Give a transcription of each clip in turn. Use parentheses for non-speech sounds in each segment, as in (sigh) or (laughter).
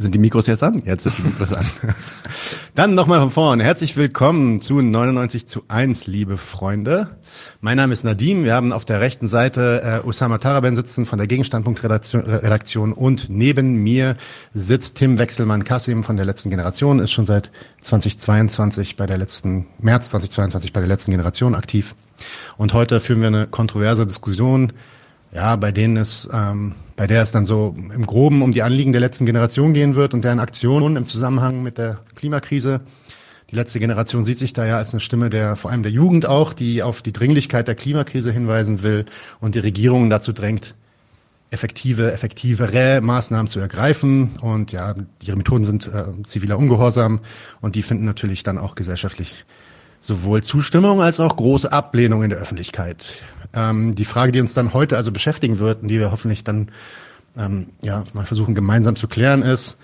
Sind die Mikros jetzt an? Jetzt sind die Mikros an. (laughs) Dann nochmal von vorne. Herzlich willkommen zu 99 zu 1, liebe Freunde. Mein Name ist Nadim. Wir haben auf der rechten Seite äh, Osama Taraben sitzen von der Gegenstandpunkt-Redaktion und neben mir sitzt Tim Wechselmann-Kassim von der letzten Generation, ist schon seit 2022 bei der letzten, März 2022 bei der letzten Generation aktiv. Und heute führen wir eine kontroverse Diskussion, ja, bei denen es ähm, bei der es dann so im Groben um die Anliegen der letzten Generation gehen wird und deren Aktionen im Zusammenhang mit der Klimakrise. Die letzte Generation sieht sich da ja als eine Stimme der, vor allem der Jugend auch, die auf die Dringlichkeit der Klimakrise hinweisen will und die Regierungen dazu drängt, effektive, effektivere Maßnahmen zu ergreifen. Und ja, ihre Methoden sind äh, ziviler Ungehorsam und die finden natürlich dann auch gesellschaftlich sowohl Zustimmung als auch große Ablehnung in der Öffentlichkeit. Ähm, die Frage, die uns dann heute also beschäftigen wird und die wir hoffentlich dann ähm, ja mal versuchen gemeinsam zu klären, ist,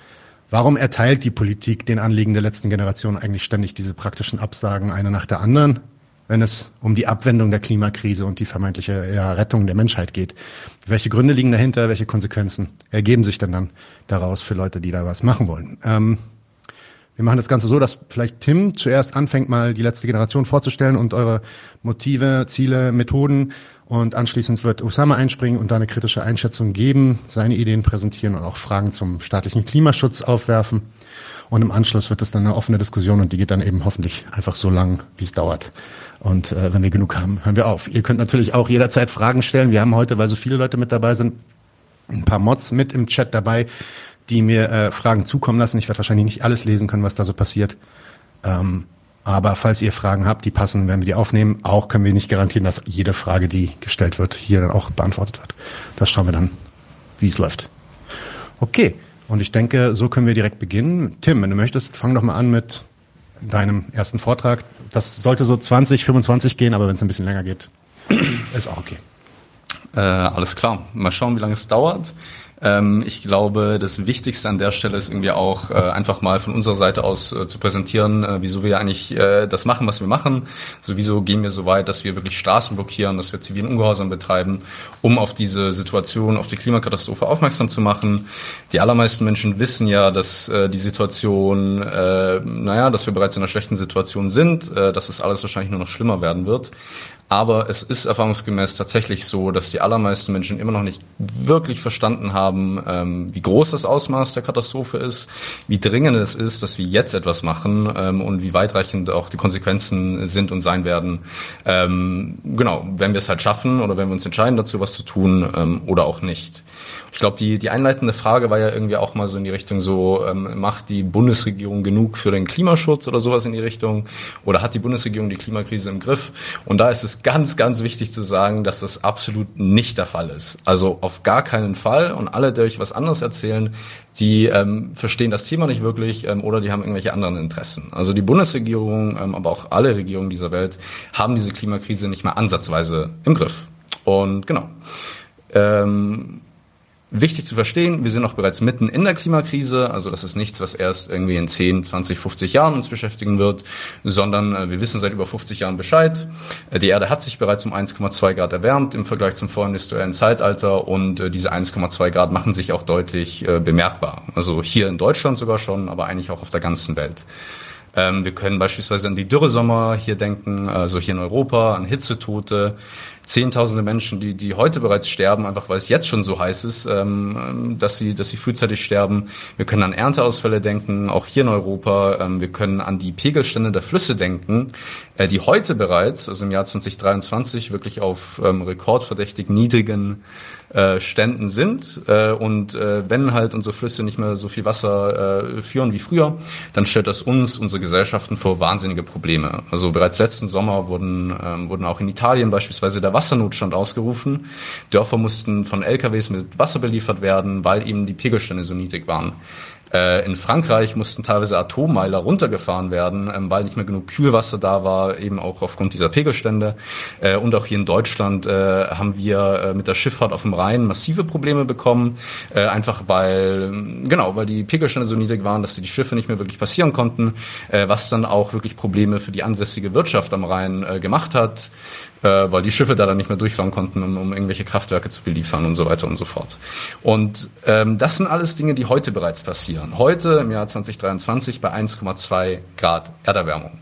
warum erteilt die Politik den Anliegen der letzten Generation eigentlich ständig diese praktischen Absagen eine nach der anderen, wenn es um die Abwendung der Klimakrise und die vermeintliche ja, Rettung der Menschheit geht? Welche Gründe liegen dahinter? Welche Konsequenzen ergeben sich denn dann daraus für Leute, die da was machen wollen? Ähm, wir machen das Ganze so, dass vielleicht Tim zuerst anfängt, mal die letzte Generation vorzustellen und eure Motive, Ziele, Methoden und anschließend wird Osama einspringen und da eine kritische Einschätzung geben, seine Ideen präsentieren und auch Fragen zum staatlichen Klimaschutz aufwerfen. Und im Anschluss wird es dann eine offene Diskussion und die geht dann eben hoffentlich einfach so lang, wie es dauert. Und äh, wenn wir genug haben, hören wir auf. Ihr könnt natürlich auch jederzeit Fragen stellen. Wir haben heute, weil so viele Leute mit dabei sind, ein paar Mods mit im Chat dabei, die mir äh, Fragen zukommen lassen. Ich werde wahrscheinlich nicht alles lesen können, was da so passiert. Ähm, aber falls ihr Fragen habt, die passen, werden wir die aufnehmen. Auch können wir nicht garantieren, dass jede Frage, die gestellt wird, hier dann auch beantwortet wird. Das schauen wir dann, wie es läuft. Okay. Und ich denke, so können wir direkt beginnen. Tim, wenn du möchtest, fang doch mal an mit deinem ersten Vortrag. Das sollte so 20, 25 gehen, aber wenn es ein bisschen länger geht, ist auch okay. Äh, alles klar. Mal schauen, wie lange es dauert. Ähm, ich glaube, das Wichtigste an der Stelle ist irgendwie auch äh, einfach mal von unserer Seite aus äh, zu präsentieren, äh, wieso wir eigentlich das machen, was wir machen. Also wieso gehen wir so weit, dass wir wirklich Straßen blockieren, dass wir zivilen Ungehorsam betreiben, um auf diese Situation, auf die Klimakatastrophe aufmerksam zu machen. Die allermeisten Menschen wissen ja, dass die Situation, naja, dass wir bereits in einer schlechten Situation sind, dass es alles wahrscheinlich nur noch schlimmer werden wird. Aber es ist erfahrungsgemäß tatsächlich so, dass die allermeisten Menschen immer noch nicht wirklich verstanden haben, ähm, wie groß das Ausmaß der Katastrophe ist, wie dringend es ist, dass wir jetzt etwas machen ähm, und wie weitreichend auch die Konsequenzen sind und sein werden. Ähm, genau, wenn wir es halt schaffen oder wenn wir uns entscheiden dazu, was zu tun ähm, oder auch nicht. Ich glaube, die, die einleitende Frage war ja irgendwie auch mal so in die Richtung so, ähm, macht die Bundesregierung genug für den Klimaschutz oder sowas in die Richtung? Oder hat die Bundesregierung die Klimakrise im Griff? Und da ist es ganz, ganz wichtig zu sagen, dass das absolut nicht der Fall ist. Also auf gar keinen Fall. Und alle, die euch was anderes erzählen, die ähm, verstehen das Thema nicht wirklich ähm, oder die haben irgendwelche anderen Interessen. Also die Bundesregierung, ähm, aber auch alle Regierungen dieser Welt haben diese Klimakrise nicht mal ansatzweise im Griff. Und genau. Ähm, Wichtig zu verstehen, wir sind auch bereits mitten in der Klimakrise, also das ist nichts, was erst irgendwie in 10, 20, 50 Jahren uns beschäftigen wird, sondern äh, wir wissen seit über 50 Jahren Bescheid. Äh, die Erde hat sich bereits um 1,2 Grad erwärmt im Vergleich zum vorindustriellen Zeitalter und äh, diese 1,2 Grad machen sich auch deutlich bemerkbar. Also hier in Deutschland sogar schon, aber eigentlich auch auf der ganzen Welt. Ähm, wir können beispielsweise an die Dürresommer hier denken, also hier in Europa, an Hitzetote. Zehntausende Menschen, die, die heute bereits sterben, einfach weil es jetzt schon so heiß ist, ähm, dass, sie, dass sie frühzeitig sterben. Wir können an Ernteausfälle denken, auch hier in Europa. Ähm, wir können an die Pegelstände der Flüsse denken, äh, die heute bereits, also im Jahr 2023, wirklich auf ähm, rekordverdächtig niedrigen äh, Ständen sind. Äh, und äh, wenn halt unsere Flüsse nicht mehr so viel Wasser äh, führen wie früher, dann stellt das uns, unsere Gesellschaften vor wahnsinnige Probleme. Also bereits letzten Sommer wurden, ähm, wurden auch in Italien beispielsweise der Wassernotstand ausgerufen. Dörfer mussten von LKWs mit Wasser beliefert werden, weil eben die Pegelstände so niedrig waren. Äh, in Frankreich mussten teilweise Atommeiler runtergefahren werden, ähm, weil nicht mehr genug Kühlwasser da war, eben auch aufgrund dieser Pegelstände. Äh, und auch hier in Deutschland äh, haben wir mit der Schifffahrt auf dem Rhein massive Probleme bekommen, einfach weil, genau, weil die Pegelstände so niedrig waren, dass die Schiffe nicht mehr wirklich passieren konnten, was dann auch wirklich Probleme für die ansässige Wirtschaft am Rhein gemacht hat äh, weil die Schiffe da dann nicht mehr durchfahren konnten, um, um irgendwelche Kraftwerke zu beliefern und so weiter und so fort. Und ähm, das sind alles Dinge, die heute bereits passieren. Heute im Jahr 2023 bei 1,2 Grad Erderwärmung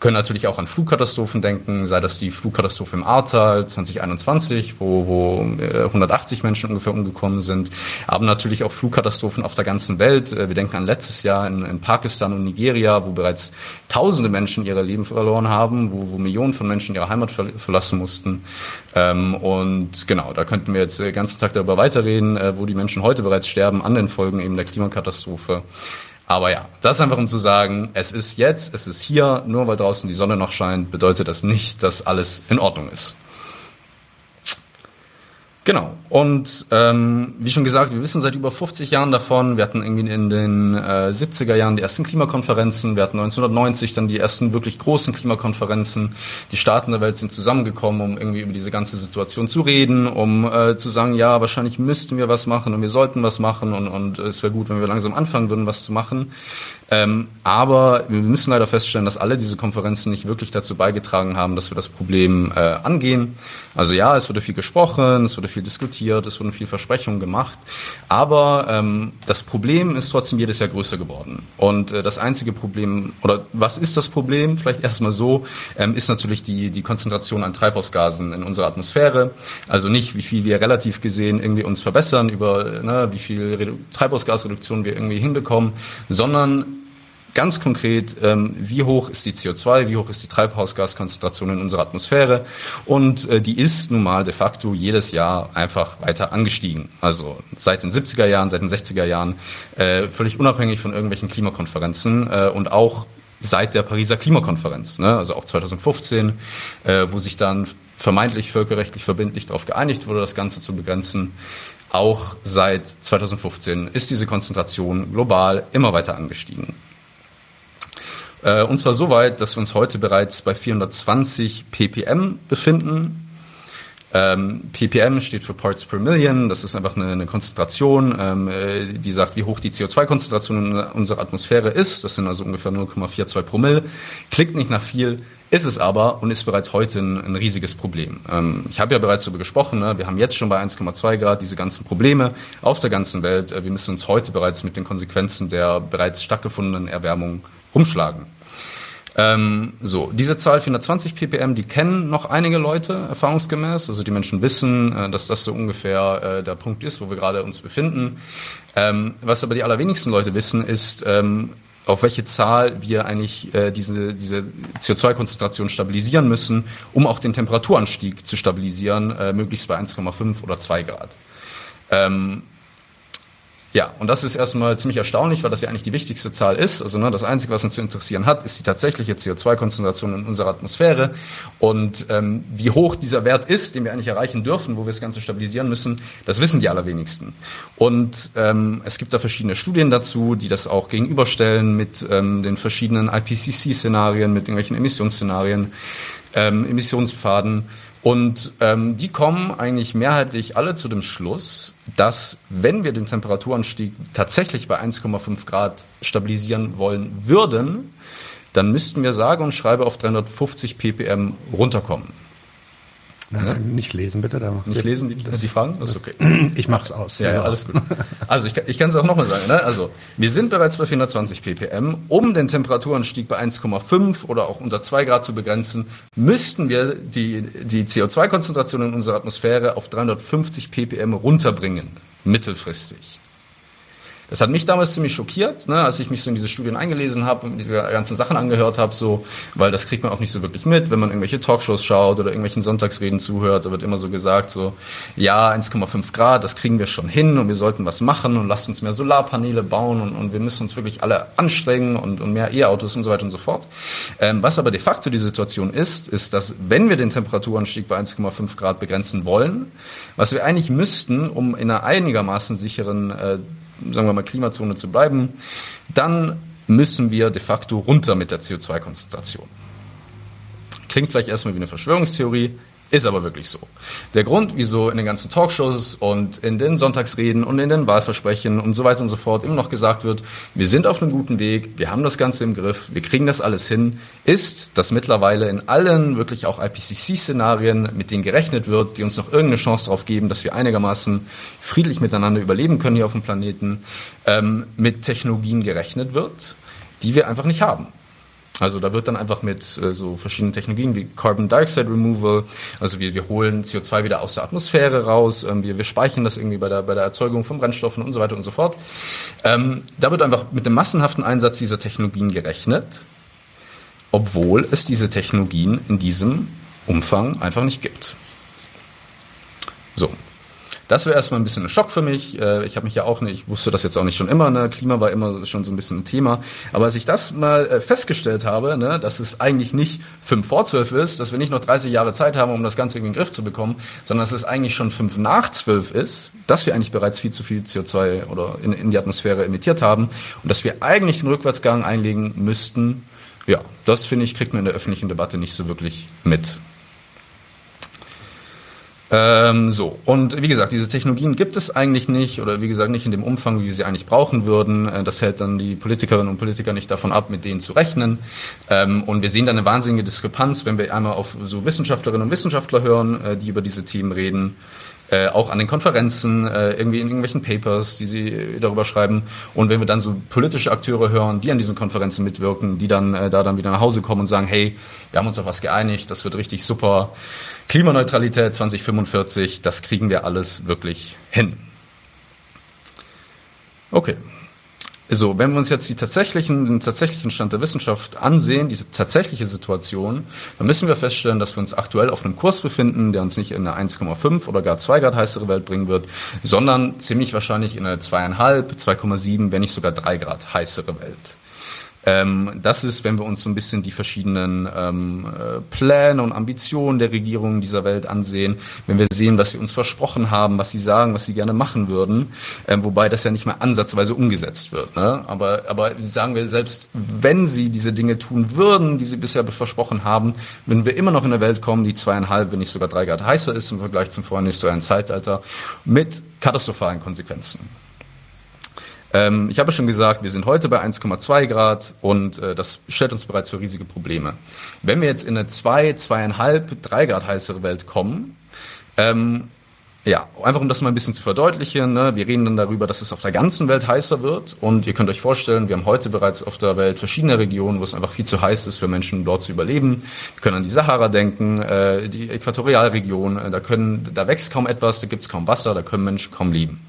können natürlich auch an Flugkatastrophen denken, sei das die Flugkatastrophe im Ahrtal 2021, wo, wo 180 äh, Menschen ungefähr umgekommen sind, aber natürlich auch Flugkatastrophen auf der ganzen Welt. Äh, wir denken an letztes Jahr in, in Pakistan und Nigeria, wo bereits tausende Menschen ihre Leben verloren haben, wo, wo Millionen von Menschen ihre Heimat verlassen mussten. Ähm, und genau, da könnten wir jetzt den ganzen Tag darüber weiterreden, äh, wo die Menschen heute bereits sterben an den Folgen eben der Klimakatastrophe. Aber ja, das einfach um zu sagen, es ist jetzt, es ist hier, nur weil draußen die Sonne noch scheint, bedeutet das nicht, dass alles in Ordnung ist. Genau. Und ähm, wie schon gesagt, wir wissen seit über 50 Jahren davon. Wir hatten irgendwie in den äh, 70er Jahren die ersten Klimakonferenzen. Wir hatten 1990 dann die ersten wirklich großen Klimakonferenzen. Die Staaten der Welt sind zusammengekommen, um irgendwie über diese ganze Situation zu reden, um äh, zu sagen, ja, wahrscheinlich müssten wir was machen und wir sollten was machen und, und es wäre gut, wenn wir langsam anfangen würden, was zu machen. Ähm, aber wir müssen leider feststellen, dass alle diese Konferenzen nicht wirklich dazu beigetragen haben, dass wir das Problem äh, angehen. Also ja, es wurde viel gesprochen, es wurde viel diskutiert, es wurden viel Versprechungen gemacht, aber ähm, das Problem ist trotzdem jedes Jahr größer geworden. Und äh, das einzige Problem, oder was ist das Problem? Vielleicht erstmal so, ähm, ist natürlich die, die Konzentration an Treibhausgasen in unserer Atmosphäre. Also nicht, wie viel wir relativ gesehen irgendwie uns verbessern über, ne, wie viel Redu Treibhausgasreduktion wir irgendwie hinbekommen, sondern ganz konkret, ähm, wie hoch ist die CO2, wie hoch ist die Treibhausgaskonzentration in unserer Atmosphäre und äh, die ist nun mal de facto jedes Jahr einfach weiter angestiegen. Also seit den 70er Jahren, seit den 60er Jahren, äh, völlig unabhängig von irgendwelchen Klimakonferenzen äh, und auch seit der Pariser Klimakonferenz, ne? also auch 2015, äh, wo sich dann vermeintlich völkerrechtlich verbindlich darauf geeinigt wurde, das Ganze zu begrenzen. Auch seit 2015 ist diese Konzentration global immer weiter angestiegen. Äh, und zwar so weit, dass wir uns heute bereits bei 420 ppm befinden. Ähm, ppm steht für Parts per Million. Das ist einfach eine, eine Konzentration, ähm, äh, die sagt, wie hoch die CO2-Konzentration in unserer Atmosphäre ist. Das sind also ungefähr 0,42 Promille. Klingt nicht nach viel, ist es aber und ist bereits heute ein, ein riesiges Problem. Ähm, ich habe ja bereits darüber gesprochen, ne? wir haben jetzt schon bei 1,2 Grad diese ganzen Probleme auf der ganzen Welt. Äh, wir müssen uns heute bereits mit den Konsequenzen der bereits stattgefundenen Erwärmung rumschlagen. Ähm, so, diese Zahl 420 ppm, die kennen noch einige Leute erfahrungsgemäß. Also die Menschen wissen, äh, dass das so ungefähr äh, der Punkt ist, wo wir gerade uns befinden. Ähm, was aber die allerwenigsten Leute wissen, ist, ähm, auf welche Zahl wir eigentlich äh, diese, diese CO2-Konzentration stabilisieren müssen, um auch den Temperaturanstieg zu stabilisieren, äh, möglichst bei 1,5 oder 2 Grad. Ja, und das ist erstmal ziemlich erstaunlich, weil das ja eigentlich die wichtigste Zahl ist. Also ne, das Einzige, was uns zu interessieren hat, ist die tatsächliche CO2-Konzentration in unserer Atmosphäre. Und ähm, wie hoch dieser Wert ist, den wir eigentlich erreichen dürfen, wo wir das Ganze stabilisieren müssen, das wissen die allerwenigsten. Und ähm, es gibt da verschiedene Studien dazu, die das auch gegenüberstellen mit ähm, den verschiedenen IPCC-Szenarien, mit irgendwelchen Emissionsszenarien, ähm, Emissionspfaden. Und ähm, die kommen eigentlich mehrheitlich alle zu dem Schluss, dass wenn wir den Temperaturanstieg tatsächlich bei 1,5 Grad stabilisieren wollen würden, dann müssten wir sage und schreibe auf 350 ppm runterkommen. Nein, ja? nicht lesen, bitte. Da nicht lesen die, das, die Fragen? Das ist okay. (clears throat) Ich mach's aus. Ja, ja, alles gut. Also ich, ich kann es auch nochmal sagen. Ne? Also wir sind bereits bei 420 ppm. Um den Temperaturanstieg bei 1,5 oder auch unter 2 Grad zu begrenzen, müssten wir die, die CO2-Konzentration in unserer Atmosphäre auf 350 ppm runterbringen, mittelfristig. Das hat mich damals ziemlich schockiert, ne, als ich mich so in diese Studien eingelesen habe und diese ganzen Sachen angehört habe, so, weil das kriegt man auch nicht so wirklich mit, wenn man irgendwelche Talkshows schaut oder irgendwelchen Sonntagsreden zuhört, da wird immer so gesagt, so, ja, 1,5 Grad, das kriegen wir schon hin und wir sollten was machen und lasst uns mehr Solarpaneele bauen und, und wir müssen uns wirklich alle anstrengen und, und mehr E-Autos und so weiter und so fort. Ähm, was aber de facto die Situation ist, ist, dass wenn wir den Temperaturanstieg bei 1,5 Grad begrenzen wollen, was wir eigentlich müssten, um in einer einigermaßen sicheren äh, sagen wir mal, Klimazone zu bleiben, dann müssen wir de facto runter mit der CO2-Konzentration. Klingt vielleicht erstmal wie eine Verschwörungstheorie, Ist aber wirklich so. Der Grund, wieso in den ganzen Talkshows und in den Sonntagsreden und in den Wahlversprechen und so weiter und so fort immer noch gesagt wird, wir sind auf einem guten Weg, wir haben das Ganze im Griff, wir kriegen das alles hin, ist, dass mittlerweile in allen wirklich auch IPCC-Szenarien, mit denen gerechnet wird, die uns noch irgendeine Chance darauf geben, dass wir einigermaßen friedlich miteinander überleben können hier auf dem Planeten, ähm, mit Technologien gerechnet wird, die wir einfach nicht haben. Also da wird dann einfach mit äh, so verschiedenen Technologien wie Carbon Dioxide Removal, also wir, wir holen CO2 wieder aus der Atmosphäre raus, ähm, wir, wir speichern das irgendwie bei der, bei der Erzeugung von Brennstoffen und so weiter und so fort. Ähm, da wird einfach mit dem massenhaften Einsatz dieser Technologien gerechnet, obwohl es diese Technologien in diesem Umfang einfach nicht gibt. So, das wäre erstmal ein bisschen ein Schock für mich. Äh, ich habe mich ja auch nicht, ich wusste das jetzt auch nicht schon immer, ne? Klima war immer schon so ein bisschen ein Thema. Aber als ich das mal äh, festgestellt habe, ne, dass es eigentlich nicht fünf vor zwölf ist, dass wir nicht noch 30 Jahre Zeit haben, um das Ganze in den Griff zu bekommen, sondern dass es eigentlich schon fünf nach zwölf ist, dass wir eigentlich bereits viel zu viel CO2 oder in, in die Atmosphäre emittiert haben und dass wir eigentlich den Rückwärtsgang einlegen müssten. Ja, das finde ich, kriegt man in der öffentlichen Debatte nicht so wirklich mit. Ähm, so, und wie gesagt, diese Technologien gibt es eigentlich nicht oder wie gesagt nicht in dem Umfang, wie wir sie eigentlich brauchen würden. Äh, das hält dann die Politikerinnen und Politiker nicht davon ab, mit denen zu rechnen. Ähm, und wir sehen da eine wahnsinnige Diskrepanz, wenn wir einmal auf so Wissenschaftlerinnen und Wissenschaftler hören, äh, die über diese Themen reden äh, auch an den Konferenzen, äh, irgendwie in irgendwelchen Papers, die sie darüber schreiben. Und wenn wir dann so politische Akteure hören, die an diesen Konferenzen mitwirken, die dann äh, da dann wieder nach Hause kommen und sagen, hey, wir haben uns auf was geeinigt, das wird richtig super. Klimaneutralität 2045, das kriegen wir alles wirklich hin. Okay. So, wenn wir uns jetzt die tatsächlichen, den tatsächlichen Stand der Wissenschaft ansehen, die tatsächliche Situation, dann müssen wir feststellen, dass wir uns aktuell auf einem Kurs befinden, der uns nicht in eine 1,5 oder gar 2 Grad heißere Welt bringen wird, sondern ziemlich wahrscheinlich in eine 2,5, 2,7, wenn nicht sogar 3 Grad heißere Welt. Ähm, das ist, wenn wir uns so ein bisschen die verschiedenen ähm, äh, Pläne und Ambitionen der Regierungen dieser Welt ansehen, wenn wir sehen, was sie uns versprochen haben, was sie sagen, was sie gerne machen würden, ähm, wobei das ja nicht mal ansatzweise umgesetzt wird. Ne? Aber, aber sagen wir, selbst wenn sie diese Dinge tun würden, die sie bisher versprochen haben, würden wir immer noch in eine Welt kommen, die zweieinhalb, wenn nicht sogar drei Grad heißer ist im Vergleich zum vorhindustriellen Zeitalter, mit katastrophalen Konsequenzen. Ähm, ich habe schon gesagt, wir sind heute bei 1,2 Grad und äh, das stellt uns bereits für riesige Probleme. Wenn wir jetzt in eine 2, 2,5, 3 Grad heißere Welt kommen, ähm, ja, einfach um das mal ein bisschen zu verdeutlichen, ne? wir reden dann darüber, dass es auf der ganzen Welt heißer wird und ihr könnt euch vorstellen, wir haben heute bereits auf der Welt verschiedene Regionen, wo es einfach viel zu heiß ist für Menschen dort zu überleben. Wir können an die Sahara denken, äh, die Äquatorialregion, äh, da können, da wächst kaum etwas, da gibt's kaum Wasser, da können Menschen kaum leben.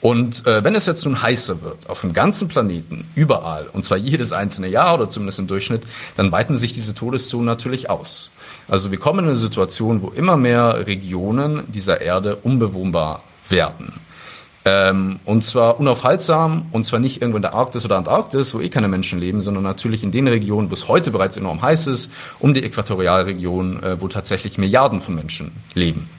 Und äh, wenn es jetzt nun heißer wird, auf dem ganzen Planeten, überall, und zwar jedes einzelne Jahr oder zumindest im Durchschnitt, dann weiten sich diese Todeszonen natürlich aus. Also wir kommen in eine Situation, wo immer mehr Regionen dieser Erde unbewohnbar werden. Ähm, und zwar unaufhaltsam, und zwar nicht irgendwo in der Arktis oder Antarktis, wo eh keine Menschen leben, sondern natürlich in den Regionen, wo es heute bereits enorm heiß ist, um die Äquatorialregion, äh, wo tatsächlich Milliarden von Menschen leben.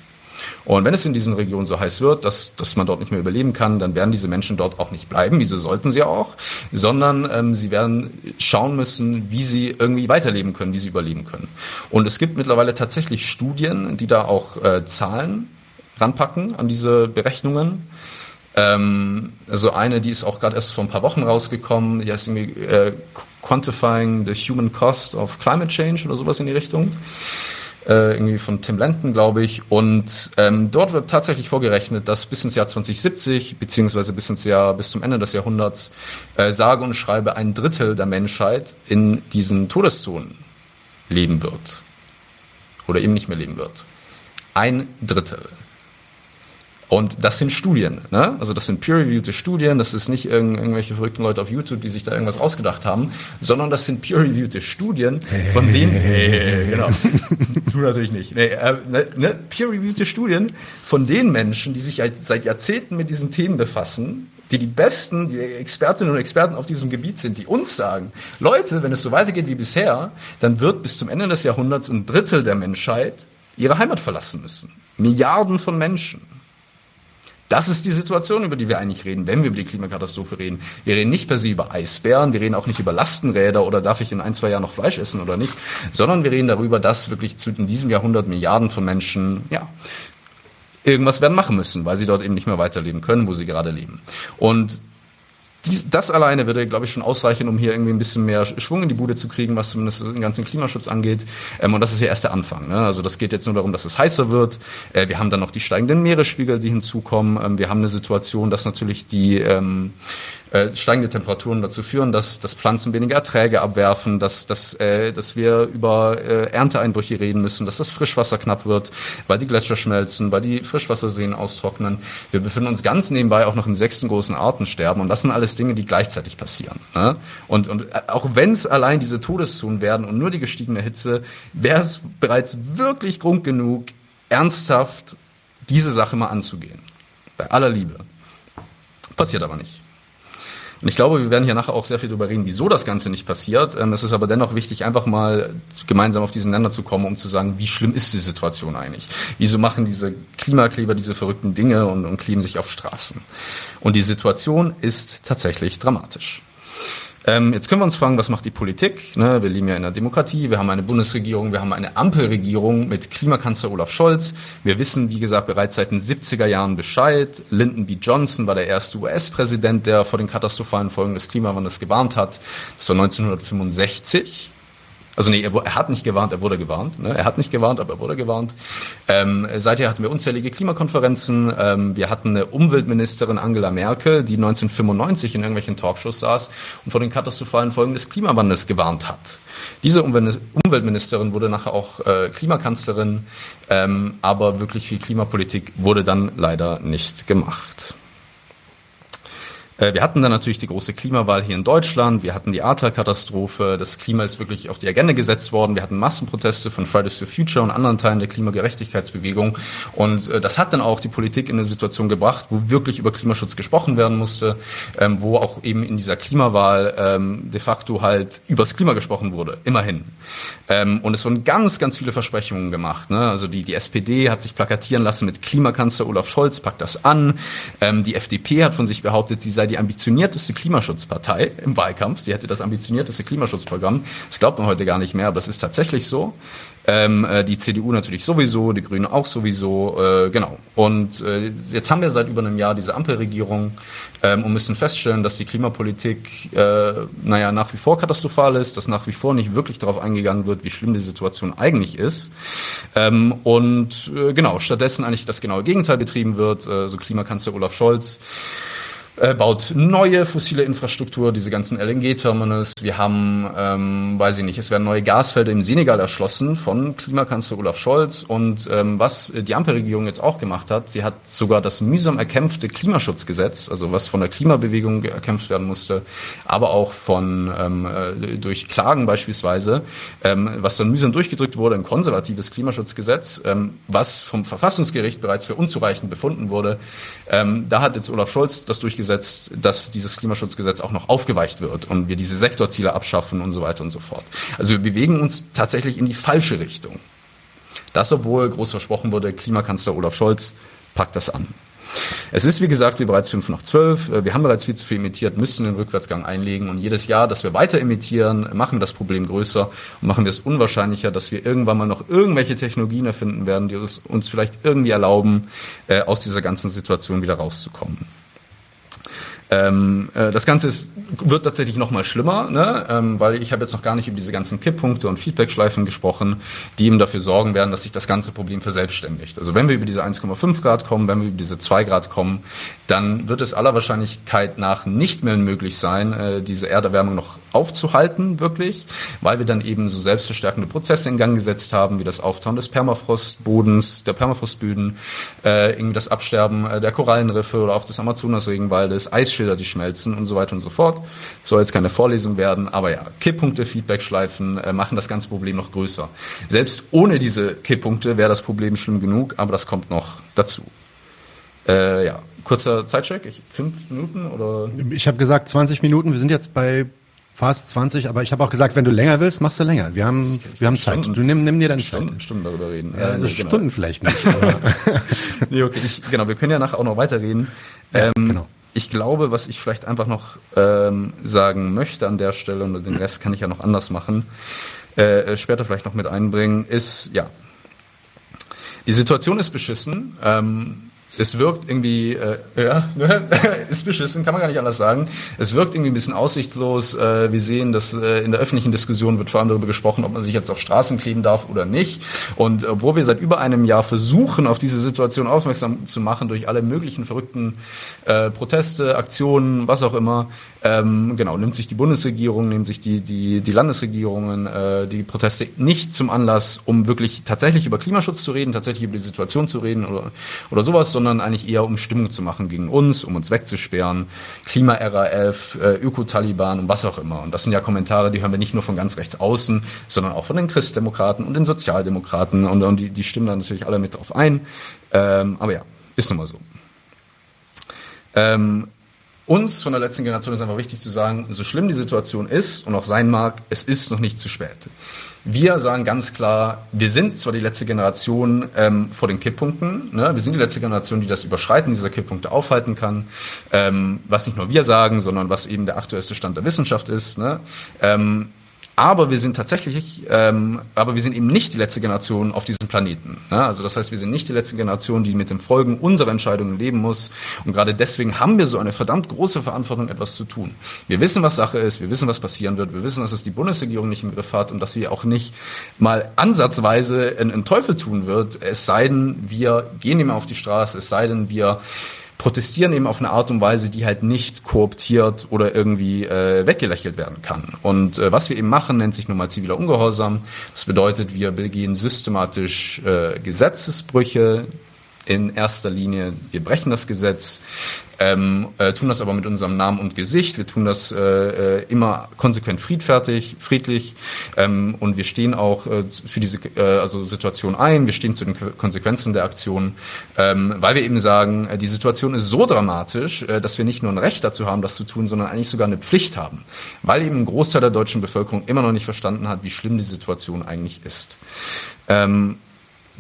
Und wenn es in diesen Regionen so heiß wird, dass, dass man dort nicht mehr überleben kann, dann werden diese Menschen dort auch nicht bleiben, wieso sollten sie auch, sondern ähm, sie werden schauen müssen, wie sie irgendwie weiterleben können, wie sie überleben können. Und es gibt mittlerweile tatsächlich Studien, die da auch äh, Zahlen ranpacken an diese Berechnungen. Ähm, also eine, die ist auch gerade erst vor ein paar Wochen rausgekommen, die heißt irgendwie äh, Quantifying the Human Cost of Climate Change oder sowas in die Richtung äh, irgendwie von Tim Lenton, glaube ich. Und ähm, dort wird tatsächlich vorgerechnet, dass bis ins Jahr 2070, beziehungsweise bis ins Jahr, bis zum Ende des Jahrhunderts, äh, sage und schreibe ein Drittel der Menschheit in diesen Todeszonen leben wird. Oder eben nicht mehr leben wird. Ein Drittel. Und das sind Studien, ne? Also das sind peer-reviewte Studien, das ist nicht irgend, irgendwelche verrückten Leute auf YouTube, die sich da irgendwas ausgedacht haben, sondern das sind peer-reviewte Studien, von denen, (laughs) hey, genau, (laughs) tu natürlich nicht, nee, äh, ne, ne, peer-reviewte Studien von den Menschen, die sich seit Jahrzehnten mit diesen Themen befassen, die die besten, die Expertinnen und Experten auf diesem Gebiet sind, die uns sagen, Leute, wenn es so weitergeht wie bisher, dann wird bis zum Ende des Jahrhunderts ein Drittel der Menschheit ihre Heimat verlassen müssen. Milliarden von Menschen. Das ist die Situation, über die wir eigentlich reden, wenn wir über die Klimakatastrophe reden. Wir reden nicht per se über Eisbären, wir reden auch nicht über Lastenräder oder darf ich in ein, zwei Jahren noch Fleisch essen oder nicht, sondern wir reden darüber, dass wirklich zu, in diesem Jahrhundert Milliarden von Menschen, ja, irgendwas werden machen müssen, weil sie dort eben nicht mehr weiterleben können, wo sie gerade leben. Und dies, das alleine würde, glaube ich, schon ausreichen, um hier irgendwie ein bisschen mehr Schwung in die Bude zu kriegen, was zumindest den ganzen Klimaschutz angeht. Ähm, und das ist ja erst der Anfang. Ne? Also das geht jetzt nur darum, dass es heißer wird. Äh, wir haben dann noch die steigenden Meeresspiegel, die hinzukommen. Ähm, wir haben eine Situation, dass natürlich die ähm, äh, steigende Temperaturen dazu führen, dass, dass Pflanzen weniger Erträge abwerfen, dass, dass, äh, dass wir über äh, Ernteeinbrüche reden müssen, dass das Frischwasser knapp wird, weil die Gletscher schmelzen, weil die Frischwasserseen austrocknen. Wir befinden uns ganz nebenbei auch noch im sechsten großen Artensterben und das sind alles Dinge, die gleichzeitig passieren. Ne? Und, und auch wenn es allein diese Todeszonen werden und nur die gestiegene Hitze, wäre es bereits wirklich Grund genug, ernsthaft diese Sache mal anzugehen. Bei aller Liebe. Passiert aber nicht. Und ich glaube, wir werden hier nachher auch sehr viel darüber reden, wieso das Ganze nicht passiert. Ähm, es ist aber dennoch wichtig, einfach mal gemeinsam auf diesen Nenner zu kommen, um zu sagen, wie schlimm ist die Situation eigentlich? Wieso machen diese Klimakleber diese verrückten Dinge und, und kleben sich auf Straßen? Und die Situation ist tatsächlich dramatisch. Ähm, jetzt können wir uns fragen, was macht die Politik? Ne, wir leben ja in einer Demokratie, wir haben eine Bundesregierung, wir haben eine Ampelregierung mit Klimakanzler Olaf Scholz. Wir wissen, wie gesagt, bereits seit den 70er Jahren Bescheid. Lyndon B. Johnson war der erste US-Präsident, der vor den katastrophalen Folgen des Klimawandels gewarnt hat. Das war 1965. Also nee, er, er, hat nicht gewarnt, er wurde gewarnt. Ne? Er hat nicht gewarnt, aber er wurde gewarnt. Ähm, seither hatten wir unzählige Klimakonferenzen. Ähm, wir hatten eine Umweltministerin Angela Merkel, die 1995 in irgendwelchen Talkshows saß und vor den katastrophalen Folgen des Klimawandels gewarnt hat. Diese Umweltministerin wurde nachher auch äh, Klimakanzlerin, ähm, aber wirklich viel Klimapolitik wurde dann leider nicht gemacht. Äh, wir hatten dann natürlich die große Klimawahl hier in Deutschland. Wir hatten die ATA-Katastrophe. Das Klima ist wirklich auf die Agenda gesetzt worden. Wir hatten Massenproteste von Fridays for Future und anderen Teilen der Klimagerechtigkeitsbewegung. Und äh, das hat dann auch die Politik in eine Situation gebracht, wo wirklich über Klimaschutz gesprochen werden musste, ähm, wo auch eben in dieser Klimawahl ähm, de facto halt übers Klima gesprochen wurde. Immerhin. Ähm, und es wurden ganz, ganz viele Versprechungen gemacht. Ne? Also die, die SPD hat sich plakatieren lassen mit Klimakanzler Olaf Scholz, packt das an. die FDP hat von sich behauptet, sie sei die ambitionierteste Klimaschutzpartei im Wahlkampf. Sie hätte das ambitionierteste Klimaschutzprogramm. Das glaubt man heute gar nicht mehr, aber das ist tatsächlich so. Ähm, äh, die CDU natürlich sowieso, die Grünen auch sowieso, äh, genau. Und äh, jetzt haben wir seit über einem Jahr diese Ampelregierung ähm, und müssen feststellen, dass die Klimapolitik, äh, naja, nach wie vor katastrophal ist, dass nach wie vor nicht wirklich darauf eingegangen wird, wie schlimm die Situation eigentlich ist. Ähm, und äh, genau, stattdessen eigentlich das genaue Gegenteil betrieben wird. Äh, so Klimakanzler Olaf Scholz äh, baut neue fossile Infrastruktur, diese ganzen LNG-Terminals. Wir haben, ähm, weiß ich nicht, es werden neue Gasfelder im Senegal erschlossen von Klimakanzler Olaf Scholz. Und ähm, was die Ampelregierung jetzt auch gemacht hat, sie hat sogar das mühsam erkämpfte Klimaschutzgesetz, also was von der Klimabewegung erkämpft werden musste, aber auch von ähm, äh, durch Klagen beispielsweise, ähm, was dann mühsam durchgedrückt wurde, ein konservatives Klimaschutzgesetz, ähm, was vom Verfassungsgericht bereits für unzureichend befunden wurde. Ähm, da hat jetzt Olaf Scholz das durchgesetzt durchgesetzt, dass dieses Klimaschutzgesetz auch noch aufgeweicht wird und wir diese Sektorziele abschaffen und so weiter und so fort. Also wir bewegen uns tatsächlich in die falsche Richtung. Das, obwohl groß versprochen wurde, Klimakanzler Olaf Scholz packt das an. Es ist, wie gesagt, wie bereits 5 nach 12. Wir haben bereits viel zu viel emittiert, müssen den Rückwärtsgang einlegen. Und jedes Jahr, dass wir weiter emittieren, machen wir das Problem größer und machen wir es unwahrscheinlicher, dass wir irgendwann mal noch irgendwelche Technologien erfinden werden, die uns vielleicht irgendwie erlauben, äh, aus dieser ganzen Situation wieder rauszukommen. Ähm, äh, das Ganze ist, wird tatsächlich noch mal schlimmer, ne? ähm, weil ich habe jetzt noch gar nicht über diese ganzen Kipppunkte und Feedbackschleifen gesprochen, die eben dafür sorgen werden, dass sich das ganze Problem verselbstständigt. Also wenn wir über diese 1,5 Grad kommen, wenn wir über diese 2 Grad kommen, dann wird es aller Wahrscheinlichkeit nach nicht mehr möglich sein, äh, diese Erderwärmung noch aufzuhalten, wirklich, weil wir dann eben so selbstverstärkende Prozesse in Gang gesetzt haben, wie das Auftauen des Permafrostbodens, der Permafrostböden, äh, irgendwie das Absterben äh, der Korallenriffe oder auch des Amazonasregenwaldes, Eis Eisschilder, die schmelzen und so weiter und so fort. Soll jetzt keine Vorlesung werden, aber ja, Kipppunkte, Feedbackschleifen äh, machen das ganze Problem noch größer. Selbst ohne diese Kipppunkte wäre das Problem schlimm genug, aber das kommt noch dazu. Äh, ja, kurzer Zeitcheck, ich, fünf Minuten oder? Ich habe gesagt 20 Minuten, wir sind jetzt bei fast 20, aber ich habe auch gesagt, wenn du länger willst, machst du länger. Wir haben, wir haben Zeit. Stunden, du nimm, nimm dir deine Stunden, Zeit. Stunden darüber reden. Ja, also nee, genau. Stunden vielleicht nicht. Aber (laughs) Nee, okay, ich, genau, wir können ja nachher auch noch weiterreden. Ähm, genau. Ich glaube, was ich vielleicht einfach noch ähm, sagen möchte an der Stelle, und den Rest kann ich ja noch anders machen, äh, später vielleicht noch mit einbringen, ist, ja, die Situation ist beschissen. Ähm, es wirkt irgendwie, äh, ja, (laughs) ne? ist beschissen, kann man gar nicht anders sagen. Es wirkt irgendwie ein bisschen aussichtslos. Äh, wir sehen, dass äh, in der öffentlichen Diskussion wird vor allem darüber gesprochen, ob man sich jetzt auf Straßen kleben darf oder nicht. Und obwohl wir seit über einem Jahr versuchen, auf diese Situation aufmerksam zu machen durch alle möglichen verrückten äh, Proteste, Aktionen, was auch immer, ähm, genau, nimmt sich die Bundesregierung, nehmen sich die, die, die Landesregierungen äh, die Proteste nicht zum Anlass, um wirklich tatsächlich über Klimaschutz zu reden, tatsächlich über die Situation zu reden oder, oder sowas, sondern eigentlich eher um Stimmung zu machen gegen uns, um uns wegzusperren, Klima-RAF, äh, Öko-Taliban und was auch immer. Und das sind ja Kommentare, die hören wir nicht nur von ganz rechts außen, sondern auch von den Christdemokraten und den Sozialdemokraten und, und die, die stimmen da natürlich alle mit drauf ein. Ähm, aber ja, ist nun mal so. Ähm, uns von der letzten Generation ist einfach wichtig zu sagen, so schlimm die Situation ist und auch sein mag, es ist noch nicht zu spät. Wir sagen ganz klar, wir sind zwar die letzte Generation ähm, vor den Kipppunkten, ne? wir sind die letzte Generation, die das Überschreiten dieser Kipppunkte aufhalten kann, ähm, was nicht nur wir sagen, sondern was eben der aktuellste Stand der Wissenschaft ist. Ne? Ähm, aber wir sind tatsächlich, ähm, aber wir sind eben nicht die letzte Generation auf diesem Planeten. Ne? Also das heißt, wir sind nicht die letzte Generation, die mit den Folgen unserer Entscheidungen leben muss. Und gerade deswegen haben wir so eine verdammt große Verantwortung, etwas zu tun. Wir wissen, was Sache ist, wir wissen, was passieren wird, wir wissen, dass es die Bundesregierung nicht im Griff hat und dass sie auch nicht mal ansatzweise einen Teufel tun wird, es sei denn, wir gehen immer auf die Straße, es sei denn, wir protestieren eben auf eine Art und Weise, die halt nicht kooptiert oder irgendwie äh, weggelächelt werden kann. Und äh, was wir eben machen, nennt sich nun mal ziviler Ungehorsam. Das bedeutet, wir begehen systematisch äh, Gesetzesbrüche in erster Linie. Wir brechen das Gesetz, ähm, äh, tun das aber mit unserem Namen und Gesicht. Wir tun das äh, äh, immer konsequent friedfertig, friedlich ähm, und wir stehen auch äh, für diese äh, also Situation ein. Wir stehen zu den Konsequenzen der Aktion, ähm, weil wir eben sagen, äh, die Situation ist so dramatisch, äh, dass wir nicht nur ein Recht dazu haben, das zu tun, sondern eigentlich sogar eine Pflicht haben, weil eben ein Großteil der deutschen Bevölkerung immer noch nicht verstanden hat, wie schlimm die Situation eigentlich ist. Ähm,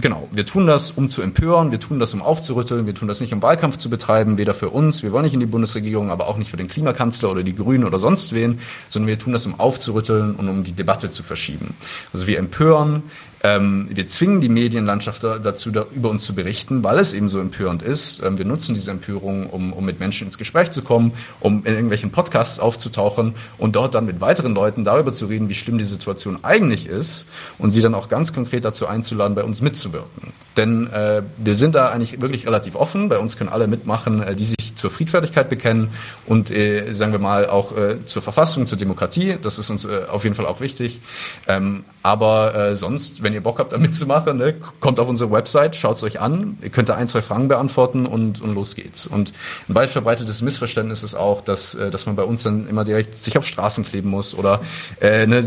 Genau, wir tun das, um zu empören, wir tun das, um aufzurütteln, wir tun das nicht, um Wahlkampf zu betreiben, weder für uns, wir wollen nicht in die Bundesregierung, aber auch nicht für den Klimakanzler oder die Grünen oder sonst wen, sondern wir tun das, um aufzurütteln und um die Debatte zu verschieben. Also wir empören, ähm, wir zwingen die Medienlandschaft dazu, da, über uns zu berichten, weil es eben so empörend ist. Ähm, wir nutzen diese Empörung, um, um mit Menschen ins Gespräch zu kommen, um in irgendwelchen Podcasts aufzutauchen und dort dann mit weiteren Leuten darüber zu reden, wie schlimm die Situation eigentlich ist und sie dann auch ganz konkret dazu einzuladen, bei uns mitzuwirken. Denn äh, wir sind da eigentlich wirklich relativ offen. Bei uns können alle mitmachen, äh, die sich zur Friedfertigkeit bekennen und, äh, sagen wir mal, auch äh, zur Verfassung, zur Demokratie. Das ist uns äh, auf jeden Fall auch wichtig. Ähm, aber äh, sonst, wenn ihr Bock habt, da mitzumachen, ne, kommt auf unsere Website, schaut es euch an. Ihr könnt da ein, zwei Fragen beantworten und, und los geht's. Und ein weit verbreitetes Missverständnis ist auch, dass, äh, dass man bei uns dann immer direkt sich auf Straßen kleben muss oder äh, ne,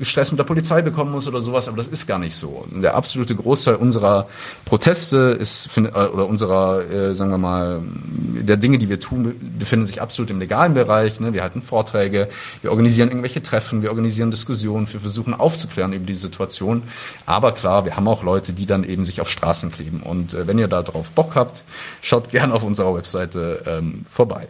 Stress mit der Polizei bekommen muss oder sowas. Aber das ist gar nicht so. Der absolute Großteil unserer Proteste ist äh, oder unserer, äh, sagen wir mal, der Dinge, die wir tun, befinden sich absolut im legalen Bereich. Ne? Wir halten Vorträge, wir organisieren irgendwelche Treffen, wir organisieren Diskussionen, wir versuchen aufzuklären über die Situation. Aber klar, wir haben auch Leute, die dann eben sich auf Straßen kleben. Und äh, wenn ihr da drauf Bock habt, schaut (laughs) gerne auf unserer Webseite ähm, vorbei.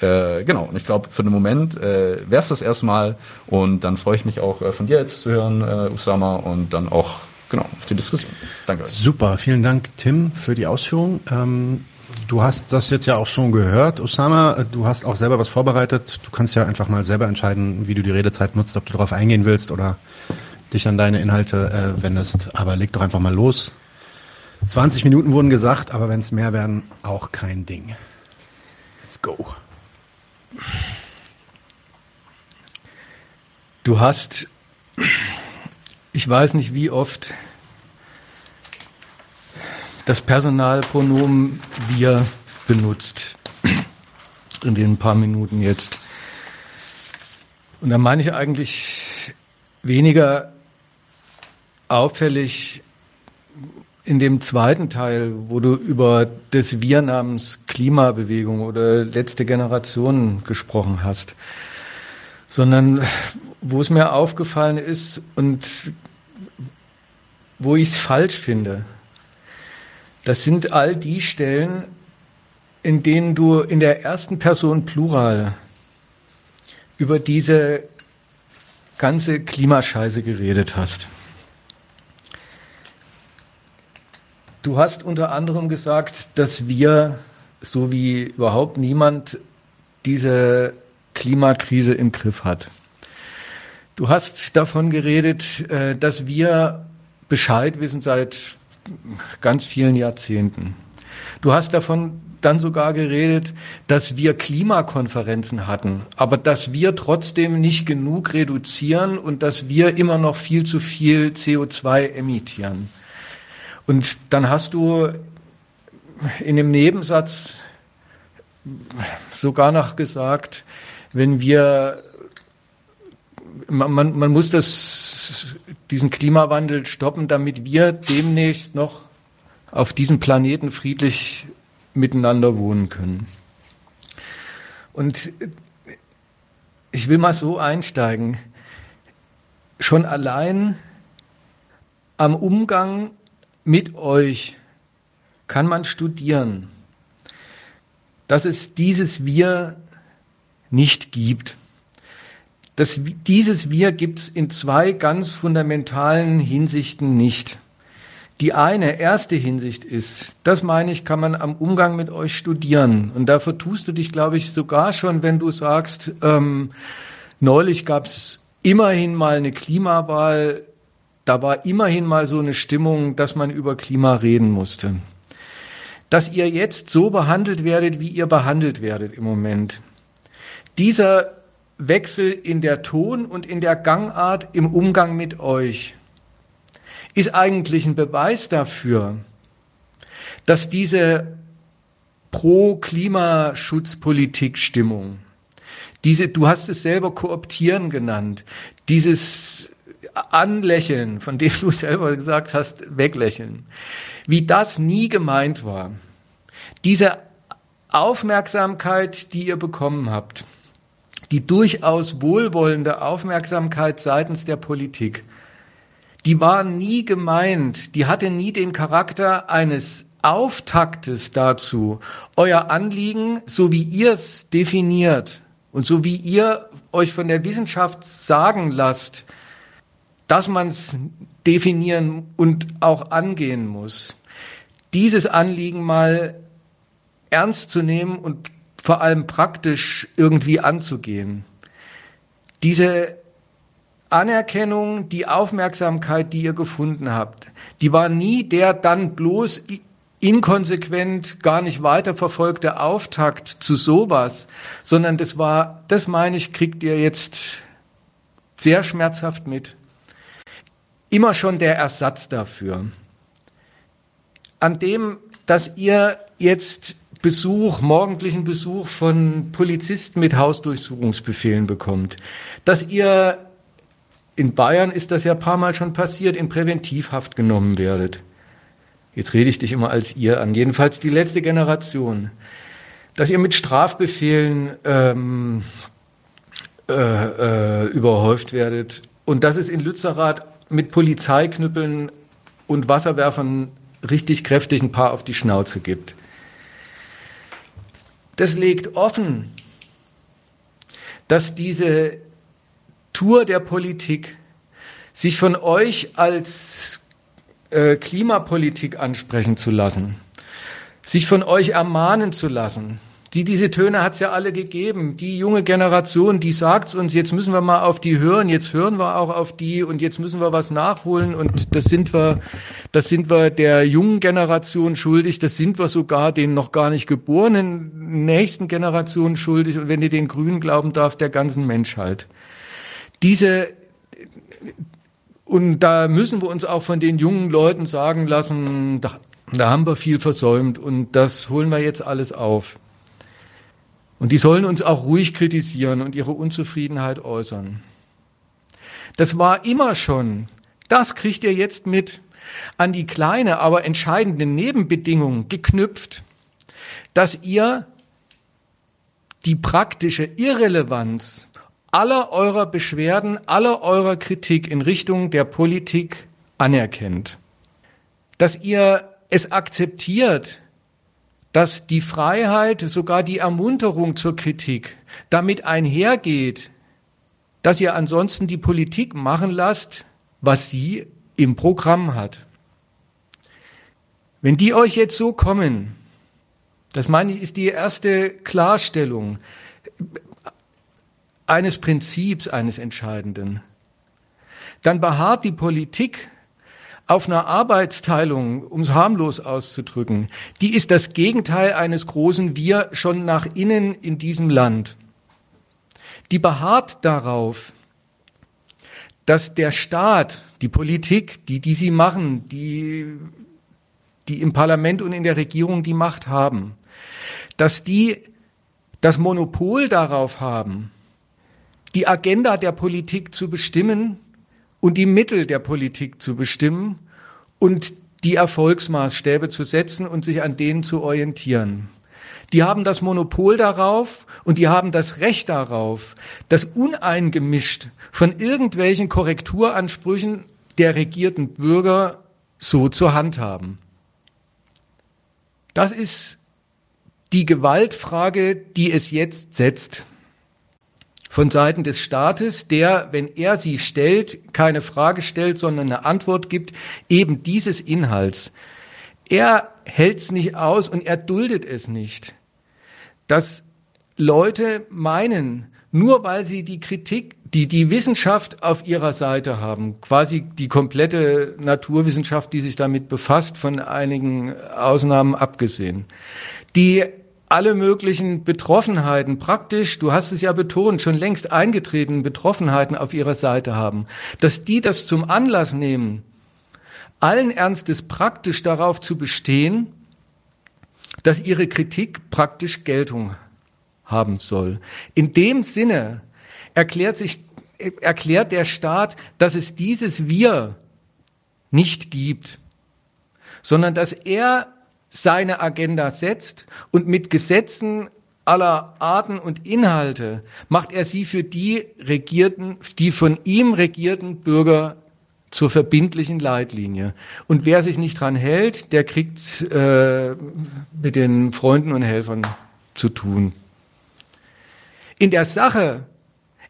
Äh, genau, und ich glaube, für den Moment äh, wäre es das erstmal. Und dann freue ich mich auch äh, von dir jetzt zu hören, äh, Usama, und dann auch genau auf die Diskussion. Danke euch. Super, vielen Dank, Tim, für die Ausführung. Ähm, du hast das jetzt ja auch schon gehört, Osama. Du hast auch selber was vorbereitet. Du kannst ja einfach mal selber entscheiden, wie du die Redezeit nutzt, ob du darauf eingehen willst oder dich an deine Inhalte äh, wendest. Aber leg doch einfach mal los. 20 Minuten wurden gesagt, aber wenn es mehr werden, auch kein Ding. Let's go. Du hast, ich weiß nicht wie oft, das Personalpronomen wir benutzt in den paar Minuten jetzt. Und da meine ich eigentlich weniger auffällig in dem zweiten Teil, wo du über das Wir namens Klimabewegung oder letzte Generation gesprochen hast, sondern wo es mir aufgefallen ist und wo ich es falsch finde. Das sind all die Stellen, in denen du in der ersten Person Plural über diese ganze Klimascheiße geredet hast. Du hast unter anderem gesagt, dass wir, so wie überhaupt niemand, diese Klimakrise im Griff hat. Du hast davon geredet, äh, dass wir Bescheid wissen seit ganz vielen Jahrzehnten. Du hast davon dann sogar geredet, dass wir Klimakonferenzen hatten, aber dass wir trotzdem nicht genug reduzieren und dass wir immer noch viel zu viel CO2 emittieren. Und dann hast du in dem Nebensatz sogar noch gesagt, wenn wir man, man, man muss das, diesen Klimawandel stoppen, damit wir demnächst noch auf diesem Planeten friedlich miteinander wohnen können. Und ich will mal so einsteigen. Schon allein am Umgang mit euch kann man studieren, dass es dieses Wir nicht gibt. Das, dieses Wir gibt es in zwei ganz fundamentalen Hinsichten nicht. Die eine, erste Hinsicht ist, das meine ich, kann man am Umgang mit euch studieren. Und dafür tust du dich, glaube ich, sogar schon, wenn du sagst, ähm, neulich gab es immerhin mal eine Klimawahl, da war immerhin mal so eine Stimmung, dass man über Klima reden musste. Dass ihr jetzt so behandelt werdet, wie ihr behandelt werdet im Moment. Dieser Wechsel in der Ton und in der Gangart im Umgang mit euch ist eigentlich ein Beweis dafür, dass diese Pro-Klimaschutzpolitik-Stimmung, diese, du hast es selber kooptieren genannt, dieses Anlächeln, von dem du (laughs) selber gesagt hast, weglächeln, wie das nie gemeint war. Diese Aufmerksamkeit, die ihr bekommen habt, die durchaus wohlwollende Aufmerksamkeit seitens der Politik, die war nie gemeint, die hatte nie den Charakter eines Auftaktes dazu, euer Anliegen, so wie ihr es definiert und so wie ihr euch von der Wissenschaft sagen lasst, dass man es definieren und auch angehen muss, dieses Anliegen mal ernst zu nehmen und vor allem praktisch irgendwie anzugehen. Diese Anerkennung, die Aufmerksamkeit, die ihr gefunden habt, die war nie der dann bloß inkonsequent, gar nicht weiterverfolgte Auftakt zu sowas, sondern das war, das meine ich, kriegt ihr jetzt sehr schmerzhaft mit. Immer schon der Ersatz dafür. An dem, dass ihr jetzt Besuch, morgendlichen Besuch von Polizisten mit Hausdurchsuchungsbefehlen bekommt, dass ihr in Bayern ist das ja ein paar Mal schon passiert, in Präventivhaft genommen werdet. Jetzt rede ich dich immer als ihr an, jedenfalls die letzte Generation. Dass ihr mit Strafbefehlen ähm, äh, äh, überhäuft werdet und dass es in Lützerath mit Polizeiknüppeln und Wasserwerfern richtig kräftig ein paar auf die Schnauze gibt. Das legt offen, dass diese Tour der Politik, sich von euch als äh, Klimapolitik ansprechen zu lassen, sich von euch ermahnen zu lassen. Die, diese Töne hat es ja alle gegeben. Die junge Generation, die sagt uns, jetzt müssen wir mal auf die hören, jetzt hören wir auch auf die und jetzt müssen wir was nachholen und das sind wir, das sind wir der jungen Generation schuldig, das sind wir sogar den noch gar nicht geborenen nächsten Generationen schuldig und wenn ihr den Grünen glauben darf, der ganzen Menschheit. Diese, und da müssen wir uns auch von den jungen Leuten sagen lassen, da, da haben wir viel versäumt und das holen wir jetzt alles auf. Und die sollen uns auch ruhig kritisieren und ihre Unzufriedenheit äußern. Das war immer schon, das kriegt ihr jetzt mit, an die kleine, aber entscheidende Nebenbedingung geknüpft, dass ihr die praktische Irrelevanz aller eurer Beschwerden, aller eurer Kritik in Richtung der Politik anerkennt. Dass ihr es akzeptiert, dass die Freiheit, sogar die Ermunterung zur Kritik damit einhergeht, dass ihr ansonsten die Politik machen lasst, was sie im Programm hat. Wenn die euch jetzt so kommen, das meine ich, ist die erste Klarstellung eines Prinzips, eines Entscheidenden, dann beharrt die Politik auf einer Arbeitsteilung, um es harmlos auszudrücken, die ist das Gegenteil eines großen Wir schon nach innen in diesem Land. Die beharrt darauf, dass der Staat, die Politik, die, die sie machen, die, die im Parlament und in der Regierung die Macht haben, dass die das Monopol darauf haben, die Agenda der Politik zu bestimmen und die Mittel der Politik zu bestimmen und die Erfolgsmaßstäbe zu setzen und sich an denen zu orientieren. Die haben das Monopol darauf und die haben das Recht darauf, das uneingemischt von irgendwelchen Korrekturansprüchen der regierten Bürger so zur Hand haben. Das ist die Gewaltfrage, die es jetzt setzt von Seiten des Staates, der, wenn er sie stellt, keine Frage stellt, sondern eine Antwort gibt, eben dieses Inhalts. Er hält es nicht aus und er duldet es nicht, dass Leute meinen, nur weil sie die Kritik, die die Wissenschaft auf ihrer Seite haben, quasi die komplette Naturwissenschaft, die sich damit befasst, von einigen Ausnahmen abgesehen, die alle möglichen Betroffenheiten praktisch, du hast es ja betont, schon längst eingetretenen Betroffenheiten auf ihrer Seite haben, dass die das zum Anlass nehmen, allen Ernstes praktisch darauf zu bestehen, dass ihre Kritik praktisch Geltung haben soll. In dem Sinne erklärt sich, erklärt der Staat, dass es dieses Wir nicht gibt, sondern dass er seine Agenda setzt und mit Gesetzen aller Arten und Inhalte macht er sie für die regierten, die von ihm regierten Bürger zur verbindlichen Leitlinie. Und wer sich nicht dran hält, der kriegt äh, mit den Freunden und Helfern zu tun. In der Sache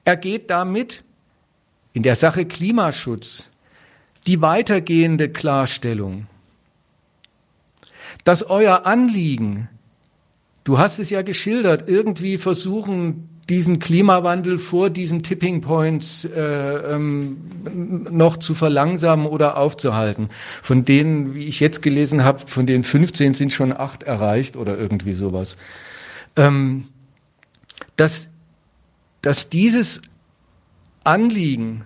ergeht damit, in der Sache Klimaschutz, die weitergehende Klarstellung, dass euer Anliegen, du hast es ja geschildert, irgendwie versuchen, diesen Klimawandel vor diesen Tipping Points äh, ähm, noch zu verlangsamen oder aufzuhalten. Von denen, wie ich jetzt gelesen habe, von den 15 sind schon acht erreicht oder irgendwie sowas. Ähm, dass, dass dieses Anliegen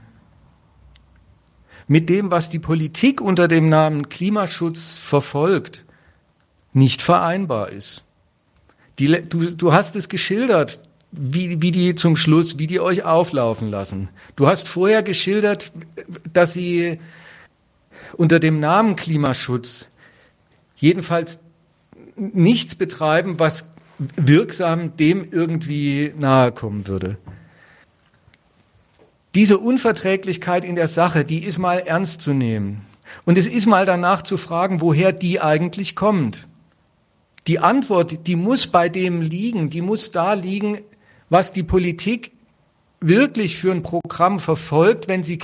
mit dem, was die Politik unter dem Namen Klimaschutz verfolgt, nicht vereinbar ist. Die, du, du hast es geschildert, wie, wie die zum Schluss, wie die euch auflaufen lassen. Du hast vorher geschildert, dass sie unter dem Namen Klimaschutz jedenfalls nichts betreiben, was wirksam dem irgendwie nahe kommen würde. Diese Unverträglichkeit in der Sache, die ist mal ernst zu nehmen. Und es ist mal danach zu fragen, woher die eigentlich kommt. Die Antwort, die muss bei dem liegen, die muss da liegen, was die Politik wirklich für ein Programm verfolgt, wenn sie,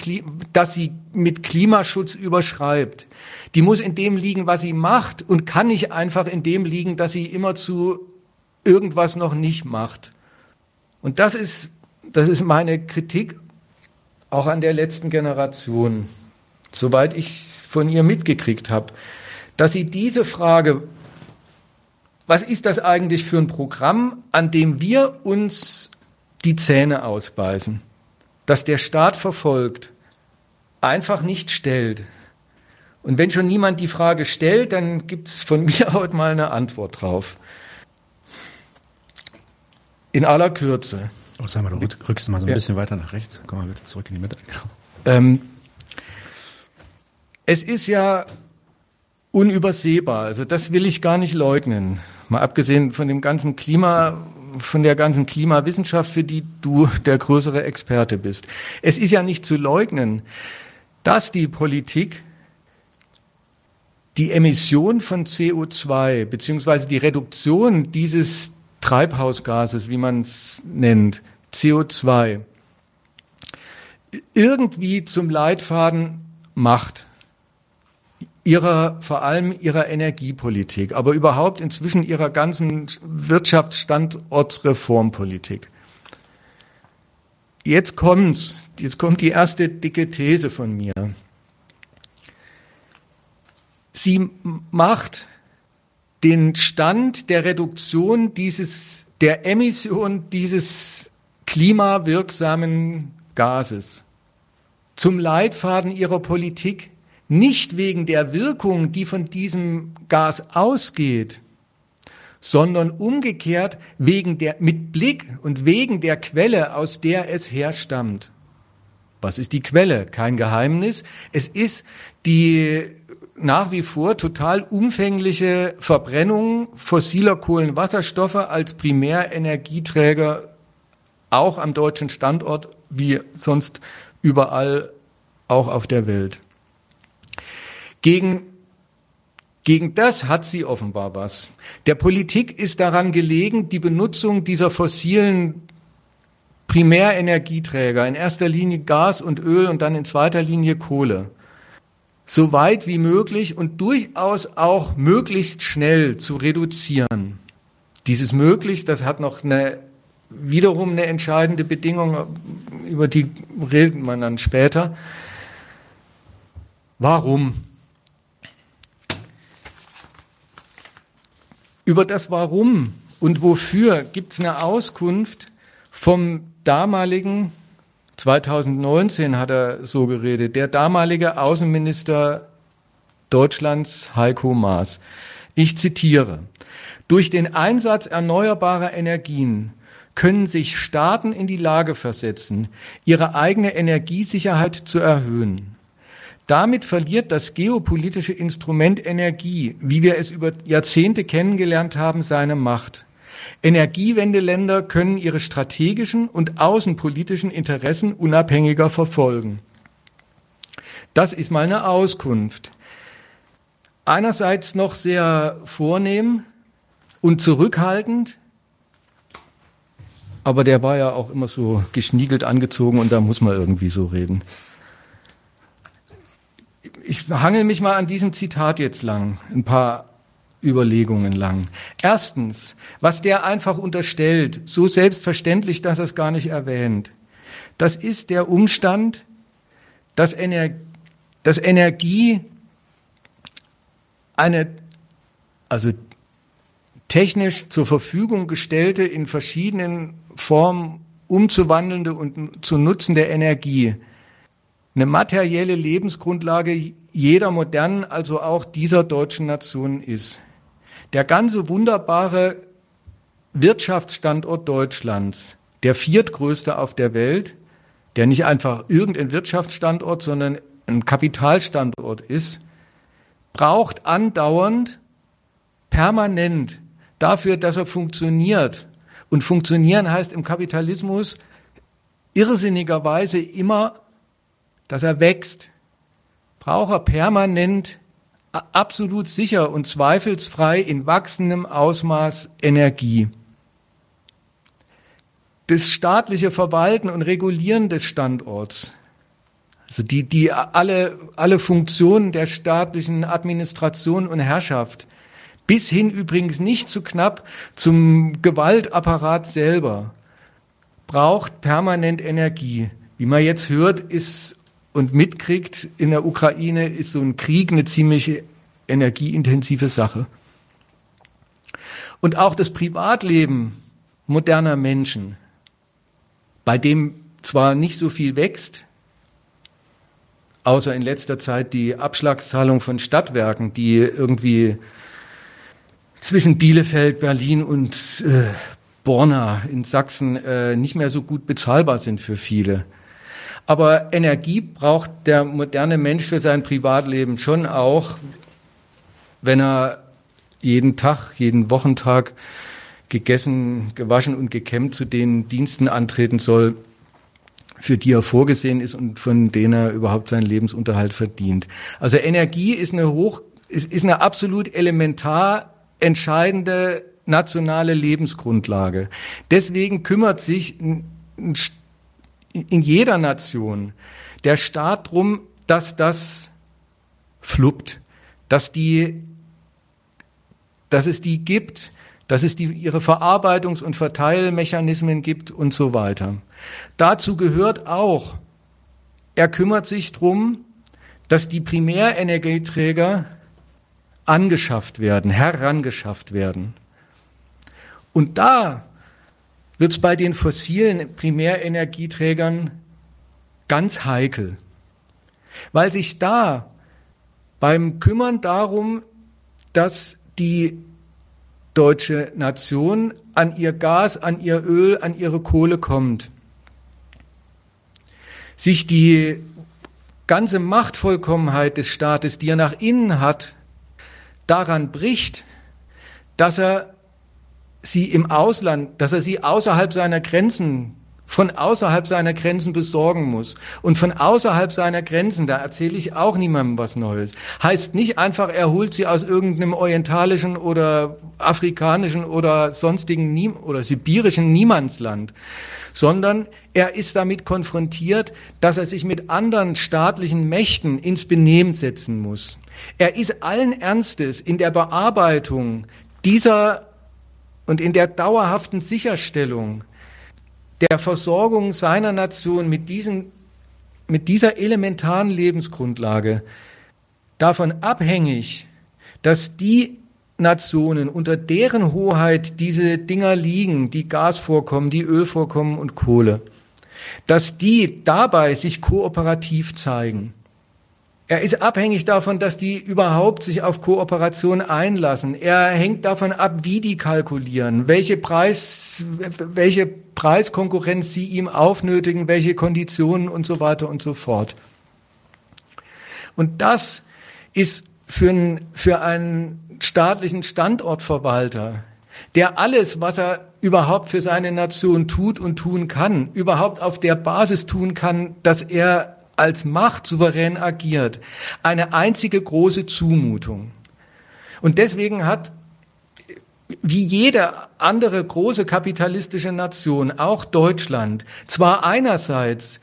dass sie mit Klimaschutz überschreibt. Die muss in dem liegen, was sie macht und kann nicht einfach in dem liegen, dass sie immer zu irgendwas noch nicht macht. Und das ist, das ist meine Kritik auch an der letzten Generation, soweit ich von ihr mitgekriegt habe, dass sie diese Frage, was ist das eigentlich für ein Programm, an dem wir uns die Zähne ausbeißen, das der Staat verfolgt, einfach nicht stellt. Und wenn schon niemand die Frage stellt, dann gibt es von (laughs) mir heute mal eine Antwort drauf. In aller Kürze. Oh, sag mal, du rückst mal so ein ja. bisschen weiter nach rechts. Komm mal bitte zurück in die Mitte. Ähm, es ist ja unübersehbar. Also das will ich gar nicht leugnen. Mal abgesehen von dem ganzen Klima, von der ganzen Klimawissenschaft, für die du der größere Experte bist. Es ist ja nicht zu leugnen, dass die Politik die Emission von CO2 beziehungsweise die Reduktion dieses Treibhausgases, wie man es nennt, CO2, irgendwie zum Leitfaden macht ihrer, vor allem ihrer Energiepolitik, aber überhaupt inzwischen ihrer ganzen Wirtschaftsstandortsreformpolitik. Jetzt kommt's. Jetzt kommt die erste dicke These von mir. Sie macht den Stand der Reduktion dieses, der Emission dieses klimawirksamen Gases zum Leitfaden ihrer Politik nicht wegen der Wirkung, die von diesem Gas ausgeht, sondern umgekehrt wegen der, mit Blick und wegen der Quelle, aus der es herstammt. Was ist die Quelle? Kein Geheimnis. Es ist die nach wie vor total umfängliche Verbrennung fossiler Kohlenwasserstoffe als Primärenergieträger auch am deutschen Standort wie sonst überall auch auf der Welt. Gegen, gegen das hat sie offenbar was. Der Politik ist daran gelegen, die Benutzung dieser fossilen Primärenergieträger, in erster Linie Gas und Öl und dann in zweiter Linie Kohle, so weit wie möglich und durchaus auch möglichst schnell zu reduzieren. Dieses möglichst, das hat noch eine, wiederum eine entscheidende Bedingung, über die redet man dann später. Warum? Über das Warum und wofür gibt es eine Auskunft vom damaligen, 2019 hat er so geredet, der damalige Außenminister Deutschlands Heiko Maas. Ich zitiere, durch den Einsatz erneuerbarer Energien können sich Staaten in die Lage versetzen, ihre eigene Energiesicherheit zu erhöhen. Damit verliert das geopolitische Instrument Energie, wie wir es über Jahrzehnte kennengelernt haben, seine Macht. Energiewendeländer können ihre strategischen und außenpolitischen Interessen unabhängiger verfolgen. Das ist mal eine Auskunft. Einerseits noch sehr vornehm und zurückhaltend, aber der war ja auch immer so geschniegelt angezogen und da muss man irgendwie so reden ich hangel mich mal an diesem Zitat jetzt lang, ein paar Überlegungen lang. Erstens, was der einfach unterstellt, so selbstverständlich, dass er es gar nicht erwähnt, das ist der Umstand, dass, Ener dass Energie eine, also technisch zur Verfügung gestellte, in verschiedenen Formen umzuwandelnde und zu nutzende Energie eine materielle Lebensgrundlage jeder modernen, also auch dieser deutschen Nation ist. Der ganze wunderbare Wirtschaftsstandort Deutschlands, der viertgrößte auf der Welt, der nicht einfach irgendein Wirtschaftsstandort, sondern ein Kapitalstandort ist, braucht andauernd, permanent dafür, dass er funktioniert. Und funktionieren heißt im Kapitalismus irrsinnigerweise immer dass er wächst, braucht er permanent absolut sicher und zweifelsfrei in wachsendem Ausmaß Energie. Das staatliche Verwalten und Regulieren des Standorts, also die, die alle, alle Funktionen der staatlichen Administration und Herrschaft, bis hin übrigens nicht zu knapp zum Gewaltapparat selber, braucht permanent Energie. Wie man jetzt hört, ist und mitkriegt, in der Ukraine ist so ein Krieg eine ziemlich energieintensive Sache. Und auch das Privatleben moderner Menschen, bei dem zwar nicht so viel wächst, außer in letzter Zeit die Abschlagszahlung von Stadtwerken, die irgendwie zwischen Bielefeld, Berlin und äh, Borna in Sachsen äh, nicht mehr so gut bezahlbar sind für viele. Aber Energie braucht der moderne Mensch für sein Privatleben schon auch, wenn er jeden Tag, jeden Wochentag gegessen, gewaschen und gekämmt zu den Diensten antreten soll, für die er vorgesehen ist und von denen er überhaupt seinen Lebensunterhalt verdient. Also Energie ist eine hoch, ist, ist eine absolut elementar entscheidende nationale Lebensgrundlage. Deswegen kümmert sich in jeder Nation der Staat darum, dass das fluppt, dass die, dass es die gibt, dass es die, ihre Verarbeitungs- und Verteilmechanismen gibt und so weiter. Dazu gehört auch, er kümmert sich darum, dass die Primärenergieträger angeschafft werden, herangeschafft werden. Und da wird es bei den fossilen Primärenergieträgern ganz heikel, weil sich da beim Kümmern darum, dass die deutsche Nation an ihr Gas, an ihr Öl, an ihre Kohle kommt. Sich die ganze Machtvollkommenheit des Staates, die er nach innen hat, daran bricht, dass er sie im Ausland, dass er sie außerhalb seiner Grenzen von außerhalb seiner Grenzen besorgen muss. Und von außerhalb seiner Grenzen, da erzähle ich auch niemandem was Neues. Heißt nicht einfach, er holt sie aus irgendeinem orientalischen oder afrikanischen oder sonstigen Nie oder sibirischen Niemandsland, sondern er ist damit konfrontiert, dass er sich mit anderen staatlichen Mächten ins Benehmen setzen muss. Er ist allen Ernstes in der Bearbeitung dieser und in der dauerhaften Sicherstellung der Versorgung seiner Nation mit, diesen, mit dieser elementaren Lebensgrundlage davon abhängig, dass die Nationen, unter deren Hoheit diese Dinger liegen, die Gasvorkommen, die Ölvorkommen und Kohle, dass die dabei sich kooperativ zeigen. Er ist abhängig davon, dass die überhaupt sich auf Kooperation einlassen. Er hängt davon ab, wie die kalkulieren, welche Preis, welche Preiskonkurrenz sie ihm aufnötigen, welche Konditionen und so weiter und so fort. Und das ist für einen, für einen staatlichen Standortverwalter, der alles, was er überhaupt für seine Nation tut und tun kann, überhaupt auf der Basis tun kann, dass er als Macht souverän agiert, eine einzige große Zumutung. Und deswegen hat wie jede andere große kapitalistische Nation, auch Deutschland, zwar einerseits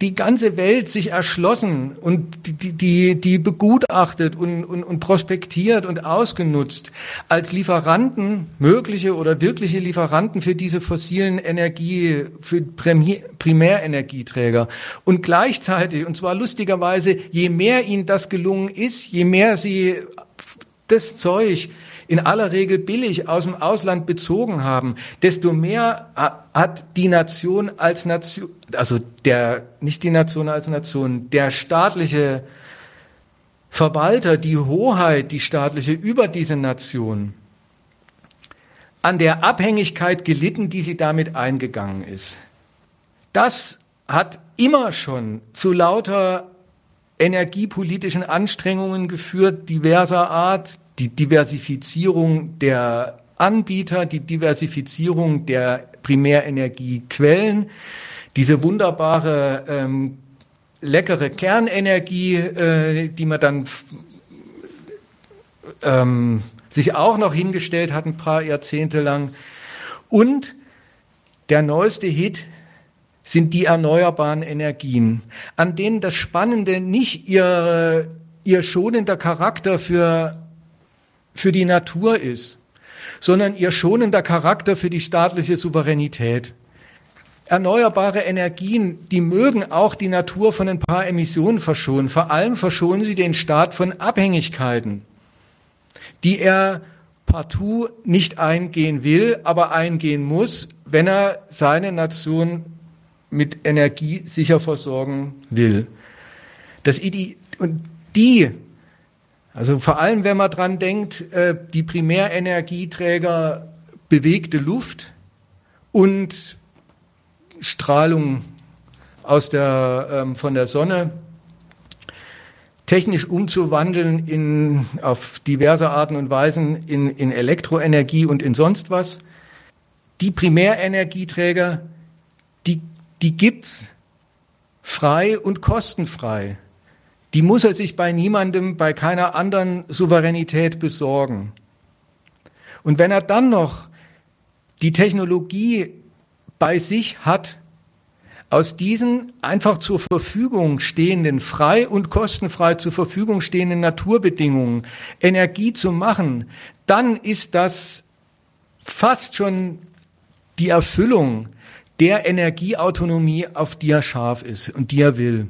die ganze Welt sich erschlossen und die, die, die begutachtet und, und, und prospektiert und ausgenutzt als Lieferanten, mögliche oder wirkliche Lieferanten für diese fossilen Energie, für Primärenergieträger. Und gleichzeitig, und zwar lustigerweise, je mehr ihnen das gelungen ist, je mehr sie das Zeug in aller Regel billig aus dem Ausland bezogen haben, desto mehr hat die Nation als Nation, also der, nicht die Nation als Nation, der staatliche Verwalter, die Hoheit, die staatliche über diese Nation, an der Abhängigkeit gelitten, die sie damit eingegangen ist. Das hat immer schon zu lauter energiepolitischen Anstrengungen geführt, diverser Art, die Diversifizierung der Anbieter, die Diversifizierung der Primärenergiequellen, diese wunderbare ähm, leckere Kernenergie, äh, die man dann ähm, sich auch noch hingestellt hat, ein paar Jahrzehnte lang. Und der neueste Hit sind die erneuerbaren Energien, an denen das Spannende nicht ihr, ihr schonender Charakter für für die Natur ist, sondern ihr schonender Charakter für die staatliche Souveränität. Erneuerbare Energien, die mögen auch die Natur von ein paar Emissionen verschonen. Vor allem verschonen sie den Staat von Abhängigkeiten, die er partout nicht eingehen will, aber eingehen muss, wenn er seine Nation mit Energie sicher versorgen will. Das Ide und die also vor allem, wenn man dran denkt, äh, die Primärenergieträger bewegte Luft und Strahlung aus der, ähm, von der Sonne technisch umzuwandeln in, auf diverse Arten und Weisen in, in Elektroenergie und in sonst was. die Primärenergieträger, die, die gibt's frei und kostenfrei. Die muss er sich bei niemandem, bei keiner anderen Souveränität besorgen. Und wenn er dann noch die Technologie bei sich hat, aus diesen einfach zur Verfügung stehenden, frei und kostenfrei zur Verfügung stehenden Naturbedingungen Energie zu machen, dann ist das fast schon die Erfüllung der Energieautonomie, auf die er scharf ist und die er will.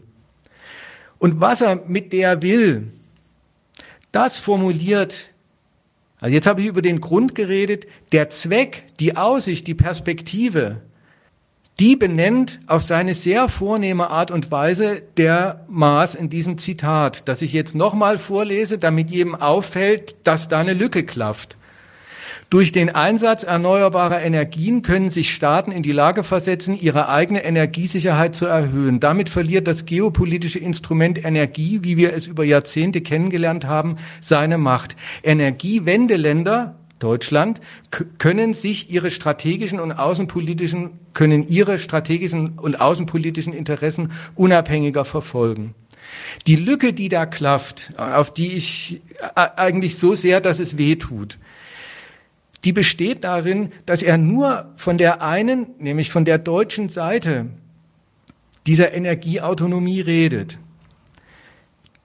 Und was er mit der will, das formuliert, also jetzt habe ich über den Grund geredet, der Zweck, die Aussicht, die Perspektive, die benennt auf seine sehr vornehme Art und Weise der Maß in diesem Zitat, das ich jetzt nochmal vorlese, damit jedem auffällt, dass da eine Lücke klafft. Durch den Einsatz erneuerbarer Energien können sich Staaten in die Lage versetzen, ihre eigene Energiesicherheit zu erhöhen. Damit verliert das geopolitische Instrument Energie, wie wir es über Jahrzehnte kennengelernt haben, seine Macht. Energiewendeländer Deutschland können sich ihre strategischen und außenpolitischen können ihre strategischen und außenpolitischen Interessen unabhängiger verfolgen. Die Lücke, die da klafft, auf die ich äh, eigentlich so sehr, dass es weh tut, die besteht darin, dass er nur von der einen, nämlich von der deutschen Seite dieser Energieautonomie redet.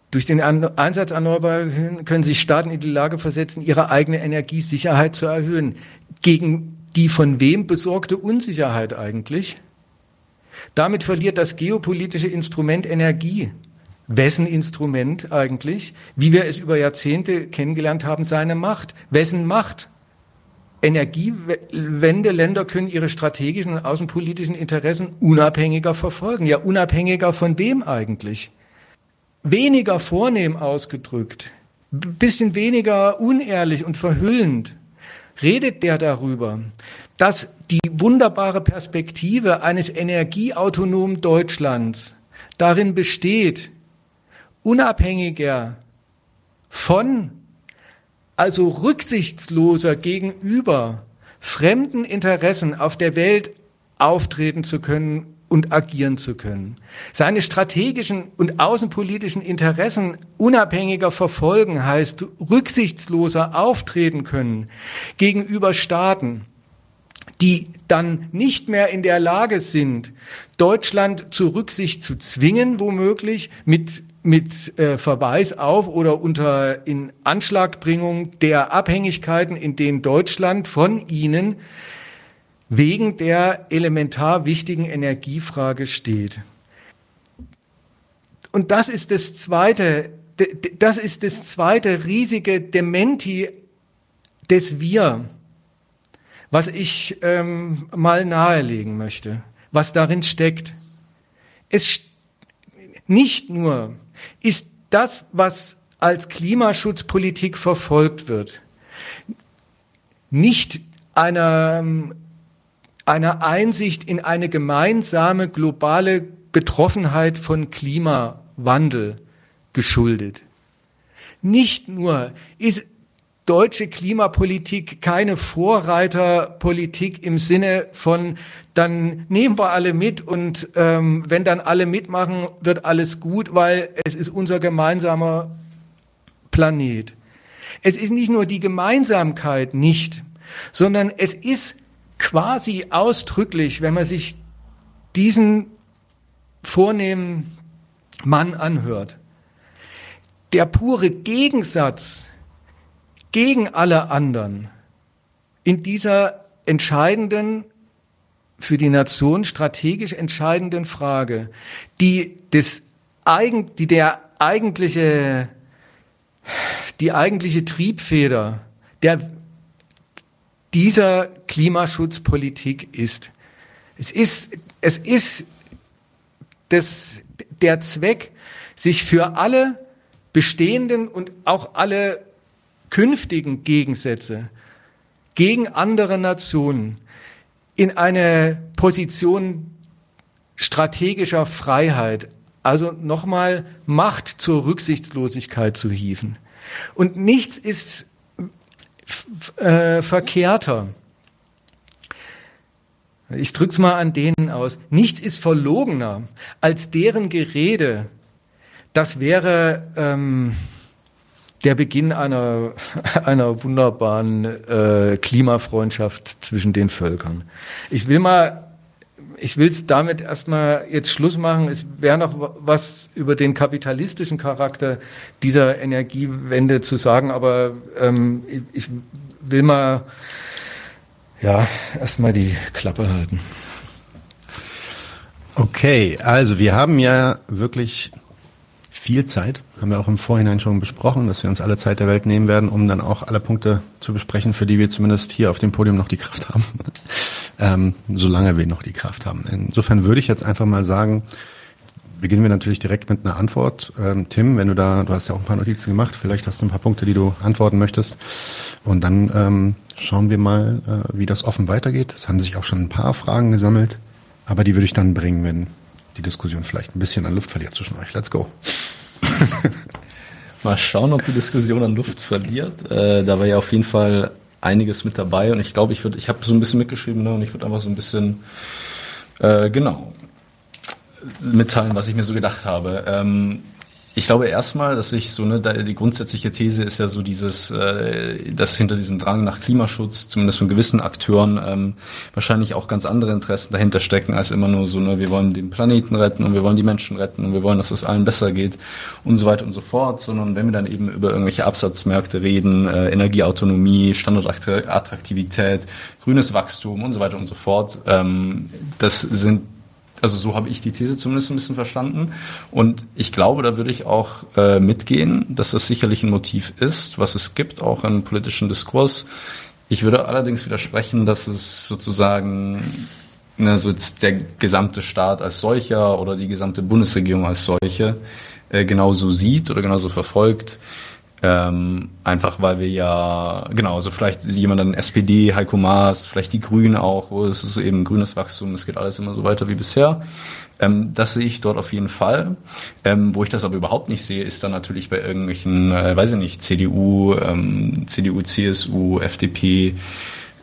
Durch den Einsatz erneuerbarer können sich Staaten in die Lage versetzen, ihre eigene Energiesicherheit zu erhöhen. Gegen die von wem besorgte Unsicherheit eigentlich? Damit verliert das geopolitische Instrument Energie. Wessen Instrument eigentlich, wie wir es über Jahrzehnte kennengelernt haben, seine Macht? Wessen Macht? Energiewende-Länder können ihre strategischen und außenpolitischen Interessen unabhängiger verfolgen. Ja, unabhängiger von wem eigentlich? weniger vornehm ausgedrückt, bisschen weniger unehrlich und verhüllend, redet der darüber, dass die wunderbare Perspektive eines energieautonomen Deutschlands darin besteht, unabhängiger von, also rücksichtsloser gegenüber fremden Interessen auf der Welt auftreten zu können und agieren zu können. Seine strategischen und außenpolitischen Interessen unabhängiger verfolgen heißt rücksichtsloser auftreten können gegenüber Staaten, die dann nicht mehr in der Lage sind, Deutschland zur Rücksicht zu zwingen, womöglich mit mit äh, Verweis auf oder unter in Anschlagbringung der Abhängigkeiten, in denen Deutschland von ihnen wegen der elementar wichtigen Energiefrage steht. Und das ist das zweite, das ist das zweite riesige Dementi des Wir, was ich ähm, mal nahelegen möchte, was darin steckt. Es nicht nur ist das, was als Klimaschutzpolitik verfolgt wird, nicht einer einer Einsicht in eine gemeinsame globale Betroffenheit von Klimawandel geschuldet. Nicht nur ist deutsche Klimapolitik keine Vorreiterpolitik im Sinne von, dann nehmen wir alle mit und ähm, wenn dann alle mitmachen, wird alles gut, weil es ist unser gemeinsamer Planet. Es ist nicht nur die Gemeinsamkeit nicht, sondern es ist quasi ausdrücklich, wenn man sich diesen vornehmen Mann anhört, der pure Gegensatz gegen alle anderen in dieser entscheidenden, für die Nation strategisch entscheidenden Frage, die, des, die der eigentliche, die eigentliche Triebfeder der dieser Klimaschutzpolitik ist. Es ist, es ist das, der Zweck, sich für alle bestehenden und auch alle künftigen Gegensätze gegen andere Nationen in eine Position strategischer Freiheit, also nochmal Macht zur Rücksichtslosigkeit zu hieven. Und nichts ist äh, verkehrter ich drück's mal an denen aus, nichts ist verlogener als deren Gerede. Das wäre ähm, der Beginn einer, (laughs) einer wunderbaren äh, Klimafreundschaft zwischen den Völkern. Ich will mal ich will es damit erstmal jetzt Schluss machen. Es wäre noch was über den kapitalistischen Charakter dieser Energiewende zu sagen, aber ähm, ich will mal ja erstmal die Klappe halten. Okay, also wir haben ja wirklich viel Zeit, haben wir auch im Vorhinein schon besprochen, dass wir uns alle Zeit der Welt nehmen werden, um dann auch alle Punkte zu besprechen, für die wir zumindest hier auf dem Podium noch die Kraft haben (laughs) ähm, solange wir noch die Kraft haben. Insofern würde ich jetzt einfach mal sagen, beginnen wir natürlich direkt mit einer Antwort. Ähm, Tim, wenn du da, du hast ja auch ein paar Notizen gemacht, vielleicht hast du ein paar Punkte, die du antworten möchtest. Und dann ähm, schauen wir mal, äh, wie das offen weitergeht. Es haben sich auch schon ein paar Fragen gesammelt, aber die würde ich dann bringen, wenn die Diskussion vielleicht ein bisschen an Luft verliert zwischen euch. Let's go. (laughs) mal schauen, ob die Diskussion an Luft verliert. Äh, da war ja auf jeden Fall einiges mit dabei und ich glaube, ich würde, ich habe so ein bisschen mitgeschrieben ne, und ich würde einfach so ein bisschen äh, genau mitteilen, was ich mir so gedacht habe. Ähm, ich glaube erstmal, dass ich so, ne, die grundsätzliche These ist ja so dieses, äh, dass hinter diesem Drang nach Klimaschutz, zumindest von gewissen Akteuren, ähm, wahrscheinlich auch ganz andere Interessen dahinter stecken, als immer nur so, ne, wir wollen den Planeten retten und wir wollen die Menschen retten und wir wollen, dass es allen besser geht und so weiter und so fort, sondern wenn wir dann eben über irgendwelche Absatzmärkte reden, äh, Energieautonomie, Standortattraktivität, grünes Wachstum und so weiter und so fort, ähm, das sind also so habe ich die These zumindest ein bisschen verstanden. Und ich glaube, da würde ich auch äh, mitgehen, dass das sicherlich ein Motiv ist, was es gibt, auch im politischen Diskurs. Ich würde allerdings widersprechen, dass es sozusagen ne, so jetzt der gesamte Staat als solcher oder die gesamte Bundesregierung als solche äh, genauso sieht oder genauso verfolgt. Ähm, einfach weil wir ja, genau, also vielleicht jemand an SPD, Heiko Maas, vielleicht die Grünen auch, wo es ist eben grünes Wachstum, es geht alles immer so weiter wie bisher. Ähm, das sehe ich dort auf jeden Fall. Ähm, wo ich das aber überhaupt nicht sehe, ist dann natürlich bei irgendwelchen, äh, weiß ich nicht, CDU, ähm, CDU, CSU, FDP,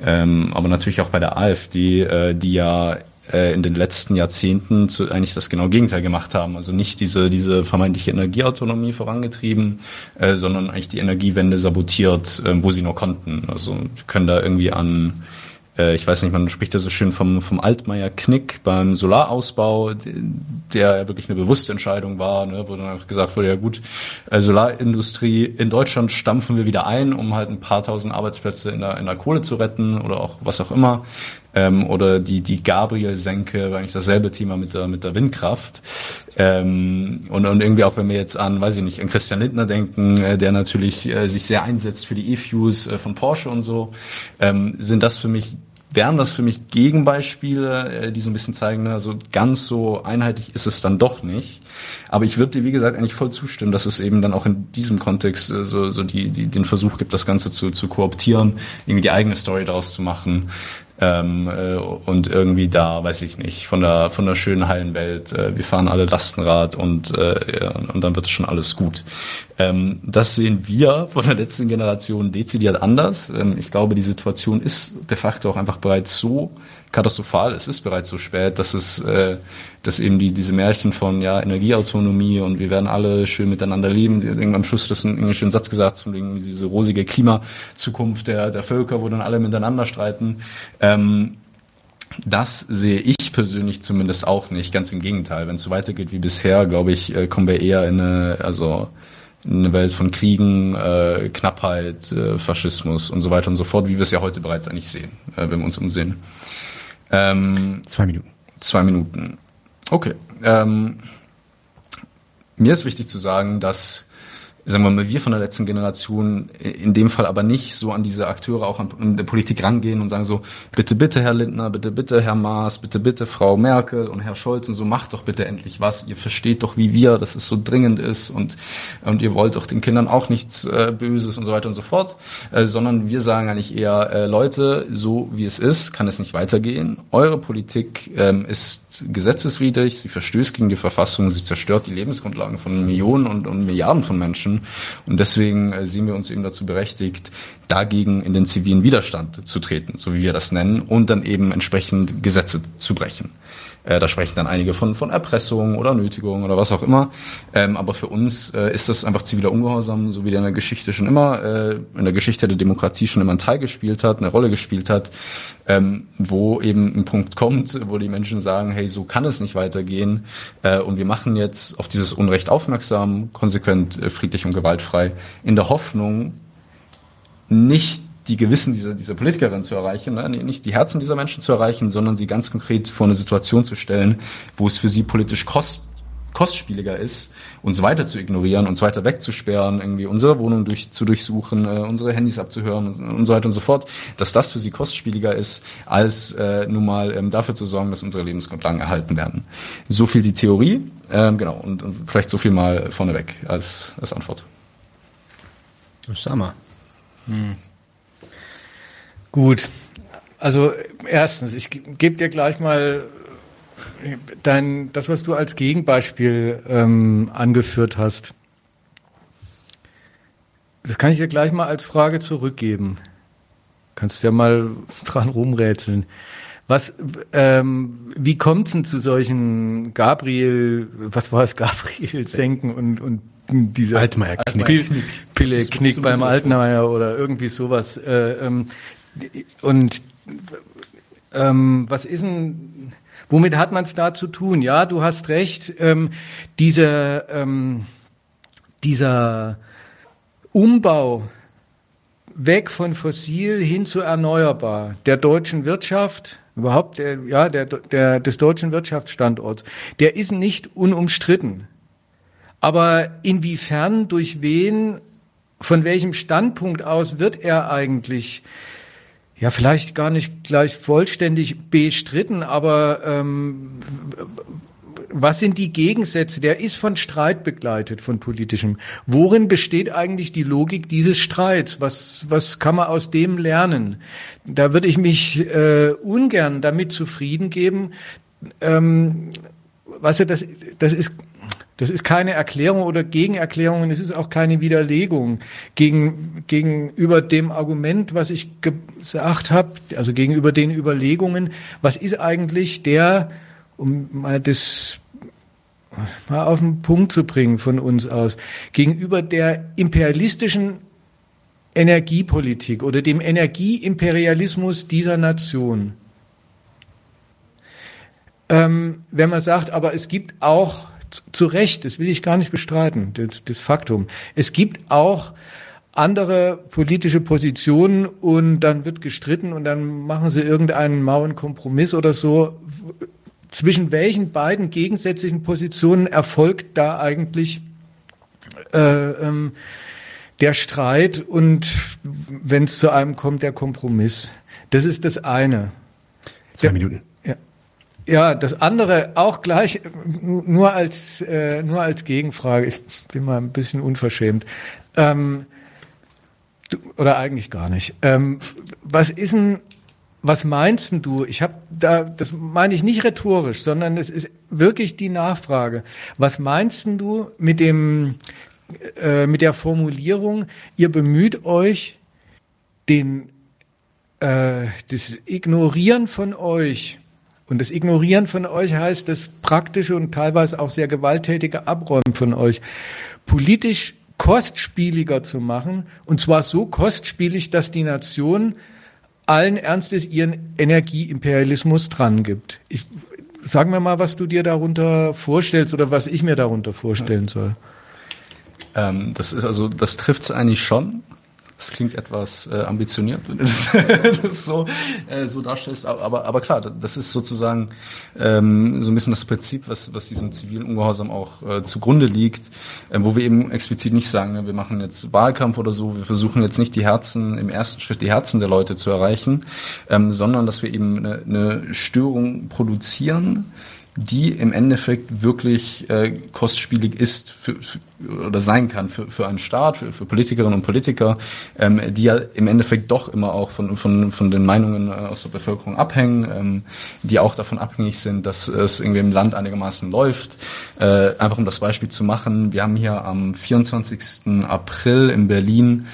ähm, aber natürlich auch bei der AfD, äh, die ja in den letzten Jahrzehnten zu, eigentlich das genau Gegenteil gemacht haben. Also nicht diese, diese vermeintliche Energieautonomie vorangetrieben, äh, sondern eigentlich die Energiewende sabotiert, äh, wo sie nur konnten. Also können da irgendwie an äh, ich weiß nicht, man spricht ja so schön vom, vom Altmaier-Knick beim Solarausbau, der ja wirklich eine bewusste Entscheidung war, ne, wo dann einfach gesagt wurde, ja gut, äh, Solarindustrie in Deutschland stampfen wir wieder ein, um halt ein paar tausend Arbeitsplätze in der, in der Kohle zu retten oder auch was auch immer. Ähm, oder die, die Gabriel-Senke war eigentlich dasselbe Thema mit der, mit der Windkraft. Ähm, und, und irgendwie auch, wenn wir jetzt an, weiß ich nicht, an Christian Lindner denken, äh, der natürlich äh, sich sehr einsetzt für die E-Fuels äh, von Porsche und so, ähm, sind das für mich wären das für mich Gegenbeispiele, äh, die so ein bisschen zeigen, ne, also ganz so einheitlich ist es dann doch nicht. Aber ich würde dir, wie gesagt, eigentlich voll zustimmen, dass es eben dann auch in diesem Kontext äh, so, so die, die, den Versuch gibt, das Ganze zu, zu kooptieren, irgendwie die eigene Story daraus zu machen. Ähm, äh, und irgendwie da, weiß ich nicht, von der von der schönen heilen Welt, äh, wir fahren alle Lastenrad und äh, und dann wird schon alles gut. Ähm, das sehen wir von der letzten Generation dezidiert anders. Ähm, ich glaube, die Situation ist de facto auch einfach bereits so katastrophal. Es ist bereits so spät, dass es, äh, dass eben die, diese Märchen von ja Energieautonomie und wir werden alle schön miteinander leben. Am Schluss hat das einen schönen Satz gesagt, von diese rosige Klimazukunft der, der Völker, wo dann alle miteinander streiten. Ähm, das sehe ich persönlich zumindest auch nicht. Ganz im Gegenteil. Wenn es so weitergeht wie bisher, glaube ich, äh, kommen wir eher in eine, also eine Welt von Kriegen, äh, Knappheit, äh, Faschismus und so weiter und so fort, wie wir es ja heute bereits eigentlich sehen, äh, wenn wir uns umsehen. Ähm, zwei Minuten. Zwei Minuten. Okay. Ähm, mir ist wichtig zu sagen, dass sagen wir mal, wir von der letzten Generation in dem Fall aber nicht so an diese Akteure auch an der Politik rangehen und sagen so, bitte, bitte, Herr Lindner, bitte, bitte, Herr Maas, bitte, bitte, Frau Merkel und Herr Scholz und so, macht doch bitte endlich was. Ihr versteht doch, wie wir, dass es so dringend ist und, und ihr wollt doch den Kindern auch nichts äh, Böses und so weiter und so fort, äh, sondern wir sagen eigentlich eher, äh, Leute, so wie es ist, kann es nicht weitergehen. Eure Politik ähm, ist gesetzeswidrig, sie verstößt gegen die Verfassung, sie zerstört die Lebensgrundlagen von Millionen und, und Milliarden von Menschen können. Und deswegen äh, sehen wir uns eben dazu berechtigt, dagegen in den zivilen Widerstand zu treten, so wie wir das nennen, und dann eben entsprechend Gesetze zu brechen. Äh, da sprechen dann einige von, von Erpressung oder Nötigung oder was auch immer. Ähm, aber für uns äh, ist das einfach ziviler Ungehorsam, so wie der in der Geschichte schon immer, äh, in der Geschichte der Demokratie schon immer einen Teil gespielt hat, eine Rolle gespielt hat, ähm, wo eben ein Punkt kommt, wo die Menschen sagen, hey, so kann es nicht weitergehen. Äh, und wir machen jetzt auf dieses Unrecht aufmerksam, konsequent, äh, friedlich und gewaltfrei, in der Hoffnung, nicht die Gewissen dieser, dieser Politikerin zu erreichen, ne? nicht die Herzen dieser Menschen zu erreichen, sondern sie ganz konkret vor eine Situation zu stellen, wo es für sie politisch kost, kostspieliger ist, uns weiter zu ignorieren, uns weiter wegzusperren, irgendwie unsere Wohnung durch, zu durchsuchen, äh, unsere Handys abzuhören und so weiter und so fort, dass das für sie kostspieliger ist, als äh, nun mal ähm, dafür zu sorgen, dass unsere Lebensgrundlagen erhalten werden. So viel die Theorie, ähm, genau, und, und vielleicht so viel mal vorneweg als, als Antwort. Sag mal. Hm. Gut. Also erstens, ich gebe dir gleich mal dein, das, was du als Gegenbeispiel ähm, angeführt hast. Das kann ich dir gleich mal als Frage zurückgeben. Kannst du ja mal (laughs) dran rumrätseln. Was, ähm, wie kommt es denn zu solchen Gabriel, was war es, (laughs) Gabriel Senken und, und diese Altmaier Knick, Pille, Pille Knick beim Altmaier oder irgendwie sowas. Äh, ähm, und ähm, was ist denn, womit hat man es da zu tun? Ja, du hast recht, ähm, diese, ähm, dieser Umbau weg von fossil hin zu erneuerbar der deutschen Wirtschaft, überhaupt der, ja, der, der, des deutschen Wirtschaftsstandorts, der ist nicht unumstritten. Aber inwiefern, durch wen, von welchem Standpunkt aus wird er eigentlich ja, vielleicht gar nicht gleich vollständig bestritten, aber ähm, was sind die Gegensätze? Der ist von Streit begleitet, von politischem. Worin besteht eigentlich die Logik dieses Streits? Was, was kann man aus dem lernen? Da würde ich mich äh, ungern damit zufrieden geben. Ähm, weißt du, das, das ist das ist keine Erklärung oder Gegenerklärung und es ist auch keine Widerlegung gegen, gegenüber dem Argument, was ich gesagt habe, also gegenüber den Überlegungen, was ist eigentlich der, um mal das mal auf den Punkt zu bringen von uns aus, gegenüber der imperialistischen Energiepolitik oder dem Energieimperialismus dieser Nation. Ähm, wenn man sagt, aber es gibt auch zu Recht, das will ich gar nicht bestreiten, das, das Faktum. Es gibt auch andere politische Positionen und dann wird gestritten und dann machen sie irgendeinen mauen Kompromiss oder so. Zwischen welchen beiden gegensätzlichen Positionen erfolgt da eigentlich äh, ähm, der Streit und wenn es zu einem kommt, der Kompromiss? Das ist das eine. Zwei Minuten. Ja, das andere auch gleich, nur als, äh, nur als Gegenfrage. Ich bin mal ein bisschen unverschämt. Ähm, du, oder eigentlich gar nicht. Ähm, was ist denn, was meinst denn du? Ich habe da, das meine ich nicht rhetorisch, sondern es ist wirklich die Nachfrage. Was meinst denn du mit dem, äh, mit der Formulierung, ihr bemüht euch, den, äh, das Ignorieren von euch und das Ignorieren von euch heißt das praktische und teilweise auch sehr gewalttätige Abräumen von euch politisch kostspieliger zu machen. Und zwar so kostspielig, dass die Nation allen Ernstes ihren Energieimperialismus dran gibt. Ich, sag mir mal, was du dir darunter vorstellst oder was ich mir darunter vorstellen soll. Ähm, das ist also, das trifft es eigentlich schon. Das klingt etwas äh, ambitioniert, wenn du das, (laughs) das so, äh, so darstellst. Aber, aber klar, das ist sozusagen ähm, so ein bisschen das Prinzip, was, was diesem zivilen Ungehorsam auch äh, zugrunde liegt, äh, wo wir eben explizit nicht sagen, ne, wir machen jetzt Wahlkampf oder so, wir versuchen jetzt nicht die Herzen, im ersten Schritt die Herzen der Leute zu erreichen, ähm, sondern dass wir eben eine, eine Störung produzieren, die im Endeffekt wirklich äh, kostspielig ist für, für, oder sein kann für, für einen Staat, für, für Politikerinnen und Politiker, ähm, die ja im Endeffekt doch immer auch von, von, von den Meinungen äh, aus der Bevölkerung abhängen, ähm, die auch davon abhängig sind, dass es irgendwie im Land einigermaßen läuft. Äh, einfach um das Beispiel zu machen, wir haben hier am 24. April in Berlin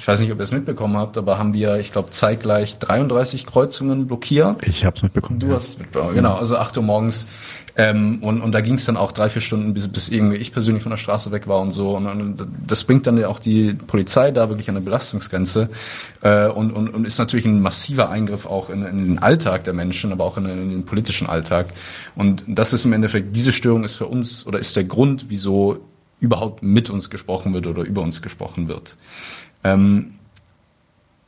ich weiß nicht, ob ihr es mitbekommen habt, aber haben wir, ich glaube, zeitgleich 33 Kreuzungen blockiert. Ich habe es mitbekommen. Du ja. hast es mitbekommen, genau. Also 8 Uhr morgens. Ähm, und, und da ging es dann auch drei, vier Stunden, bis, bis irgendwie ich persönlich von der Straße weg war und so. Und, und das bringt dann ja auch die Polizei da wirklich an eine Belastungsgrenze äh, und, und, und ist natürlich ein massiver Eingriff auch in, in den Alltag der Menschen, aber auch in, in den politischen Alltag. Und das ist im Endeffekt, diese Störung ist für uns oder ist der Grund, wieso überhaupt mit uns gesprochen wird oder über uns gesprochen wird. Ähm,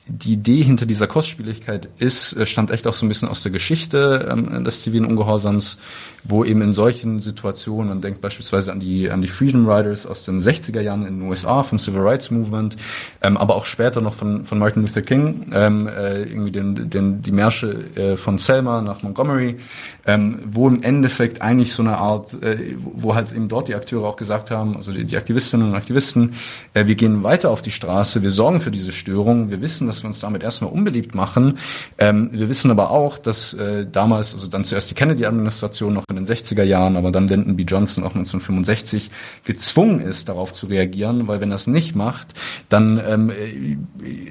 die Idee hinter dieser Kostspieligkeit ist, äh, stammt echt auch so ein bisschen aus der Geschichte ähm, des zivilen Ungehorsams, wo eben in solchen Situationen, man denkt beispielsweise an die, an die Freedom Riders aus den 60er Jahren in den USA vom Civil Rights Movement, ähm, aber auch später noch von, von Martin Luther King, ähm, äh, irgendwie den, den, die Märsche äh, von Selma nach Montgomery, ähm, wo im Endeffekt eigentlich so eine Art, äh, wo halt eben dort die Akteure auch gesagt haben, also die, die Aktivistinnen und Aktivisten, äh, wir gehen weiter auf die Straße, wir sorgen für diese Störung, wir wissen, dass wir uns damit erstmal unbeliebt machen, ähm, wir wissen aber auch, dass äh, damals, also dann zuerst die Kennedy-Administration noch in den 60er Jahren, aber dann Lyndon B. Johnson auch 1965 gezwungen ist, darauf zu reagieren, weil wenn er es nicht macht, dann ähm, äh,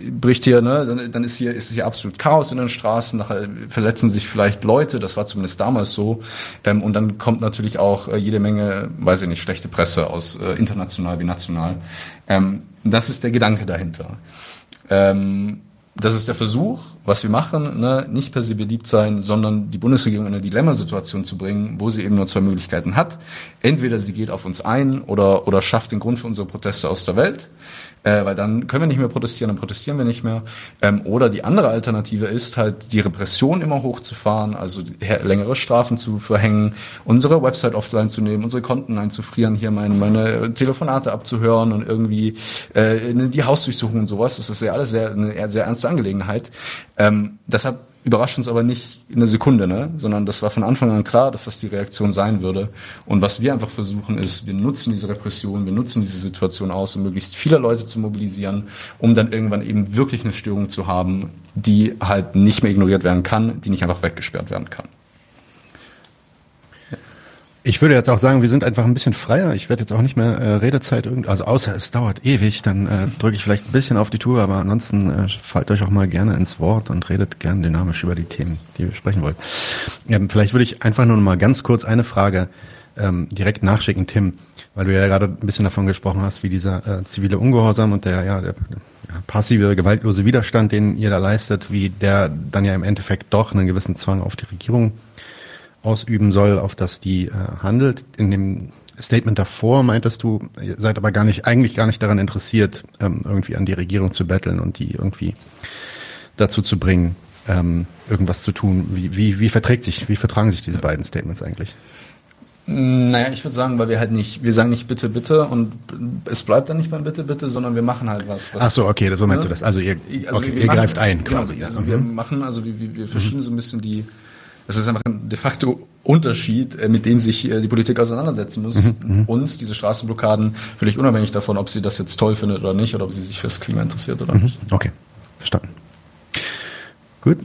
bricht hier, ne, dann, dann ist hier ist hier absolut Chaos in den Straßen, nachher verletzen sich vielleicht Leute, das war zumindest damals so, ähm, und dann kommt natürlich auch äh, jede Menge, weiß ich nicht, schlechte Presse aus äh, international wie national. Ähm, das ist der Gedanke dahinter. Ähm, das ist der Versuch, was wir machen, ne, nicht per se beliebt sein, sondern die Bundesregierung in eine Dilemmasituation zu bringen, wo sie eben nur zwei Möglichkeiten hat. Entweder sie geht auf uns ein oder, oder schafft den Grund für unsere Proteste aus der Welt äh, weil dann können wir nicht mehr protestieren, dann protestieren wir nicht mehr. Ähm, oder die andere Alternative ist halt, die Repression immer hochzufahren, also längere Strafen zu verhängen, unsere Website offline zu nehmen, unsere Konten einzufrieren, hier meine, meine Telefonate abzuhören und irgendwie äh, die Hausdurchsuchung und sowas. Das ist ja alles sehr, eine sehr ernste Angelegenheit. Ähm, deshalb überrascht uns aber nicht in einer Sekunde, ne? sondern das war von Anfang an klar, dass das die Reaktion sein würde. Und was wir einfach versuchen ist, wir nutzen diese Repression, wir nutzen diese Situation aus, um möglichst viele Leute zu mobilisieren, um dann irgendwann eben wirklich eine Störung zu haben, die halt nicht mehr ignoriert werden kann, die nicht einfach weggesperrt werden kann. Ich würde jetzt auch sagen, wir sind einfach ein bisschen freier. Ich werde jetzt auch nicht mehr äh, Redezeit irgendwie, also außer es dauert ewig, dann äh, drücke ich vielleicht ein bisschen auf die Tour, aber ansonsten äh, fallt euch auch mal gerne ins Wort und redet gern dynamisch über die Themen, die wir sprechen wollen. Ähm, vielleicht würde ich einfach nur noch mal ganz kurz eine Frage ähm, direkt nachschicken, Tim, weil du ja gerade ein bisschen davon gesprochen hast, wie dieser äh, zivile Ungehorsam und der ja der ja, passive, gewaltlose Widerstand, den ihr da leistet, wie der dann ja im Endeffekt doch einen gewissen Zwang auf die Regierung ausüben soll, auf das die äh, handelt. In dem Statement davor meintest du, ihr seid aber gar nicht, eigentlich gar nicht daran interessiert, ähm, irgendwie an die Regierung zu betteln und die irgendwie dazu zu bringen, ähm, irgendwas zu tun. Wie, wie, wie verträgt sich, wie vertragen sich diese beiden Statements eigentlich? Naja, ich würde sagen, weil wir halt nicht, wir sagen nicht bitte, bitte und es bleibt dann nicht beim bitte, bitte, sondern wir machen halt was. was Ach so, okay, so meinst ne? du das. Also ihr, also okay, ihr machen, greift ein genau, quasi. Also ja. wir machen, also wir, wir verschieben mhm. so ein bisschen die, das ist einfach ein de facto Unterschied, äh, mit dem sich äh, die Politik auseinandersetzen muss. Mhm, mhm, Uns, diese Straßenblockaden, völlig unabhängig davon, ob sie das jetzt toll findet oder nicht, oder ob sie sich fürs Klima interessiert oder mhm. nicht. Okay, verstanden. Gut.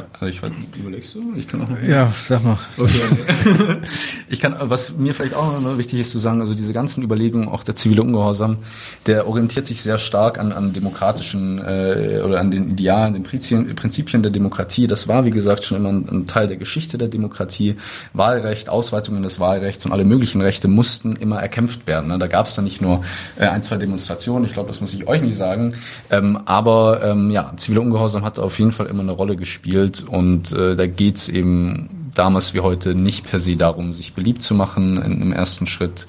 Kann, also ich überlegst du? Ich kann auch noch. Ja, sag mal. Okay. (laughs) ich kann, was mir vielleicht auch noch wichtig ist zu sagen, also diese ganzen Überlegungen, auch der zivile Ungehorsam, der orientiert sich sehr stark an, an demokratischen äh, oder an den Idealen, den Prinzipien, Prinzipien der Demokratie. Das war, wie gesagt, schon immer ein, ein, Teil der Geschichte der Demokratie. Wahlrecht, Ausweitungen des Wahlrechts und alle möglichen Rechte mussten immer erkämpft werden. Ne? Da gab es dann nicht nur äh, ein, zwei Demonstrationen, ich glaube, das muss ich euch nicht sagen. Ähm, aber ähm, ja, ziviler Ungehorsam hat auf jeden Fall immer eine Rolle gespielt gespielt und äh, da geht's eben damals wie heute nicht per se darum, sich beliebt zu machen in, im ersten Schritt,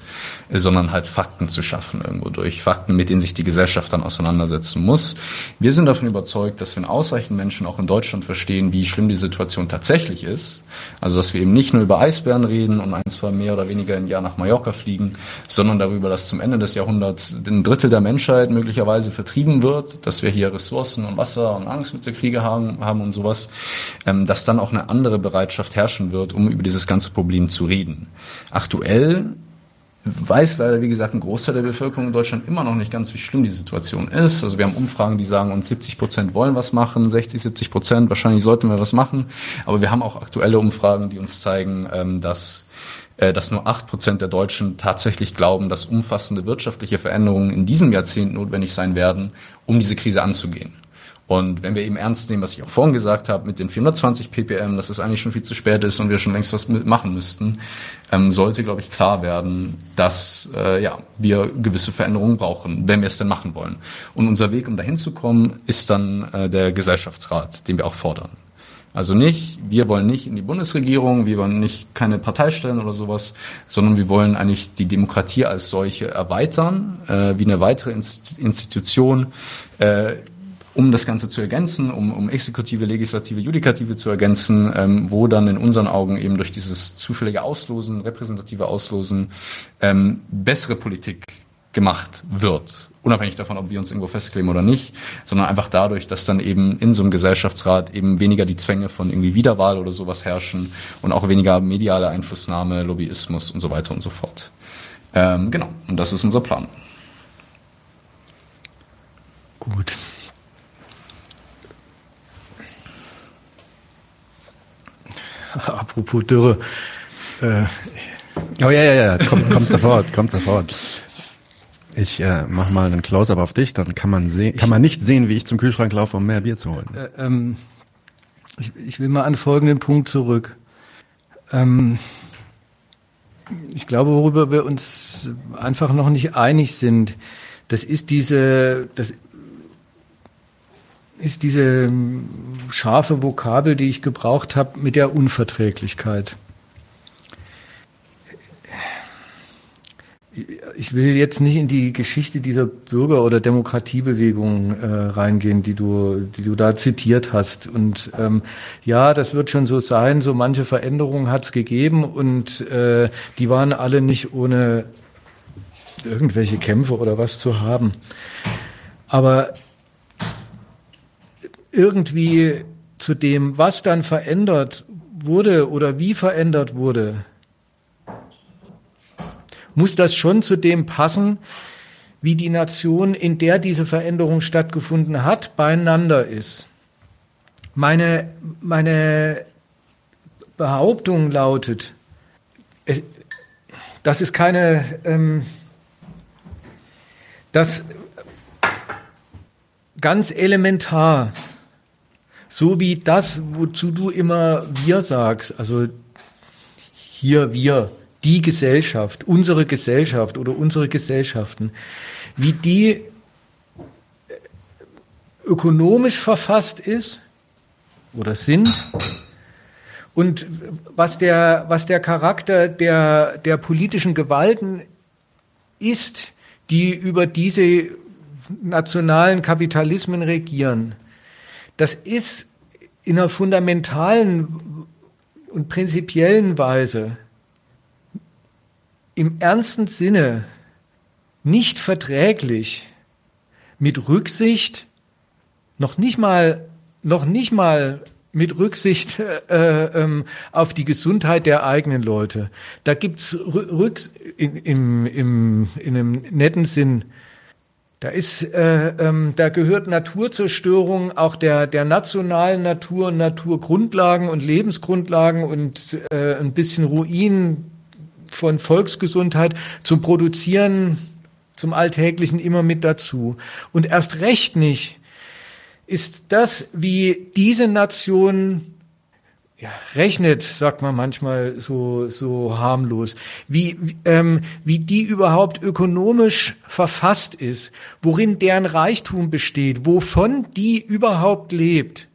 sondern halt Fakten zu schaffen irgendwo durch. Fakten, mit denen sich die Gesellschaft dann auseinandersetzen muss. Wir sind davon überzeugt, dass wenn ausreichend Menschen auch in Deutschland verstehen, wie schlimm die Situation tatsächlich ist, also dass wir eben nicht nur über Eisbären reden und ein, zwei mehr oder weniger im Jahr nach Mallorca fliegen, sondern darüber, dass zum Ende des Jahrhunderts ein Drittel der Menschheit möglicherweise vertrieben wird, dass wir hier Ressourcen und Wasser und Nahrungsmittelkriege haben, haben und sowas, ähm, dass dann auch eine andere Bereitschaft herrschen wird, um über dieses ganze Problem zu reden. Aktuell weiß leider, wie gesagt, ein Großteil der Bevölkerung in Deutschland immer noch nicht ganz, wie schlimm die Situation ist. Also wir haben Umfragen, die sagen, uns 70 Prozent wollen was machen, 60, 70 Prozent, wahrscheinlich sollten wir was machen. Aber wir haben auch aktuelle Umfragen, die uns zeigen, ähm, dass äh, dass nur acht Prozent der Deutschen tatsächlich glauben, dass umfassende wirtschaftliche Veränderungen in diesem Jahrzehnt notwendig sein werden, um diese Krise anzugehen. Und wenn wir eben ernst nehmen, was ich auch vorhin gesagt habe, mit den 420 ppm, dass es eigentlich schon viel zu spät ist und wir schon längst was machen müssten, ähm, sollte, glaube ich, klar werden, dass äh, ja, wir gewisse Veränderungen brauchen, wenn wir es denn machen wollen. Und unser Weg, um dahin zu kommen, ist dann äh, der Gesellschaftsrat, den wir auch fordern. Also nicht, wir wollen nicht in die Bundesregierung, wir wollen nicht keine Partei stellen oder sowas, sondern wir wollen eigentlich die Demokratie als solche erweitern, äh, wie eine weitere Institution, äh, um das Ganze zu ergänzen, um, um Exekutive, Legislative, Judikative zu ergänzen, ähm, wo dann in unseren Augen eben durch dieses zufällige Auslosen, repräsentative Auslosen ähm, bessere Politik gemacht wird. Unabhängig davon, ob wir uns irgendwo festkleben oder nicht, sondern einfach dadurch, dass dann eben in so einem Gesellschaftsrat eben weniger die Zwänge von irgendwie Wiederwahl oder sowas herrschen und auch weniger mediale Einflussnahme, Lobbyismus und so weiter und so fort. Ähm, genau, und das ist unser Plan. Gut. (laughs) Apropos Dürre. Äh, oh ja, ja, ja, kommt, kommt sofort, kommt sofort. Ich äh, mach mal einen Close-up auf dich, dann kann man sehen, kann man nicht sehen, wie ich zum Kühlschrank laufe, um mehr Bier zu holen. Äh, ähm, ich, ich, will mal an folgenden Punkt zurück. Ähm, ich glaube, worüber wir uns einfach noch nicht einig sind, das ist diese, das ist diese ähm, scharfe Vokabel, die ich gebraucht habe, mit der Unverträglichkeit. Ich will jetzt nicht in die Geschichte dieser Bürger- oder Demokratiebewegung äh, reingehen, die du, die du da zitiert hast. Und ähm, ja, das wird schon so sein. So manche Veränderungen hat es gegeben und äh, die waren alle nicht ohne irgendwelche Kämpfe oder was zu haben. Aber irgendwie zu dem, was dann verändert wurde oder wie verändert wurde, muss das schon zu dem passen, wie die Nation, in der diese Veränderung stattgefunden hat, beieinander ist. Meine, meine Behauptung lautet, es, das ist keine, ähm, das ganz elementar so wie das, wozu du immer wir sagst, also hier wir, die Gesellschaft, unsere Gesellschaft oder unsere Gesellschaften, wie die ökonomisch verfasst ist oder sind und was der, was der Charakter der, der politischen Gewalten ist, die über diese nationalen Kapitalismen regieren das ist in einer fundamentalen und prinzipiellen Weise im ernsten Sinne nicht verträglich mit Rücksicht, noch nicht mal, noch nicht mal mit Rücksicht (laughs) äh, ähm, auf die Gesundheit der eigenen Leute. Da gibt's Rücks in, im, im, in einem netten Sinn da ist, äh, ähm, da gehört Naturzerstörung auch der der nationalen Natur und Naturgrundlagen und Lebensgrundlagen und äh, ein bisschen Ruin von Volksgesundheit zum Produzieren, zum Alltäglichen immer mit dazu. Und erst recht nicht ist das, wie diese Nation ja, rechnet, sagt man manchmal so, so harmlos, wie, ähm, wie die überhaupt ökonomisch verfasst ist, worin deren Reichtum besteht, wovon die überhaupt lebt,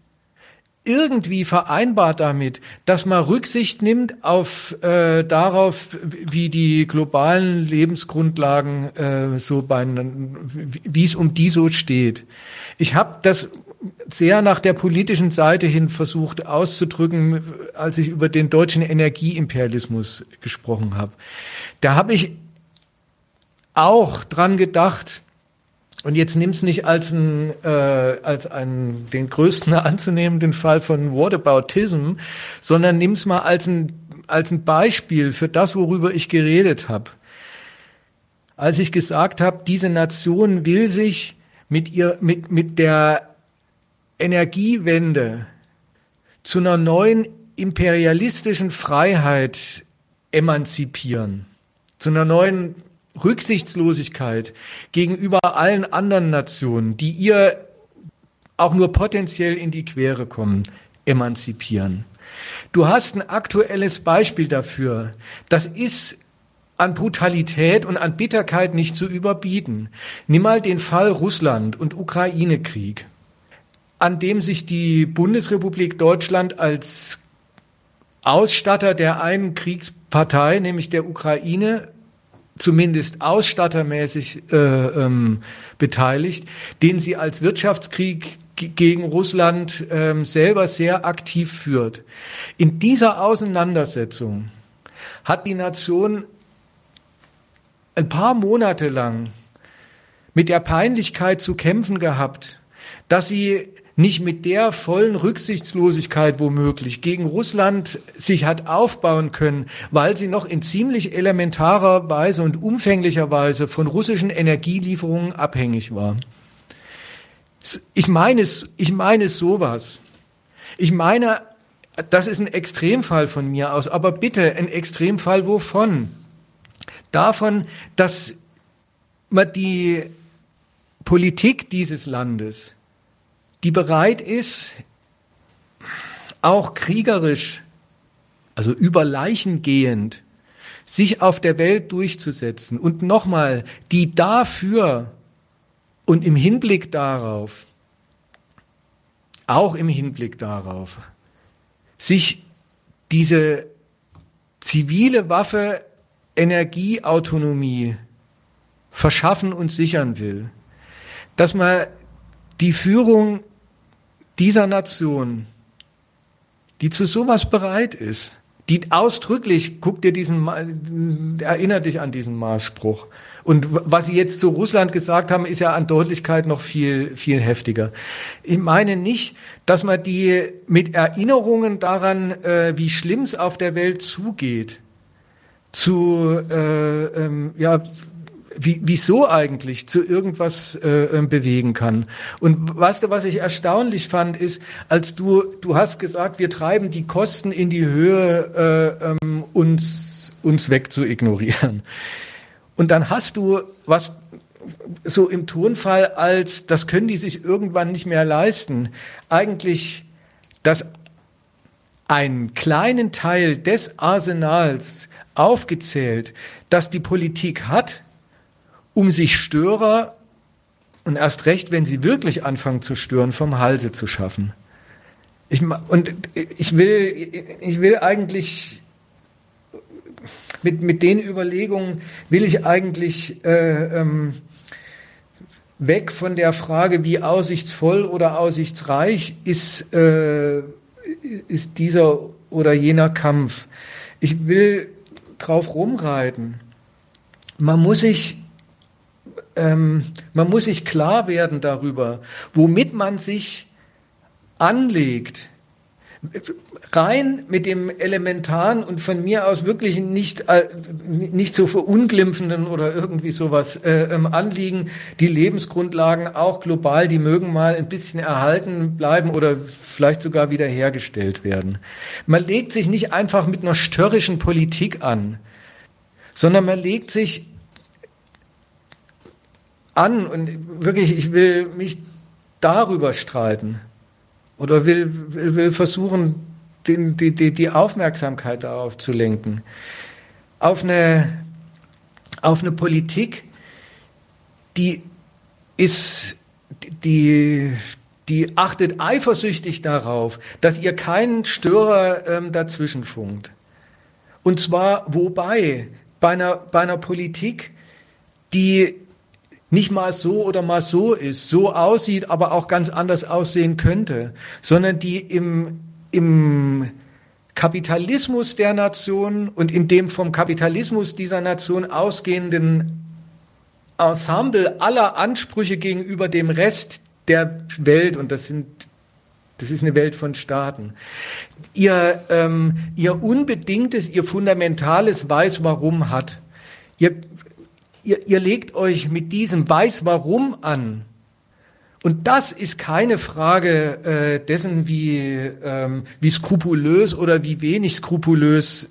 irgendwie vereinbar damit, dass man Rücksicht nimmt auf äh, darauf, wie die globalen Lebensgrundlagen äh, so bei wie es um die so steht. Ich habe das sehr nach der politischen Seite hin versucht auszudrücken, als ich über den deutschen Energieimperialismus gesprochen habe. Da habe ich auch dran gedacht, und jetzt nimm's nicht als, ein, äh, als einen, den größten (laughs) anzunehmenden Fall von Whataboutism, sondern nimm's mal als ein, als ein Beispiel für das, worüber ich geredet habe. Als ich gesagt habe, diese Nation will sich mit, ihr, mit, mit der Energiewende zu einer neuen imperialistischen Freiheit emanzipieren, zu einer neuen Rücksichtslosigkeit gegenüber allen anderen Nationen, die ihr auch nur potenziell in die Quere kommen, emanzipieren. Du hast ein aktuelles Beispiel dafür. Das ist an Brutalität und an Bitterkeit nicht zu überbieten. Nimm mal den Fall Russland und Ukraine-Krieg, an dem sich die Bundesrepublik Deutschland als Ausstatter der einen Kriegspartei, nämlich der Ukraine, zumindest ausstattermäßig äh, ähm, beteiligt, den sie als Wirtschaftskrieg gegen Russland ähm, selber sehr aktiv führt. In dieser Auseinandersetzung hat die Nation ein paar Monate lang mit der Peinlichkeit zu kämpfen gehabt, dass sie nicht mit der vollen Rücksichtslosigkeit womöglich gegen Russland sich hat aufbauen können, weil sie noch in ziemlich elementarer Weise und umfänglicher Weise von russischen Energielieferungen abhängig war. Ich meine ich meine sowas. Ich meine, das ist ein Extremfall von mir aus, aber bitte ein Extremfall wovon? Davon, dass man die Politik dieses Landes die bereit ist, auch kriegerisch, also über Leichen gehend, sich auf der Welt durchzusetzen und nochmal, die dafür und im Hinblick darauf, auch im Hinblick darauf, sich diese zivile Waffe Energieautonomie verschaffen und sichern will, dass man die Führung dieser Nation, die zu sowas bereit ist, die ausdrücklich, guck dir diesen, erinnert dich an diesen Maßspruch. Und was Sie jetzt zu Russland gesagt haben, ist ja an Deutlichkeit noch viel, viel heftiger. Ich meine nicht, dass man die mit Erinnerungen daran, äh, wie schlimm es auf der Welt zugeht, zu, äh, ähm, ja, wie, wieso eigentlich zu irgendwas äh, ähm, bewegen kann. Und weißt du, was ich erstaunlich fand, ist, als du, du hast gesagt, wir treiben die Kosten in die Höhe, äh, ähm, uns, uns wegzuignorieren. Und dann hast du was so im Tonfall als, das können die sich irgendwann nicht mehr leisten, eigentlich das einen kleinen Teil des Arsenals aufgezählt, das die Politik hat, um sich Störer und erst recht, wenn sie wirklich anfangen zu stören, vom Halse zu schaffen. Ich, und ich will, ich will eigentlich mit, mit den Überlegungen will ich eigentlich äh, ähm, weg von der Frage, wie aussichtsvoll oder aussichtsreich ist, äh, ist dieser oder jener Kampf. Ich will drauf rumreiten. Man muss sich ähm, man muss sich klar werden darüber, womit man sich anlegt. Rein mit dem elementaren und von mir aus wirklich nicht, äh, nicht so verunglimpfenden oder irgendwie sowas äh, ähm, Anliegen, die Lebensgrundlagen auch global, die mögen mal ein bisschen erhalten bleiben oder vielleicht sogar wiederhergestellt werden. Man legt sich nicht einfach mit einer störrischen Politik an, sondern man legt sich an und wirklich, ich will mich darüber streiten oder will, will, will versuchen, den, die, die, die Aufmerksamkeit darauf zu lenken. Auf eine, auf eine Politik, die ist, die, die achtet eifersüchtig darauf, dass ihr keinen Störer ähm, dazwischen funkt. Und zwar wobei? Bei einer, bei einer Politik, die nicht mal so oder mal so ist, so aussieht, aber auch ganz anders aussehen könnte, sondern die im, im Kapitalismus der Nation und in dem vom Kapitalismus dieser Nation ausgehenden Ensemble aller Ansprüche gegenüber dem Rest der Welt, und das sind das ist eine Welt von Staaten. Ihr, ähm, ihr unbedingtes, ihr fundamentales Weiß warum hat. Ihr, ihr, ihr legt euch mit diesem Weiß warum an. Und das ist keine Frage äh, dessen, wie, ähm, wie skrupulös oder wie wenig skrupulös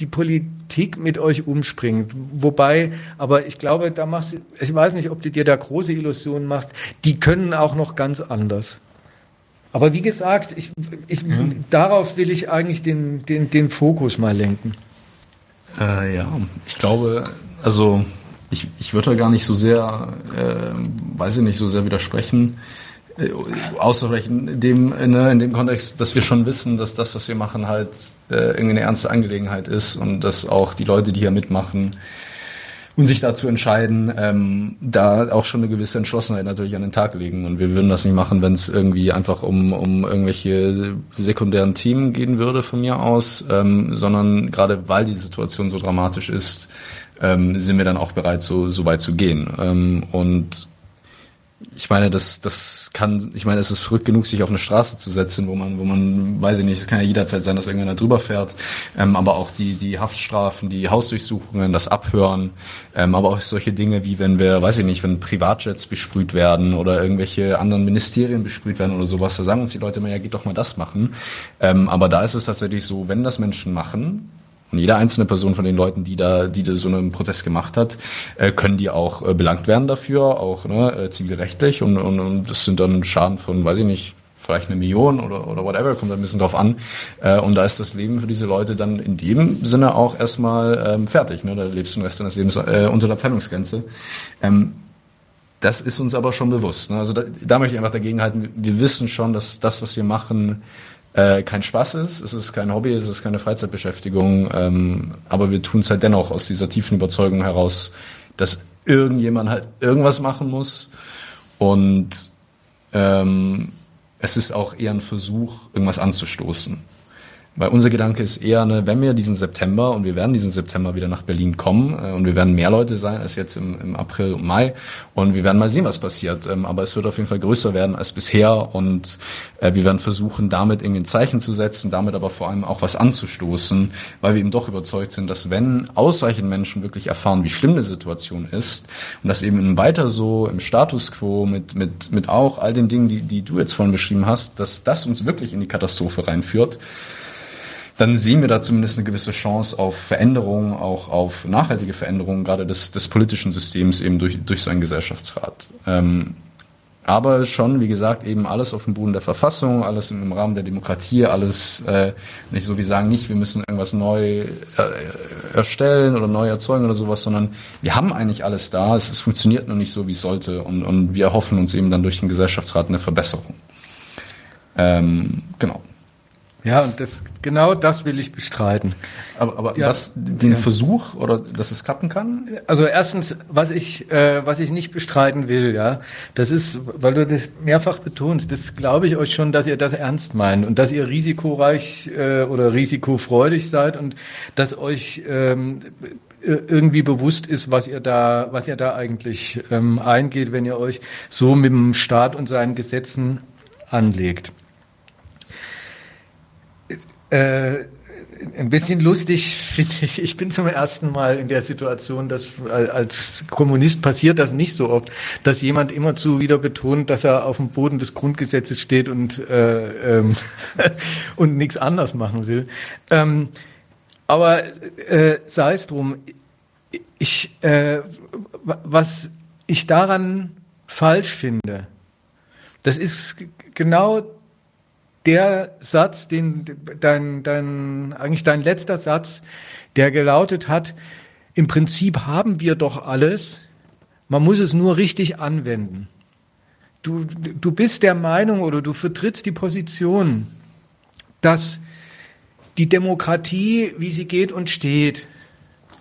die Politik mit euch umspringt. Wobei, aber ich glaube, da machst du, ich weiß nicht, ob du dir da große Illusionen machst, die können auch noch ganz anders. Aber wie gesagt, ich, ich, mhm. darauf will ich eigentlich den, den, den Fokus mal lenken. Äh, ja, ich glaube, also ich, ich würde da gar nicht so sehr, äh, weiß ich nicht, so sehr widersprechen. Äh, vielleicht in dem, ne, in dem Kontext, dass wir schon wissen, dass das, was wir machen, halt äh, irgendwie eine ernste Angelegenheit ist und dass auch die Leute, die hier mitmachen und sich dazu entscheiden, ähm, da auch schon eine gewisse Entschlossenheit natürlich an den Tag legen. Und wir würden das nicht machen, wenn es irgendwie einfach um, um irgendwelche sekundären Themen gehen würde von mir aus, ähm, sondern gerade weil die Situation so dramatisch ist, ähm, sind wir dann auch bereit, so, so weit zu gehen. Ähm, und ich meine, das, das kann, ich meine, es ist verrückt genug, sich auf eine Straße zu setzen, wo man, wo man, weiß ich nicht, es kann ja jederzeit sein, dass irgendeiner drüber fährt, ähm, aber auch die, die Haftstrafen, die Hausdurchsuchungen, das Abhören, ähm, aber auch solche Dinge wie wenn wir, weiß ich nicht, wenn Privatjets besprüht werden oder irgendwelche anderen Ministerien besprüht werden oder sowas, da sagen uns die Leute immer, ja, geht doch mal das machen. Ähm, aber da ist es tatsächlich so, wenn das Menschen machen, und jede einzelne Person von den Leuten, die da, die da so einen Protest gemacht hat, äh, können die auch äh, belangt werden dafür, auch ne, äh, zivilrechtlich. Und, und, und das sind dann Schaden von, weiß ich nicht, vielleicht eine Million oder, oder whatever, kommt ein bisschen drauf an. Äh, und da ist das Leben für diese Leute dann in dem Sinne auch erstmal ähm, fertig. Ne? Da lebst du den Rest deines Lebens äh, unter der Pfändungsgrenze. Ähm, das ist uns aber schon bewusst. Ne? Also da, da möchte ich einfach dagegen halten. Wir wissen schon, dass das, was wir machen, äh, kein Spaß ist, es ist kein Hobby, es ist keine Freizeitbeschäftigung, ähm, aber wir tun es halt dennoch aus dieser tiefen Überzeugung heraus, dass irgendjemand halt irgendwas machen muss und ähm, es ist auch eher ein Versuch, irgendwas anzustoßen. Weil unser Gedanke ist eher, ne, wenn wir diesen September, und wir werden diesen September wieder nach Berlin kommen, äh, und wir werden mehr Leute sein als jetzt im, im April und Mai, und wir werden mal sehen, was passiert. Ähm, aber es wird auf jeden Fall größer werden als bisher, und äh, wir werden versuchen, damit irgendwie ein Zeichen zu setzen, damit aber vor allem auch was anzustoßen, weil wir eben doch überzeugt sind, dass wenn ausreichend Menschen wirklich erfahren, wie schlimm eine Situation ist, und das eben weiter so im Status quo mit, mit, mit auch all den Dingen, die, die du jetzt vorhin beschrieben hast, dass das uns wirklich in die Katastrophe reinführt, dann sehen wir da zumindest eine gewisse Chance auf Veränderungen, auch auf nachhaltige Veränderungen, gerade des, des politischen Systems eben durch, durch so einen Gesellschaftsrat. Ähm, aber schon, wie gesagt, eben alles auf dem Boden der Verfassung, alles im, Rahmen der Demokratie, alles äh, nicht so wie sagen, nicht, wir müssen irgendwas neu äh, erstellen oder neu erzeugen oder sowas, sondern wir haben eigentlich alles da, es, es funktioniert nur nicht so, wie es sollte und, und wir erhoffen uns eben dann durch den Gesellschaftsrat eine Verbesserung. Ähm, genau. Ja, und das, genau das will ich bestreiten. Aber, aber ja, was, den ja. Versuch oder dass es klappen kann? Also erstens, was ich, äh, was ich nicht bestreiten will, ja, das ist, weil du das mehrfach betonst, das glaube ich euch schon, dass ihr das ernst meint und dass ihr risikoreich äh, oder risikofreudig seid und dass euch ähm, irgendwie bewusst ist, was ihr da, was ihr da eigentlich ähm, eingeht, wenn ihr euch so mit dem Staat und seinen Gesetzen anlegt. Äh, ein bisschen lustig (laughs) finde ich. Ich bin zum ersten Mal in der Situation, dass als Kommunist passiert das nicht so oft, dass jemand immerzu wieder betont, dass er auf dem Boden des Grundgesetzes steht und äh, ähm, (laughs) und nichts anders machen will. Ähm, aber äh, sei es drum. Ich, äh, was ich daran falsch finde, das ist genau der Satz, den dein, dein, eigentlich dein letzter Satz, der gelautet hat, im Prinzip haben wir doch alles, man muss es nur richtig anwenden. du, du bist der Meinung oder du vertrittst die Position, dass die Demokratie, wie sie geht und steht,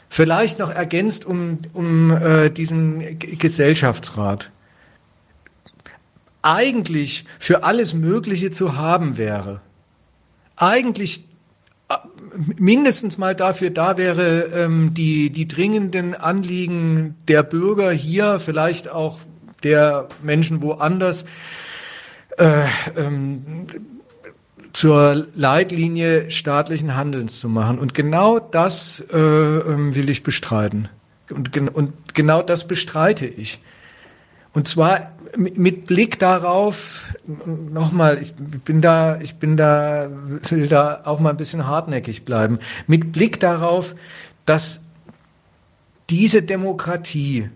vielleicht noch ergänzt um, um äh, diesen Gesellschaftsrat, eigentlich für alles Mögliche zu haben wäre. Eigentlich äh, mindestens mal dafür da wäre, ähm, die, die dringenden Anliegen der Bürger hier, vielleicht auch der Menschen woanders, äh, ähm, zur Leitlinie staatlichen Handelns zu machen. Und genau das äh, ähm, will ich bestreiten. Und, und genau das bestreite ich. Und zwar mit Blick darauf, nochmal, ich bin da, ich bin da, will da auch mal ein bisschen hartnäckig bleiben, mit Blick darauf, dass diese Demokratie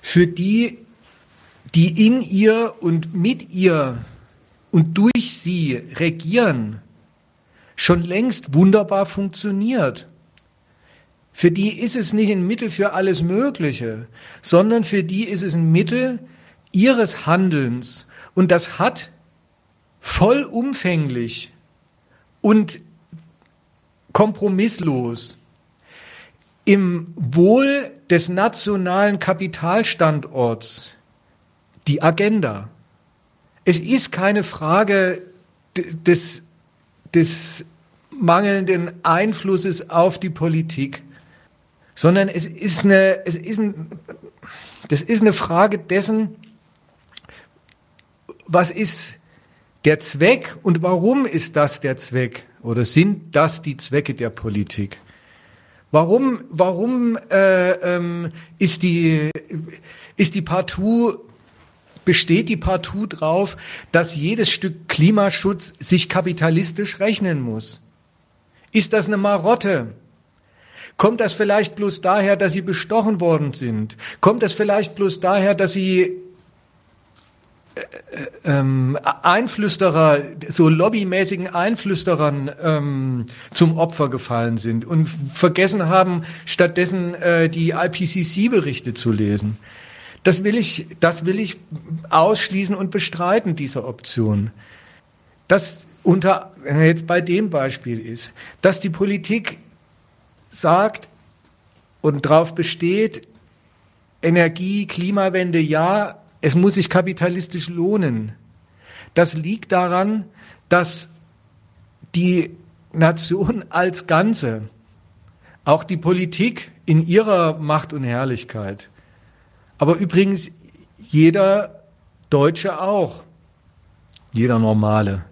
für die, die in ihr und mit ihr und durch sie regieren, schon längst wunderbar funktioniert. Für die ist es nicht ein Mittel für alles Mögliche, sondern für die ist es ein Mittel ihres Handelns. Und das hat vollumfänglich und kompromisslos im Wohl des nationalen Kapitalstandorts die Agenda. Es ist keine Frage des, des mangelnden Einflusses auf die Politik sondern es ist eine, es ist ein, das ist eine Frage dessen, was ist der Zweck und warum ist das der Zweck oder sind das die Zwecke der Politik? Warum, warum äh, ähm, ist die ist die Partout besteht die Partout drauf, dass jedes Stück Klimaschutz sich kapitalistisch rechnen muss? Ist das eine Marotte? Kommt das vielleicht bloß daher, dass sie bestochen worden sind? Kommt das vielleicht bloß daher, dass sie äh, äh, ähm, Einflüsterer, so lobbymäßigen Einflüsterern ähm, zum Opfer gefallen sind und vergessen haben, stattdessen äh, die IPCC-Berichte zu lesen. Das will ich, das will ich ausschließen und bestreiten, diese Option. Das unter, wenn er jetzt bei dem Beispiel ist, dass die Politik sagt und darauf besteht, Energie, Klimawende, ja, es muss sich kapitalistisch lohnen. Das liegt daran, dass die Nation als Ganze, auch die Politik in ihrer Macht und Herrlichkeit, aber übrigens jeder Deutsche auch, jeder Normale,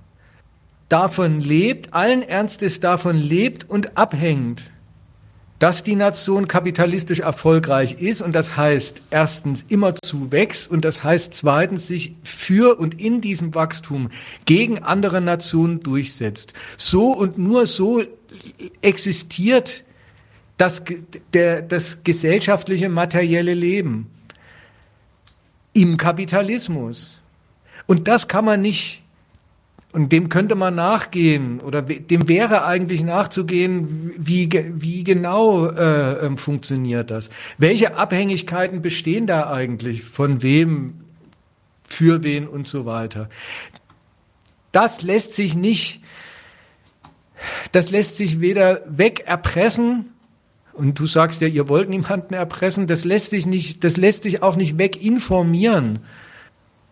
davon lebt, allen Ernstes davon lebt und abhängt, dass die Nation kapitalistisch erfolgreich ist und das heißt erstens immer zu wächst und das heißt zweitens sich für und in diesem Wachstum gegen andere Nationen durchsetzt. So und nur so existiert das, der, das gesellschaftliche materielle Leben im Kapitalismus. Und das kann man nicht und dem könnte man nachgehen oder dem wäre eigentlich nachzugehen, wie, wie genau äh, ähm, funktioniert das? Welche Abhängigkeiten bestehen da eigentlich? Von wem, für wen und so weiter? Das lässt sich nicht, das lässt sich weder wegerpressen, und du sagst ja, ihr wollt niemanden erpressen, das lässt sich nicht, das lässt sich auch nicht weginformieren.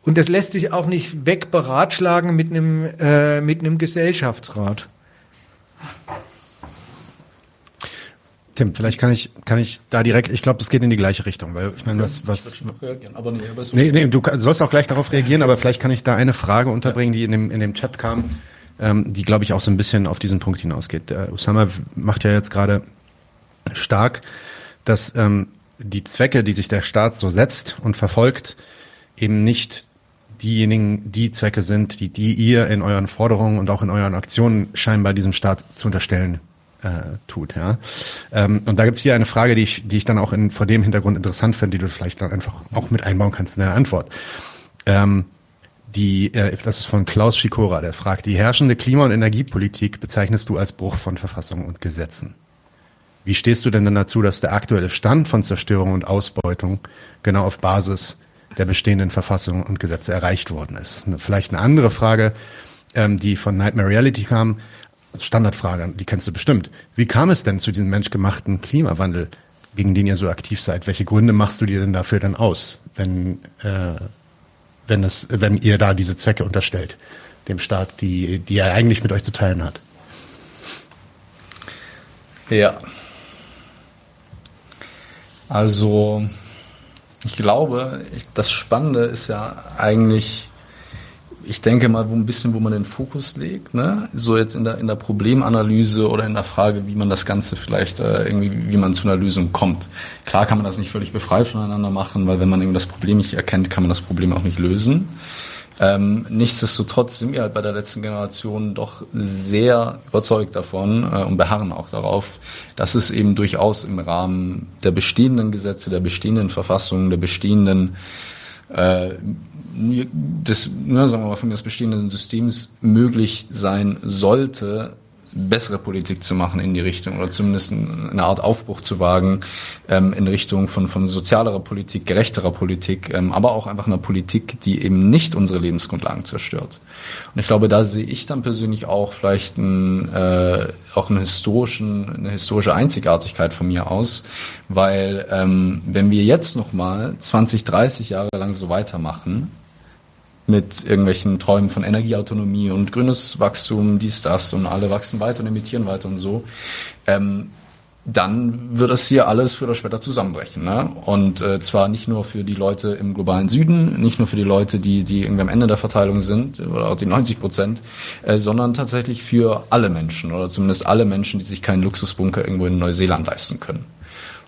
Und das lässt sich auch nicht wegberatschlagen mit einem, äh, mit einem Gesellschaftsrat. Tim, vielleicht kann ich, kann ich da direkt, ich glaube, das geht in die gleiche Richtung, weil ich meine, was, was. Reagieren, aber nee, aber nee, nee, du sollst auch gleich darauf reagieren, aber vielleicht kann ich da eine Frage unterbringen, die in dem, in dem Chat kam, ähm, die, glaube ich, auch so ein bisschen auf diesen Punkt hinausgeht. Der Usama macht ja jetzt gerade stark, dass ähm, die Zwecke, die sich der Staat so setzt und verfolgt, eben nicht diejenigen, die Zwecke sind, die, die ihr in euren Forderungen und auch in euren Aktionen scheinbar diesem Staat zu unterstellen äh, tut. Ja? Ähm, und da gibt's hier eine Frage, die ich, die ich dann auch in, vor dem Hintergrund interessant finde, die du vielleicht dann einfach auch mit einbauen kannst in deine Antwort. Ähm, die, äh, das ist von Klaus Schikora, der fragt, die herrschende Klima- und Energiepolitik bezeichnest du als Bruch von Verfassung und Gesetzen. Wie stehst du denn dann dazu, dass der aktuelle Stand von Zerstörung und Ausbeutung genau auf Basis der bestehenden Verfassung und Gesetze erreicht worden ist. Vielleicht eine andere Frage, ähm, die von Nightmare Reality kam, Standardfrage, die kennst du bestimmt. Wie kam es denn zu diesem menschgemachten Klimawandel, gegen den ihr so aktiv seid? Welche Gründe machst du dir denn dafür dann aus, wenn, äh, wenn, es, wenn ihr da diese Zwecke unterstellt, dem Staat, die, die er eigentlich mit euch zu teilen hat? Ja. Also, ich glaube, das Spannende ist ja eigentlich, ich denke mal, wo ein bisschen, wo man den Fokus legt, ne? So jetzt in der, in der Problemanalyse oder in der Frage, wie man das Ganze vielleicht äh, irgendwie, wie man zu einer Lösung kommt. Klar kann man das nicht völlig befreit voneinander machen, weil wenn man irgendwie das Problem nicht erkennt, kann man das Problem auch nicht lösen. Ähm, nichtsdestotrotz sind wir halt bei der letzten Generation doch sehr überzeugt davon äh, und beharren auch darauf, dass es eben durchaus im Rahmen der bestehenden Gesetze, der bestehenden Verfassungen, der bestehenden äh, des, ne, sagen wir mal, von des bestehenden Systems möglich sein sollte, bessere Politik zu machen in die Richtung oder zumindest eine Art Aufbruch zu wagen ähm, in Richtung von, von sozialerer Politik, gerechterer Politik, ähm, aber auch einfach einer Politik, die eben nicht unsere Lebensgrundlagen zerstört. Und ich glaube, da sehe ich dann persönlich auch vielleicht ein, äh, auch einen historischen, eine historische Einzigartigkeit von mir aus, weil ähm, wenn wir jetzt nochmal 20, 30 Jahre lang so weitermachen, mit irgendwelchen Träumen von Energieautonomie und grünes Wachstum, dies, das und alle wachsen weiter und emittieren weiter und so, ähm, dann wird das hier alles früher oder später zusammenbrechen. Ne? Und äh, zwar nicht nur für die Leute im globalen Süden, nicht nur für die Leute, die, die irgendwie am Ende der Verteilung sind, oder auch die 90 Prozent, äh, sondern tatsächlich für alle Menschen oder zumindest alle Menschen, die sich keinen Luxusbunker irgendwo in Neuseeland leisten können.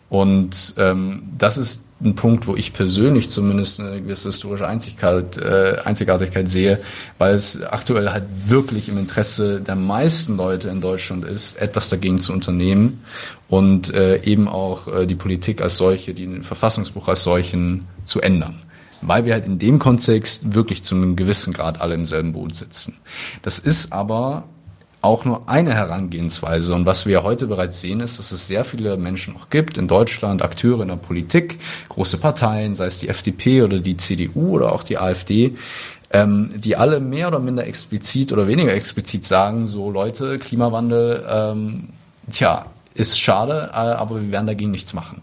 Und ähm, das ist ein Punkt, wo ich persönlich zumindest eine gewisse historische Einzigkeit, äh, Einzigartigkeit sehe, weil es aktuell halt wirklich im Interesse der meisten Leute in Deutschland ist, etwas dagegen zu unternehmen und äh, eben auch äh, die Politik als solche, den Verfassungsbuch als solchen zu ändern weil wir halt in dem Kontext wirklich zu einem gewissen Grad alle im selben Boot sitzen. Das ist aber auch nur eine Herangehensweise. Und was wir heute bereits sehen, ist, dass es sehr viele Menschen noch gibt in Deutschland, Akteure in der Politik, große Parteien, sei es die FDP oder die CDU oder auch die AfD, ähm, die alle mehr oder minder explizit oder weniger explizit sagen, so Leute, Klimawandel, ähm, tja, ist schade, äh, aber wir werden dagegen nichts machen.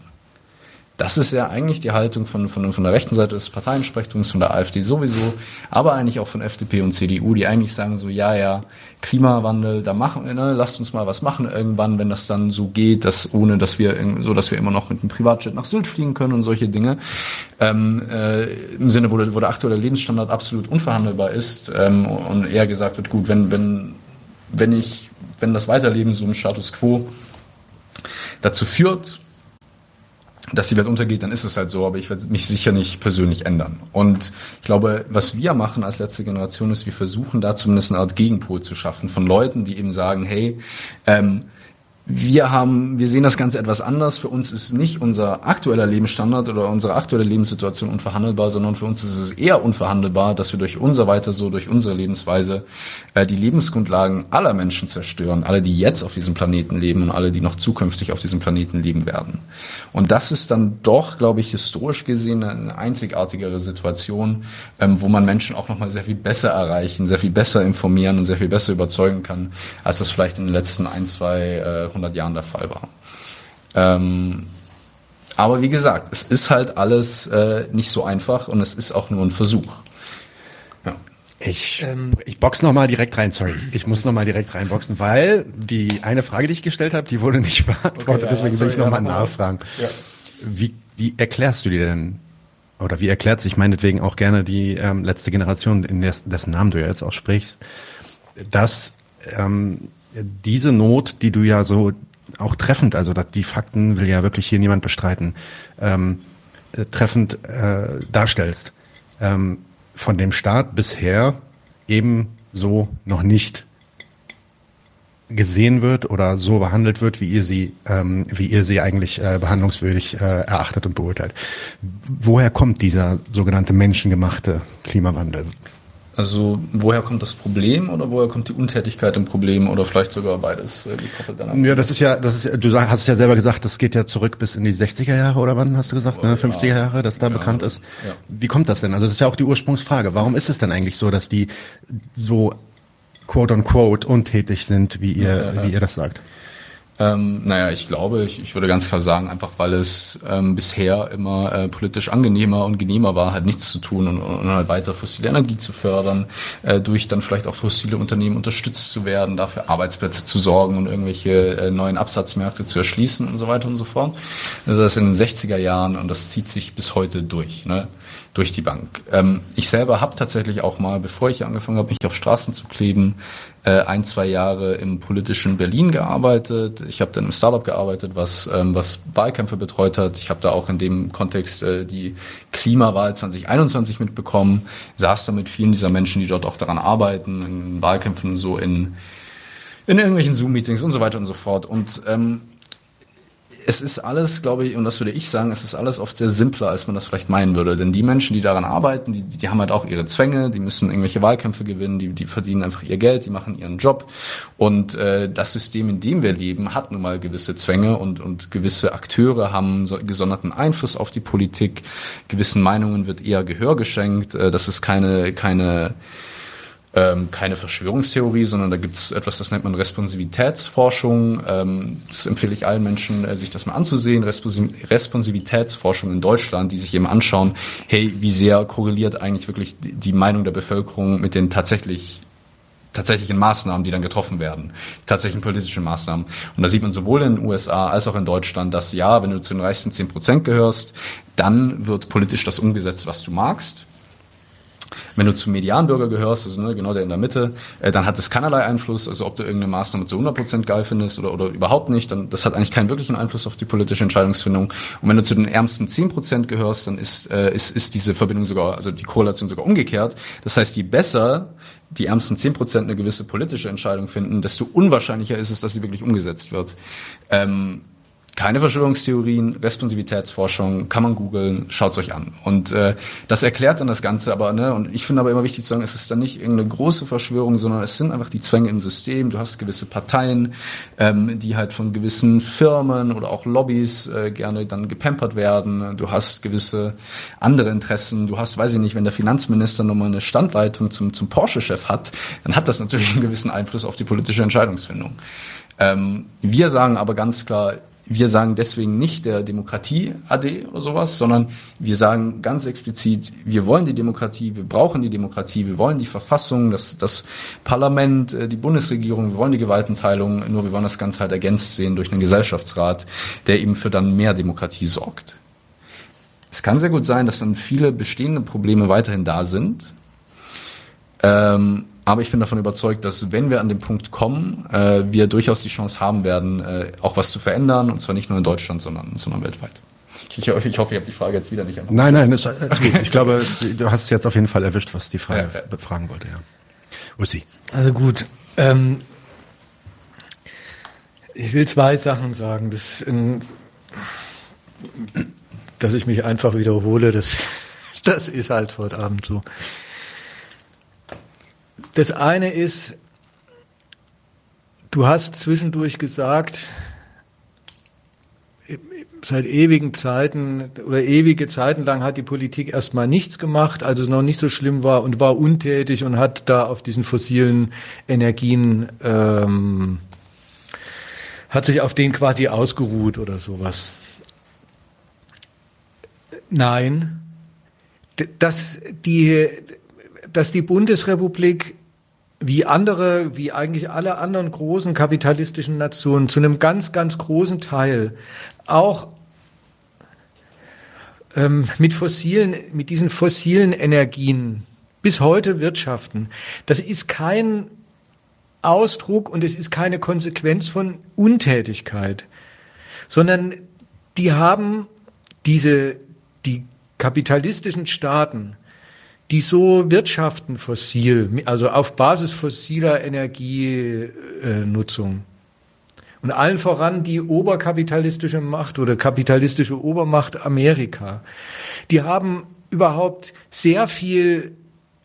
Das ist ja eigentlich die Haltung von, von, von der rechten Seite des Parteienspektrums, von der AfD sowieso, aber eigentlich auch von FDP und CDU, die eigentlich sagen so, ja, ja, Klimawandel, da machen wir, ne, lasst uns mal was machen irgendwann, wenn das dann so geht, dass ohne, dass wir so, dass wir immer noch mit einem Privatjet nach Sylt fliegen können und solche Dinge. Ähm, äh, Im Sinne, wo der, wo der aktuelle Lebensstandard absolut unverhandelbar ist ähm, und eher gesagt wird, gut, wenn, wenn, wenn ich, wenn das Weiterleben so im Status quo dazu führt, dass die Welt untergeht, dann ist es halt so, aber ich werde mich sicher nicht persönlich ändern. Und ich glaube, was wir machen als letzte Generation ist, wir versuchen da zumindest eine Art Gegenpol zu schaffen von Leuten, die eben sagen, hey, ähm, wir haben, wir sehen das Ganze etwas anders. Für uns ist nicht unser aktueller Lebensstandard oder unsere aktuelle Lebenssituation unverhandelbar, sondern für uns ist es eher unverhandelbar, dass wir durch unser weiter so, durch unsere Lebensweise äh, die Lebensgrundlagen aller Menschen zerstören, alle, die jetzt auf diesem Planeten leben und alle, die noch zukünftig auf diesem Planeten leben werden. Und das ist dann doch, glaube ich, historisch gesehen eine einzigartigere Situation, ähm, wo man Menschen auch nochmal sehr viel besser erreichen, sehr viel besser informieren und sehr viel besser überzeugen kann, als das vielleicht in den letzten ein, zwei äh, 100 Jahren der Fall war. Ähm, aber wie gesagt, es ist halt alles äh, nicht so einfach und es ist auch nur ein Versuch. Ja. Ich, ähm, ich box noch mal direkt rein, sorry. Ich muss noch mal direkt reinboxen, weil die eine Frage, die ich gestellt habe, die wurde nicht (laughs) beantwortet, okay, ja, deswegen sorry, will ich noch mal nachfragen. Ja. Wie, wie erklärst du dir denn, oder wie erklärt sich meinetwegen auch gerne die ähm, letzte Generation, in des, dessen Namen du ja jetzt auch sprichst, dass ähm, diese Not, die du ja so auch treffend, also die Fakten will ja wirklich hier niemand bestreiten, ähm, äh, treffend äh, darstellst, ähm, von dem Staat bisher eben so noch nicht gesehen wird oder so behandelt wird, wie ihr sie, ähm, wie ihr sie eigentlich äh, behandlungswürdig äh, erachtet und beurteilt. Woher kommt dieser sogenannte menschengemachte Klimawandel? Also woher kommt das Problem oder woher kommt die Untätigkeit im Problem oder vielleicht sogar beides äh, gekoppelt Ja, das ist ja, das ist, du hast es ja selber gesagt, das geht ja zurück bis in die 60er Jahre oder wann hast du gesagt, ne? 50er Jahre, dass da ja, bekannt ist. Ja. Wie kommt das denn? Also das ist ja auch die Ursprungsfrage. Warum ist es denn eigentlich so, dass die so quote on quote untätig sind, wie ihr, wie ihr das sagt? Ähm, naja, ich glaube, ich, ich würde ganz klar sagen, einfach weil es ähm, bisher immer äh, politisch angenehmer und genehmer war, halt nichts zu tun und, und halt weiter fossile Energie zu fördern, äh, durch dann vielleicht auch fossile Unternehmen unterstützt zu werden, dafür Arbeitsplätze zu sorgen und irgendwelche äh, neuen Absatzmärkte zu erschließen und so weiter und so fort. Also das in den 60er Jahren und das zieht sich bis heute durch. Ne? Durch die Bank. Ähm, ich selber habe tatsächlich auch mal, bevor ich angefangen habe, mich auf Straßen zu kleben, äh, ein, zwei Jahre im politischen Berlin gearbeitet. Ich habe dann im Startup gearbeitet, was, ähm, was Wahlkämpfe betreut hat. Ich habe da auch in dem Kontext äh, die Klimawahl 2021 mitbekommen, saß da mit vielen dieser Menschen, die dort auch daran arbeiten, in Wahlkämpfen so in in irgendwelchen Zoom-Meetings und so weiter und so fort. Und ähm, es ist alles, glaube ich, und das würde ich sagen, es ist alles oft sehr simpler, als man das vielleicht meinen würde. Denn die Menschen, die daran arbeiten, die, die haben halt auch ihre Zwänge, die müssen irgendwelche Wahlkämpfe gewinnen, die, die verdienen einfach ihr Geld, die machen ihren Job. Und äh, das System, in dem wir leben, hat nun mal gewisse Zwänge und, und gewisse Akteure haben so, gesonderten Einfluss auf die Politik. Gewissen Meinungen wird eher Gehör geschenkt. Äh, das ist keine, keine ähm, keine Verschwörungstheorie, sondern da gibt es etwas, das nennt man Responsivitätsforschung. Ähm, das empfehle ich allen Menschen, äh, sich das mal anzusehen. Responsivitätsforschung in Deutschland, die sich eben anschauen, hey, wie sehr korreliert eigentlich wirklich die Meinung der Bevölkerung mit den tatsächlich tatsächlichen Maßnahmen, die dann getroffen werden, tatsächlichen politischen Maßnahmen. Und da sieht man sowohl in den USA als auch in Deutschland, dass ja, wenn du zu den reichsten zehn Prozent gehörst, dann wird politisch das umgesetzt, was du magst. Wenn du zum Medianbürger gehörst, also ne, genau der in der Mitte, äh, dann hat das keinerlei Einfluss. Also ob du irgendeine Maßnahme zu 100% geil findest oder, oder überhaupt nicht, dann das hat eigentlich keinen wirklichen Einfluss auf die politische Entscheidungsfindung. Und wenn du zu den ärmsten 10% gehörst, dann ist, äh, ist, ist diese Verbindung sogar, also die Korrelation sogar umgekehrt. Das heißt, je besser die ärmsten 10% eine gewisse politische Entscheidung finden, desto unwahrscheinlicher ist es, dass sie wirklich umgesetzt wird. Ähm, keine Verschwörungstheorien, Responsivitätsforschung, kann man googeln, schaut's euch an. Und äh, das erklärt dann das Ganze, aber ne, und ich finde aber immer wichtig zu sagen, es ist dann nicht irgendeine große Verschwörung, sondern es sind einfach die Zwänge im System. Du hast gewisse Parteien, ähm, die halt von gewissen Firmen oder auch Lobbys äh, gerne dann gepampert werden. Du hast gewisse andere Interessen. Du hast, weiß ich nicht, wenn der Finanzminister nochmal eine Standleitung zum, zum Porsche-Chef hat, dann hat das natürlich einen gewissen Einfluss auf die politische Entscheidungsfindung. Ähm, wir sagen aber ganz klar, wir sagen deswegen nicht der Demokratie AD oder sowas, sondern wir sagen ganz explizit, wir wollen die Demokratie, wir brauchen die Demokratie, wir wollen die Verfassung, das, das Parlament, äh, die Bundesregierung, wir wollen die Gewaltenteilung, nur wir wollen das Ganze halt ergänzt sehen durch einen Gesellschaftsrat, der eben für dann mehr Demokratie sorgt. Es kann sehr gut sein, dass dann viele bestehende Probleme weiterhin da sind. Ähm, aber ich bin davon überzeugt, dass wenn wir an den Punkt kommen, äh, wir durchaus die Chance haben werden, äh, auch was zu verändern. Und zwar nicht nur in Deutschland, sondern, sondern weltweit. Ich, ich, ich hoffe, ich habe die Frage jetzt wieder nicht. Nein, nein, das ist (laughs) gut. Ich glaube, du hast jetzt auf jeden Fall erwischt, was die Frage ja, ja. befragen wollte. Ja. Ussi. Also gut. Ähm, ich will zwei Sachen sagen. Das, in, dass ich mich einfach wiederhole, das, (laughs) das ist halt heute Abend so. Das eine ist, du hast zwischendurch gesagt, seit ewigen Zeiten oder ewige Zeiten lang hat die Politik erstmal nichts gemacht, als es noch nicht so schlimm war und war untätig und hat da auf diesen fossilen Energien ähm, hat sich auf den quasi ausgeruht oder sowas. Nein, dass die, dass die Bundesrepublik wie andere, wie eigentlich alle anderen großen kapitalistischen Nationen zu einem ganz, ganz großen Teil auch ähm, mit fossilen, mit diesen fossilen Energien bis heute wirtschaften. Das ist kein Ausdruck und es ist keine Konsequenz von Untätigkeit, sondern die haben diese, die kapitalistischen Staaten die so wirtschaften fossil, also auf Basis fossiler Energienutzung. Und allen voran die oberkapitalistische Macht oder kapitalistische Obermacht Amerika. Die haben überhaupt sehr viel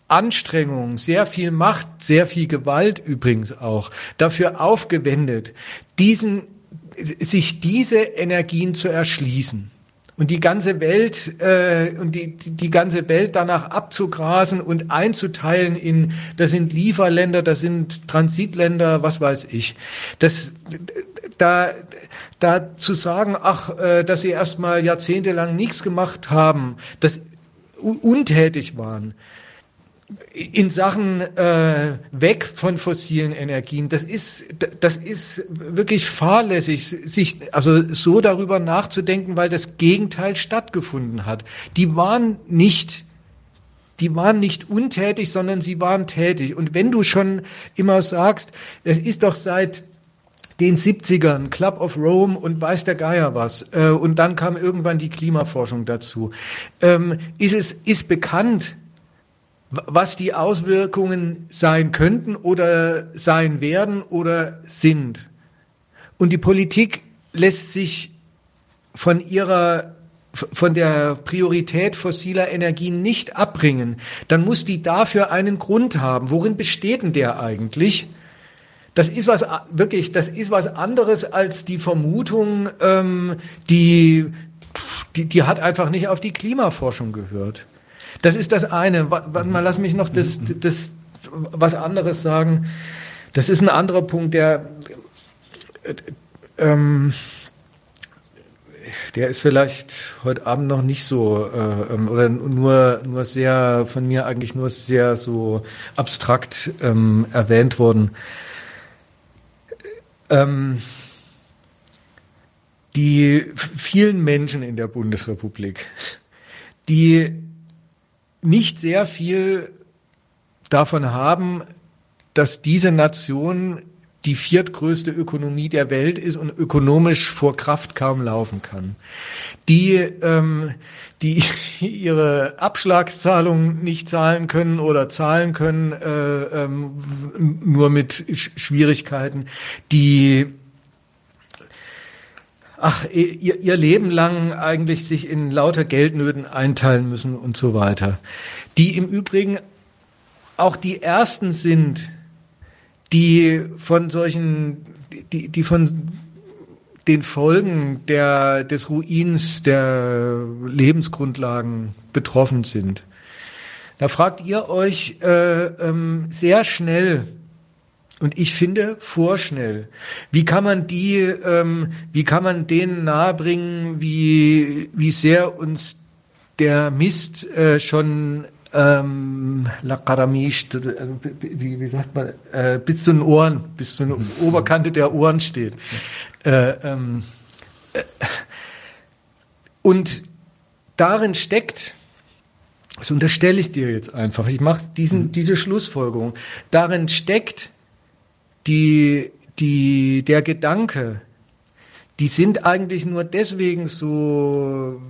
Anstrengung, sehr viel Macht, sehr viel Gewalt übrigens auch dafür aufgewendet, diesen, sich diese Energien zu erschließen und die ganze Welt äh, und die, die ganze Welt danach abzugrasen und einzuteilen in das sind Lieferländer, das sind Transitländer, was weiß ich. Das da da zu sagen, ach, äh, dass sie erstmal jahrzehntelang nichts gemacht haben, das untätig waren in Sachen äh, weg von fossilen Energien, das ist, das ist wirklich fahrlässig, sich also so darüber nachzudenken, weil das Gegenteil stattgefunden hat. Die waren nicht, die waren nicht untätig, sondern sie waren tätig. Und wenn du schon immer sagst, es ist doch seit den 70ern, Club of Rome und weiß der Geier was. Äh, und dann kam irgendwann die Klimaforschung dazu. Ähm, ist es ist bekannt, was die Auswirkungen sein könnten oder sein werden oder sind. Und die Politik lässt sich von ihrer von der Priorität fossiler Energien nicht abbringen, dann muss die dafür einen Grund haben. Worin besteht denn der eigentlich? Das ist was wirklich, das ist was anderes als die Vermutung, ähm, die, die, die hat einfach nicht auf die Klimaforschung gehört. Das ist das eine. Warte mal, lass mich noch das, das, was anderes sagen. Das ist ein anderer Punkt, der, ähm, der ist vielleicht heute Abend noch nicht so äh, ähm, oder nur nur sehr von mir eigentlich nur sehr so abstrakt ähm, erwähnt worden. Ähm, die vielen Menschen in der Bundesrepublik, die nicht sehr viel davon haben, dass diese Nation die viertgrößte Ökonomie der Welt ist und ökonomisch vor Kraft kaum laufen kann. Die, ähm, die (laughs) ihre Abschlagszahlungen nicht zahlen können oder zahlen können, äh, ähm, nur mit Schwierigkeiten, die ach, ihr, ihr Leben lang eigentlich sich in lauter Geldnöten einteilen müssen und so weiter. Die im Übrigen auch die ersten sind, die von solchen, die, die von den Folgen der, des Ruins der Lebensgrundlagen betroffen sind. Da fragt ihr euch äh, ähm, sehr schnell, und ich finde vorschnell. Wie kann man die, ähm, wie kann man denen nahebringen, wie, wie sehr uns der Mist äh, schon ähm, Lakaramisch, wie, wie sagt man, äh, bis zu den Ohren, bis zu den Oberkante der Ohren steht. Äh, ähm, äh, und darin steckt, das unterstelle ich dir jetzt einfach, ich mache diesen, diese Schlussfolgerung, darin steckt die, die, der Gedanke, die sind eigentlich nur deswegen so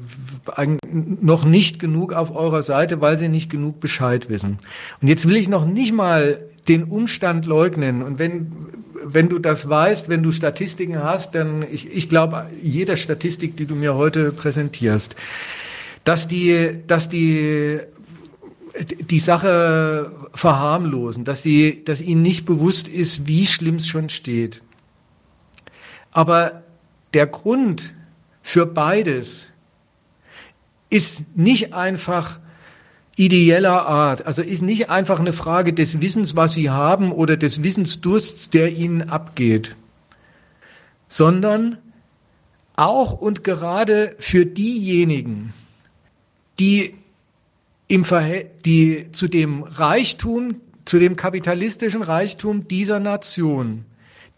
noch nicht genug auf eurer Seite, weil sie nicht genug Bescheid wissen. Und jetzt will ich noch nicht mal den Umstand leugnen. Und wenn, wenn du das weißt, wenn du Statistiken hast, dann ich, ich glaube, jeder Statistik, die du mir heute präsentierst, dass die, dass die die Sache verharmlosen, dass, sie, dass ihnen nicht bewusst ist, wie schlimm es schon steht. Aber der Grund für beides ist nicht einfach ideeller Art, also ist nicht einfach eine Frage des Wissens, was sie haben oder des Wissensdursts, der ihnen abgeht, sondern auch und gerade für diejenigen, die im die, zu dem Reichtum, zu dem kapitalistischen Reichtum dieser Nation,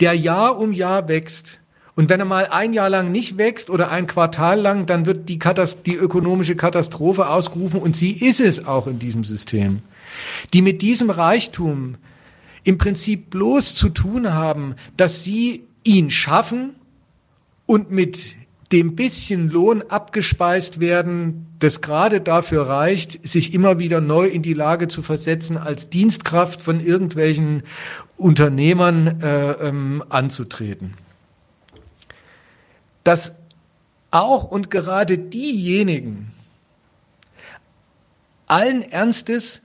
der Jahr um Jahr wächst. Und wenn er mal ein Jahr lang nicht wächst oder ein Quartal lang, dann wird die, Katast die ökonomische Katastrophe ausgerufen und sie ist es auch in diesem System. Die mit diesem Reichtum im Prinzip bloß zu tun haben, dass sie ihn schaffen und mit dem bisschen Lohn abgespeist werden, das gerade dafür reicht, sich immer wieder neu in die Lage zu versetzen, als Dienstkraft von irgendwelchen Unternehmern äh, ähm, anzutreten. Dass auch und gerade diejenigen allen Ernstes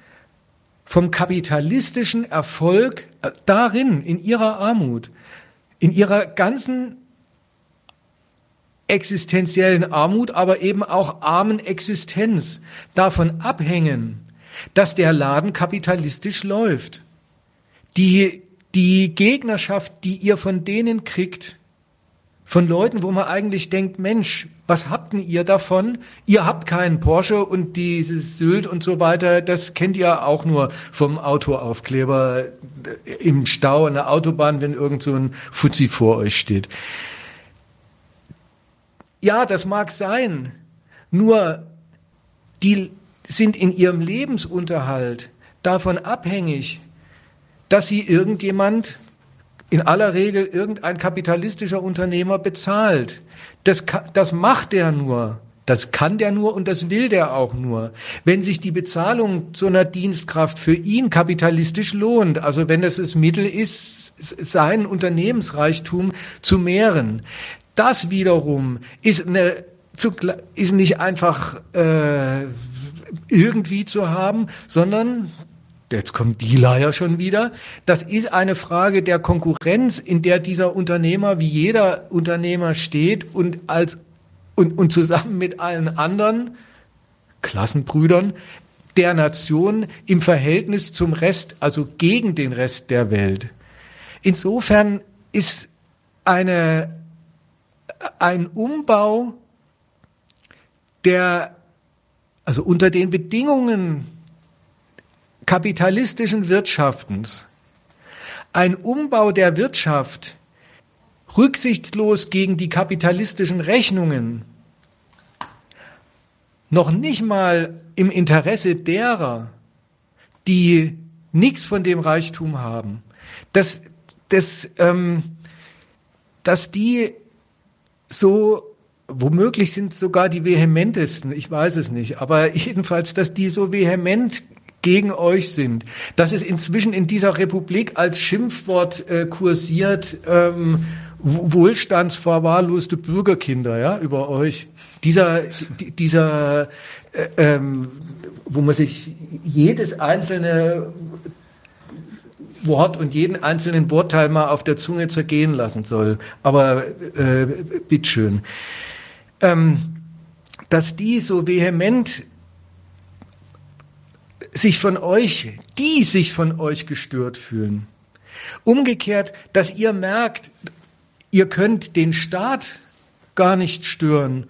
vom kapitalistischen Erfolg äh, darin, in ihrer Armut, in ihrer ganzen existenziellen Armut, aber eben auch armen Existenz davon abhängen, dass der Laden kapitalistisch läuft. Die, die Gegnerschaft, die ihr von denen kriegt, von Leuten, wo man eigentlich denkt, Mensch, was habt denn ihr davon? Ihr habt keinen Porsche und dieses Sylt und so weiter, das kennt ihr auch nur vom Autoaufkleber im Stau an der Autobahn, wenn irgend so ein Fuzzi vor euch steht. Ja, das mag sein. Nur die sind in ihrem Lebensunterhalt davon abhängig, dass sie irgendjemand in aller Regel irgendein kapitalistischer Unternehmer bezahlt. Das, das macht er nur. Das kann der nur und das will der auch nur. Wenn sich die Bezahlung zu einer Dienstkraft für ihn kapitalistisch lohnt, also wenn es das Mittel ist, seinen Unternehmensreichtum zu mehren, das wiederum ist, eine, ist nicht einfach äh, irgendwie zu haben, sondern jetzt kommt die Leier schon wieder. Das ist eine Frage der Konkurrenz, in der dieser Unternehmer wie jeder Unternehmer steht und als und, und zusammen mit allen anderen Klassenbrüdern der Nation im Verhältnis zum Rest, also gegen den Rest der Welt. Insofern ist eine, ein Umbau der, also unter den Bedingungen kapitalistischen Wirtschaftens ein Umbau der Wirtschaft rücksichtslos gegen die kapitalistischen Rechnungen noch nicht mal im Interesse derer, die nichts von dem Reichtum haben, dass, dass, ähm, dass die so womöglich sind sogar die vehementesten, ich weiß es nicht, aber (laughs) jedenfalls, dass die so vehement gegen euch sind. Dass es inzwischen in dieser Republik als Schimpfwort äh, kursiert, ähm, wohlstandsverwahrloste Bürgerkinder, ja, über euch. Dieser, dieser, äh, ähm, wo man sich jedes einzelne Wort und jeden einzelnen Wortteil mal auf der Zunge zergehen lassen soll. Aber äh, bitteschön. Ähm, dass die so vehement sich von euch, die sich von euch gestört fühlen. Umgekehrt, dass ihr merkt, ihr könnt den Staat gar nicht stören.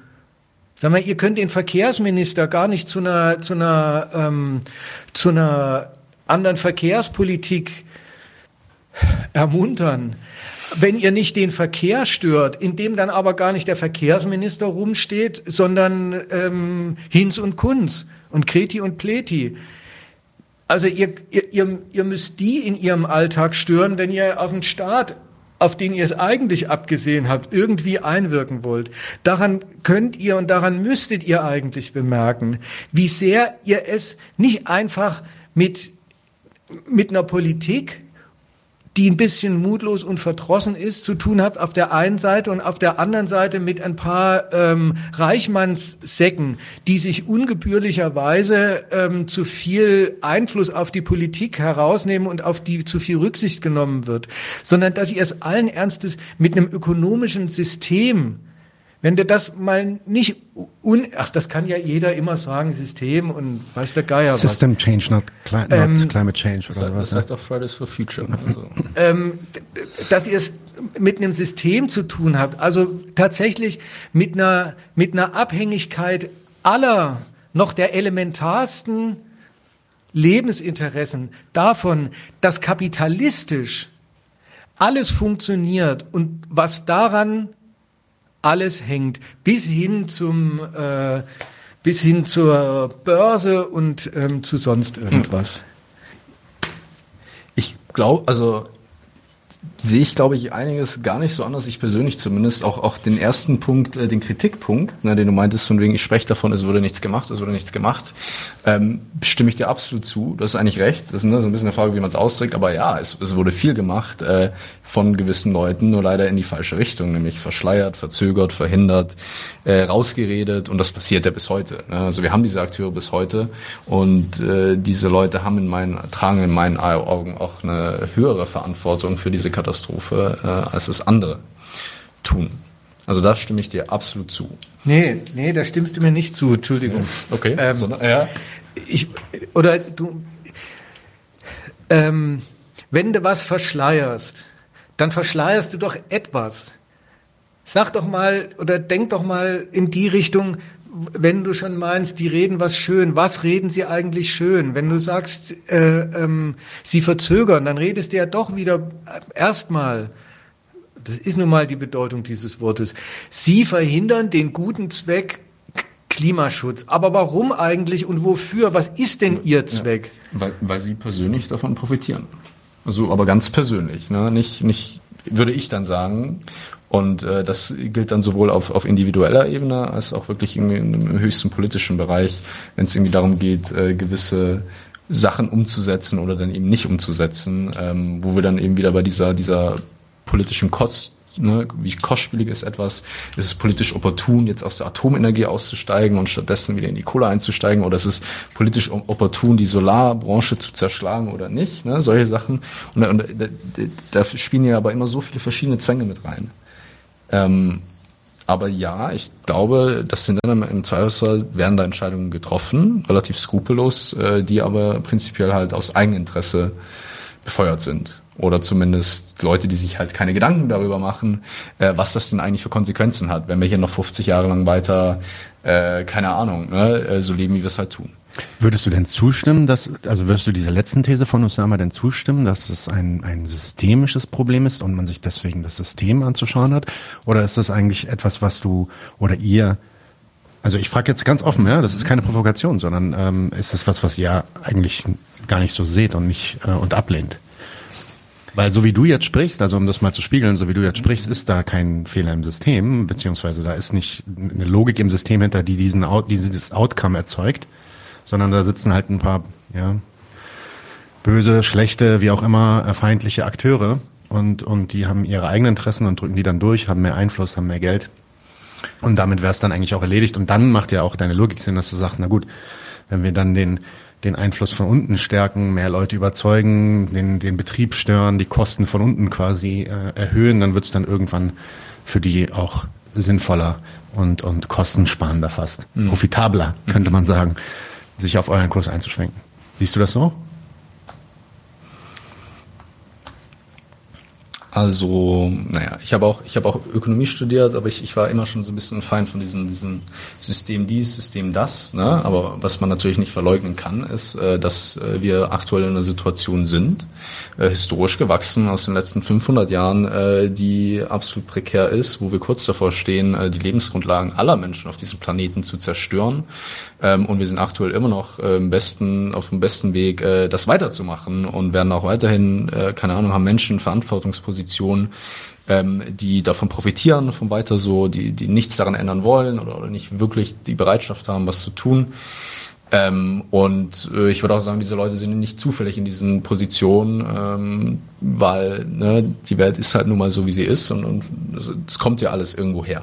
Sag mal, ihr könnt den Verkehrsminister gar nicht zu einer, zu einer, ähm, zu einer anderen Verkehrspolitik ermuntern. Wenn ihr nicht den Verkehr stört, in dem dann aber gar nicht der Verkehrsminister rumsteht, sondern ähm, Hinz und Kunz und Kreti und Pleti, also ihr, ihr, ihr müsst die in ihrem Alltag stören, wenn ihr auf den Staat auf den ihr es eigentlich abgesehen habt, irgendwie einwirken wollt. Daran könnt ihr und daran müsstet ihr eigentlich bemerken, wie sehr ihr es nicht einfach mit, mit einer Politik die ein bisschen mutlos und verdrossen ist, zu tun habt auf der einen Seite und auf der anderen Seite mit ein paar ähm, Reichmannssäcken, die sich ungebührlicherweise ähm, zu viel Einfluss auf die Politik herausnehmen und auf die zu viel Rücksicht genommen wird, sondern dass ihr es allen Ernstes mit einem ökonomischen System wenn du das mal nicht un ach, das kann ja jeder immer sagen, System und weiß der Geier System was. Change, not, cli not ähm, Climate Change oder das, was. Das sagt auch Fridays for Future. Also. (laughs) ähm, dass ihr es mit einem System zu tun habt, also tatsächlich mit einer, mit einer Abhängigkeit aller noch der elementarsten Lebensinteressen davon, dass kapitalistisch alles funktioniert und was daran alles hängt, bis hin zum äh, bis hin zur Börse und ähm, zu sonst irgendwas. Ich glaube, also sehe ich, glaube ich, einiges gar nicht so anders. Ich persönlich zumindest auch auch den ersten Punkt, äh, den Kritikpunkt, ne, den du meintest, von wegen ich spreche davon, es wurde nichts gemacht, es wurde nichts gemacht, ähm, stimme ich dir absolut zu. Du hast eigentlich recht. Das ist ne, so ein bisschen eine Frage, wie man es ausdrückt, aber ja, es, es wurde viel gemacht äh, von gewissen Leuten, nur leider in die falsche Richtung, nämlich verschleiert, verzögert, verhindert, äh, rausgeredet und das passiert ja bis heute. Ne? Also wir haben diese Akteure bis heute und äh, diese Leute haben in meinen tragen in meinen Augen auch eine höhere Verantwortung für diese Katastrophe, äh, als es andere tun. Also da stimme ich dir absolut zu. Nee, nee, da stimmst du mir nicht zu, Entschuldigung. Okay. Ähm, so, ne? ja. Ich, oder du, ähm, wenn du was verschleierst, dann verschleierst du doch etwas. Sag doch mal oder denk doch mal in die Richtung, wenn du schon meinst, die reden was schön, was reden sie eigentlich schön? Wenn du sagst, äh, ähm, sie verzögern, dann redest du ja doch wieder erstmal, das ist nun mal die Bedeutung dieses Wortes, sie verhindern den guten Zweck Klimaschutz. Aber warum eigentlich und wofür? Was ist denn ihr Zweck? Ja, weil, weil sie persönlich davon profitieren. Also, aber ganz persönlich, ne? nicht, nicht, würde ich dann sagen. Und äh, das gilt dann sowohl auf, auf individueller Ebene als auch wirklich im, im höchsten politischen Bereich, wenn es irgendwie darum geht, äh, gewisse Sachen umzusetzen oder dann eben nicht umzusetzen, ähm, wo wir dann eben wieder bei dieser, dieser politischen Kost Ne, wie kostspielig ist etwas? Ist es politisch opportun, jetzt aus der Atomenergie auszusteigen und stattdessen wieder in die Kohle einzusteigen? Oder ist es politisch opportun, die Solarbranche zu zerschlagen oder nicht? Ne, solche Sachen. Und, und da, da spielen ja aber immer so viele verschiedene Zwänge mit rein. Ähm, aber ja, ich glaube, das sind dann im Zweifelsfall werden da Entscheidungen getroffen, relativ skrupellos, äh, die aber prinzipiell halt aus Eigeninteresse befeuert sind oder zumindest Leute, die sich halt keine Gedanken darüber machen, äh, was das denn eigentlich für Konsequenzen hat, wenn wir hier noch 50 Jahre lang weiter, äh, keine Ahnung, ne, äh, so leben, wie wir es halt tun. Würdest du denn zustimmen, dass, also würdest du dieser letzten These von Osama denn zustimmen, dass es ein, ein systemisches Problem ist und man sich deswegen das System anzuschauen hat? Oder ist das eigentlich etwas, was du oder ihr also ich frage jetzt ganz offen, ja, das ist keine Provokation, sondern ähm, ist es was, was ihr eigentlich gar nicht so seht und nicht äh, und ablehnt? Weil so wie du jetzt sprichst, also um das mal zu spiegeln, so wie du jetzt sprichst, ist da kein Fehler im System, beziehungsweise da ist nicht eine Logik im System hinter, die diesen dieses Outcome erzeugt, sondern da sitzen halt ein paar, ja, böse, schlechte, wie auch immer, äh, feindliche Akteure und, und die haben ihre eigenen Interessen und drücken die dann durch, haben mehr Einfluss, haben mehr Geld. Und damit wäre es dann eigentlich auch erledigt. Und dann macht ja auch deine Logik Sinn, dass du sagst, na gut, wenn wir dann den den Einfluss von unten stärken, mehr Leute überzeugen, den, den Betrieb stören, die Kosten von unten quasi äh, erhöhen, dann wird es dann irgendwann für die auch sinnvoller und, und kostensparender fast. Mhm. Profitabler, könnte man sagen, sich auf euren Kurs einzuschränken. Siehst du das so? Also, naja, ich habe auch, ich habe auch Ökonomie studiert, aber ich, ich war immer schon so ein bisschen ein Feind von diesem, diesem System dies, System das. Ne? Aber was man natürlich nicht verleugnen kann, ist, äh, dass äh, wir aktuell in einer Situation sind, äh, historisch gewachsen aus den letzten 500 Jahren, die absolut prekär ist, wo wir kurz davor stehen, die Lebensgrundlagen aller Menschen auf diesem Planeten zu zerstören. Ähm, und wir sind aktuell immer noch äh, besten, auf dem besten Weg, äh, das weiterzumachen und werden auch weiterhin, äh, keine Ahnung, haben Menschen Verantwortungspositionen Positionen, ähm, die davon profitieren, von weiter so, die, die nichts daran ändern wollen oder, oder nicht wirklich die Bereitschaft haben, was zu tun. Ähm, und äh, ich würde auch sagen, diese Leute sind nicht zufällig in diesen Positionen, ähm, weil ne, die Welt ist halt nun mal so, wie sie ist und, und es kommt ja alles irgendwo her.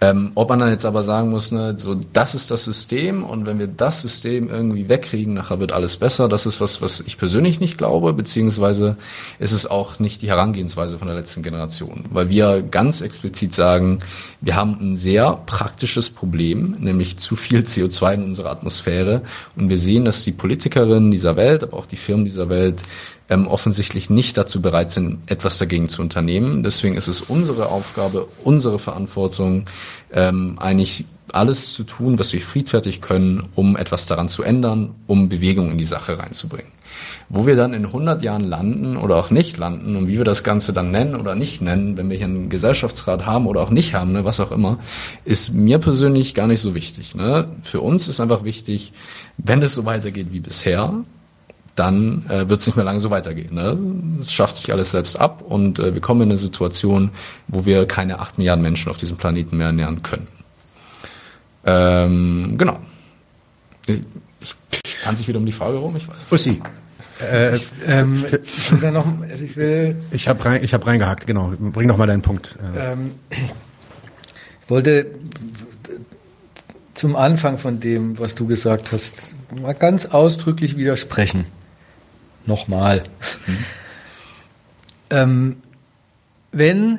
Ähm, ob man dann jetzt aber sagen muss, ne, so das ist das System und wenn wir das System irgendwie wegkriegen, nachher wird alles besser. Das ist was, was ich persönlich nicht glaube, beziehungsweise ist es auch nicht die Herangehensweise von der letzten Generation, weil wir ganz explizit sagen, wir haben ein sehr praktisches Problem, nämlich zu viel CO2 in unserer Atmosphäre und wir sehen, dass die Politikerinnen dieser Welt, aber auch die Firmen dieser Welt ähm, offensichtlich nicht dazu bereit sind, etwas dagegen zu unternehmen. Deswegen ist es unsere Aufgabe, unsere Verantwortung, ähm, eigentlich alles zu tun, was wir friedfertig können, um etwas daran zu ändern, um Bewegung in die Sache reinzubringen. Wo wir dann in 100 Jahren landen oder auch nicht landen und wie wir das Ganze dann nennen oder nicht nennen, wenn wir hier einen Gesellschaftsrat haben oder auch nicht haben, ne, was auch immer, ist mir persönlich gar nicht so wichtig. Ne? Für uns ist einfach wichtig, wenn es so weitergeht wie bisher, dann äh, wird es nicht mehr lange so weitergehen. Ne? Es schafft sich alles selbst ab und äh, wir kommen in eine Situation, wo wir keine acht Milliarden Menschen auf diesem Planeten mehr ernähren können. Ähm, genau. Ich, ich kann sich wieder um die Frage rum, ich weiß es Ussi. Äh, ich, ähm, ich, noch, also ich, will, ich habe rein, hab reingehakt, genau. Bring doch mal deinen Punkt. Ähm, ich wollte zum Anfang von dem, was du gesagt hast, mal ganz ausdrücklich widersprechen. Nochmal. Mhm. ähm, wenn,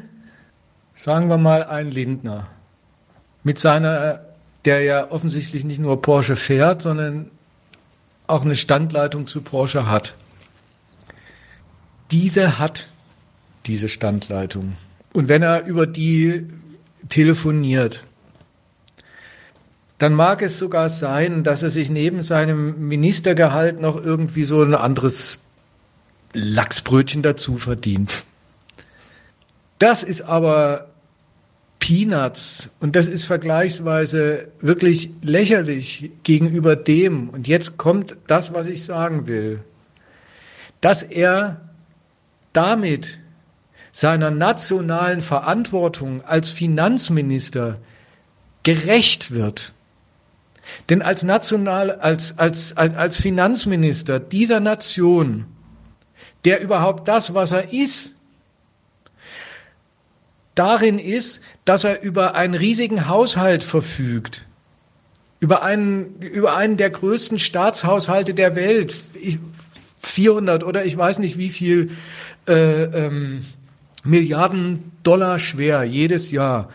sagen wir mal, ein Lindner mit seiner, der ja offensichtlich nicht nur Porsche fährt, sondern auch eine Standleitung zu Porsche hat. Diese hat diese Standleitung. Und wenn er über die telefoniert, dann mag es sogar sein, dass er sich neben seinem Ministergehalt noch irgendwie so ein anderes Lachsbrötchen dazu verdient. Das ist aber Peanuts und das ist vergleichsweise wirklich lächerlich gegenüber dem, und jetzt kommt das, was ich sagen will, dass er damit seiner nationalen Verantwortung als Finanzminister gerecht wird. Denn als national, als, als, als, als Finanzminister dieser Nation, der überhaupt das, was er ist, darin ist, dass er über einen riesigen Haushalt verfügt, über einen, über einen der größten Staatshaushalte der Welt, 400 oder ich weiß nicht wie viel äh, ähm, Milliarden Dollar schwer jedes Jahr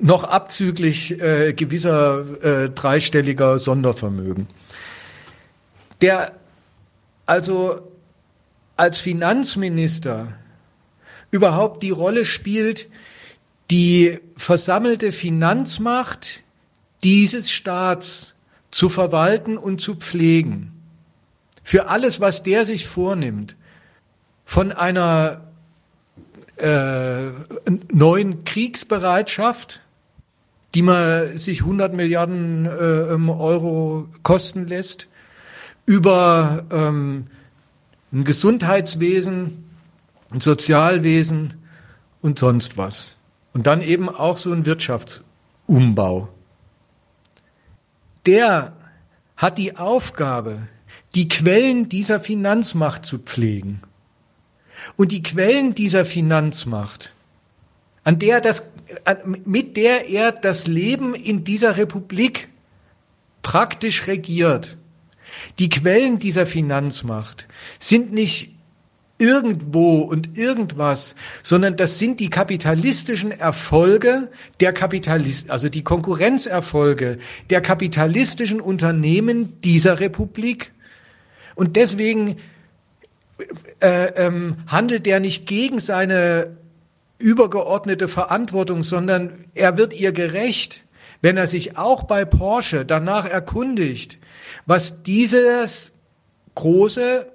noch abzüglich äh, gewisser äh, dreistelliger Sondervermögen. Der also als Finanzminister überhaupt die Rolle spielt, die versammelte Finanzmacht dieses Staats zu verwalten und zu pflegen. Für alles, was der sich vornimmt, von einer äh, neuen Kriegsbereitschaft, die man sich 100 Milliarden äh, Euro kosten lässt, über ähm, ein Gesundheitswesen, ein Sozialwesen und sonst was. Und dann eben auch so ein Wirtschaftsumbau. Der hat die Aufgabe, die Quellen dieser Finanzmacht zu pflegen. Und die Quellen dieser Finanzmacht, an der das, mit der er das Leben in dieser Republik praktisch regiert, die Quellen dieser Finanzmacht sind nicht irgendwo und irgendwas, sondern das sind die kapitalistischen Erfolge der Kapitalist, also die Konkurrenzerfolge der kapitalistischen Unternehmen dieser Republik. Und deswegen äh, ähm, handelt er nicht gegen seine übergeordnete Verantwortung, sondern er wird ihr gerecht, wenn er sich auch bei Porsche danach erkundigt, was dieses große,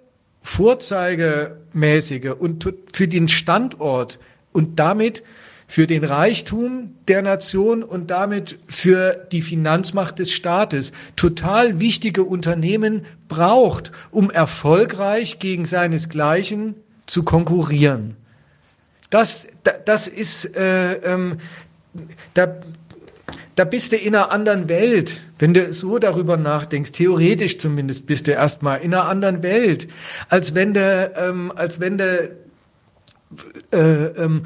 vorzeigemäßige und für den Standort und damit für den Reichtum der Nation und damit für die Finanzmacht des Staates total wichtige Unternehmen braucht, um erfolgreich gegen seinesgleichen zu konkurrieren. Das, das ist, äh, ähm, da, da bist du in einer anderen Welt. Wenn du so darüber nachdenkst, theoretisch zumindest bist du erstmal in einer anderen Welt, als wenn du, ähm, als wenn du äh, ähm,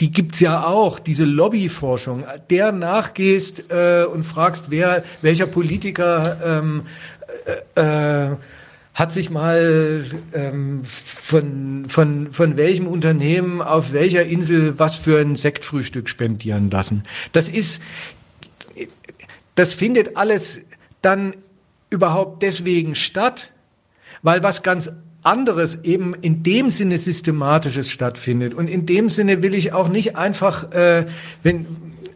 die gibt's ja auch, diese Lobbyforschung, der nachgehst äh, und fragst, wer, welcher Politiker ähm, äh, äh, hat sich mal ähm, von, von, von welchem Unternehmen auf welcher Insel was für ein Sektfrühstück spendieren lassen. Das ist, das findet alles dann überhaupt deswegen statt, weil was ganz anderes eben in dem Sinne systematisches stattfindet. Und in dem Sinne will ich auch nicht einfach, äh, wenn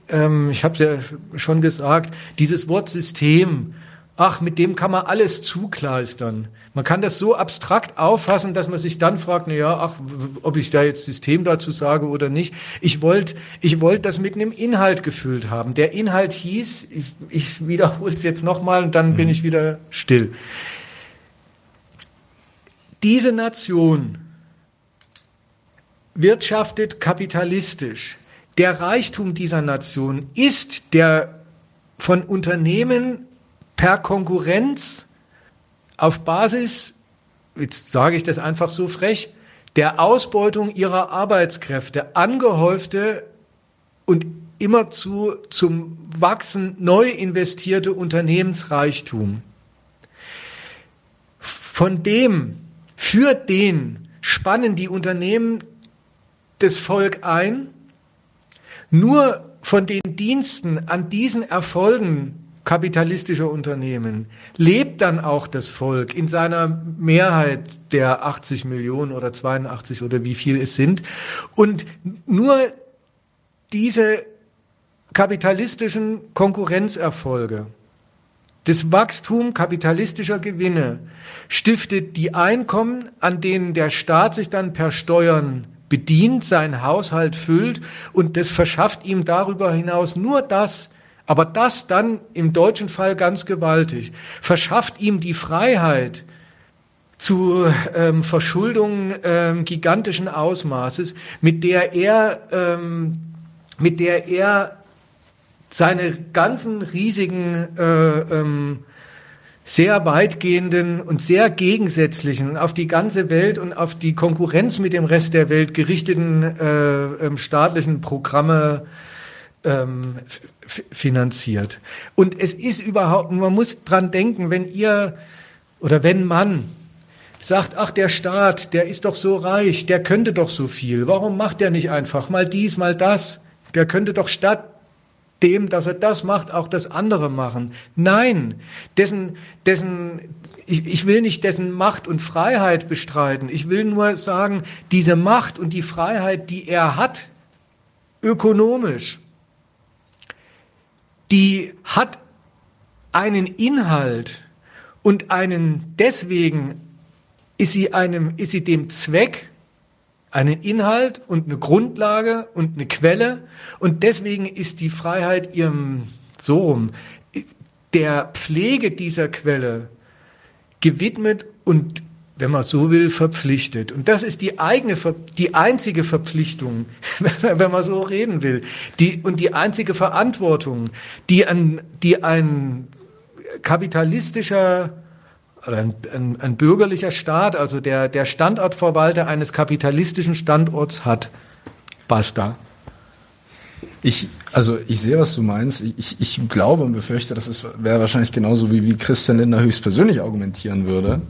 ähm, ich habe ja schon gesagt, dieses Wort System, ach, mit dem kann man alles zukleistern. Man kann das so abstrakt auffassen, dass man sich dann fragt, na ja, ach, ob ich da jetzt System dazu sage oder nicht. Ich wollte ich wollte das mit einem Inhalt gefüllt haben. Der Inhalt hieß, ich, ich wiederhole es jetzt nochmal und dann mhm. bin ich wieder still Diese Nation wirtschaftet kapitalistisch. Der Reichtum dieser Nation ist der von Unternehmen per Konkurrenz auf Basis, jetzt sage ich das einfach so frech, der Ausbeutung ihrer Arbeitskräfte angehäufte und immerzu zum Wachsen neu investierte Unternehmensreichtum. Von dem, für den spannen die Unternehmen das Volk ein. Nur von den Diensten an diesen Erfolgen kapitalistischer Unternehmen lebt dann auch das Volk in seiner Mehrheit der 80 Millionen oder 82 oder wie viel es sind. Und nur diese kapitalistischen Konkurrenzerfolge, das Wachstum kapitalistischer Gewinne stiftet die Einkommen, an denen der Staat sich dann per Steuern bedient, seinen Haushalt füllt. Und das verschafft ihm darüber hinaus nur das, aber das dann im deutschen Fall ganz gewaltig, verschafft ihm die Freiheit zu ähm, Verschuldungen ähm, gigantischen Ausmaßes, mit der er, ähm, mit der er seine ganzen riesigen äh, ähm, sehr weitgehenden und sehr gegensätzlichen, auf die ganze Welt und auf die Konkurrenz mit dem Rest der Welt gerichteten äh, ähm, staatlichen Programme ähm, finanziert. Und es ist überhaupt, man muss dran denken, wenn ihr oder wenn man sagt, ach, der Staat, der ist doch so reich, der könnte doch so viel. Warum macht er nicht einfach mal dies, mal das? Der könnte doch statt dem, dass er das macht, auch das andere machen. Nein, dessen, dessen, ich, ich will nicht dessen Macht und Freiheit bestreiten. Ich will nur sagen, diese Macht und die Freiheit, die er hat, ökonomisch, die hat einen Inhalt und einen, deswegen ist sie einem, ist sie dem Zweck einen Inhalt und eine Grundlage und eine Quelle. Und deswegen ist die Freiheit ihrem, so rum, der Pflege dieser Quelle gewidmet und, wenn man so will, verpflichtet. Und das ist die eigene, die einzige Verpflichtung, (laughs) wenn man so reden will, die, und die einzige Verantwortung, die ein, die ein kapitalistischer ein, ein, ein bürgerlicher Staat, also der, der Standortverwalter eines kapitalistischen Standorts hat. Basta. Ich, also ich sehe, was du meinst. Ich, ich glaube und befürchte, das wäre wahrscheinlich genauso, wie, wie Christian Lindner höchstpersönlich argumentieren würde.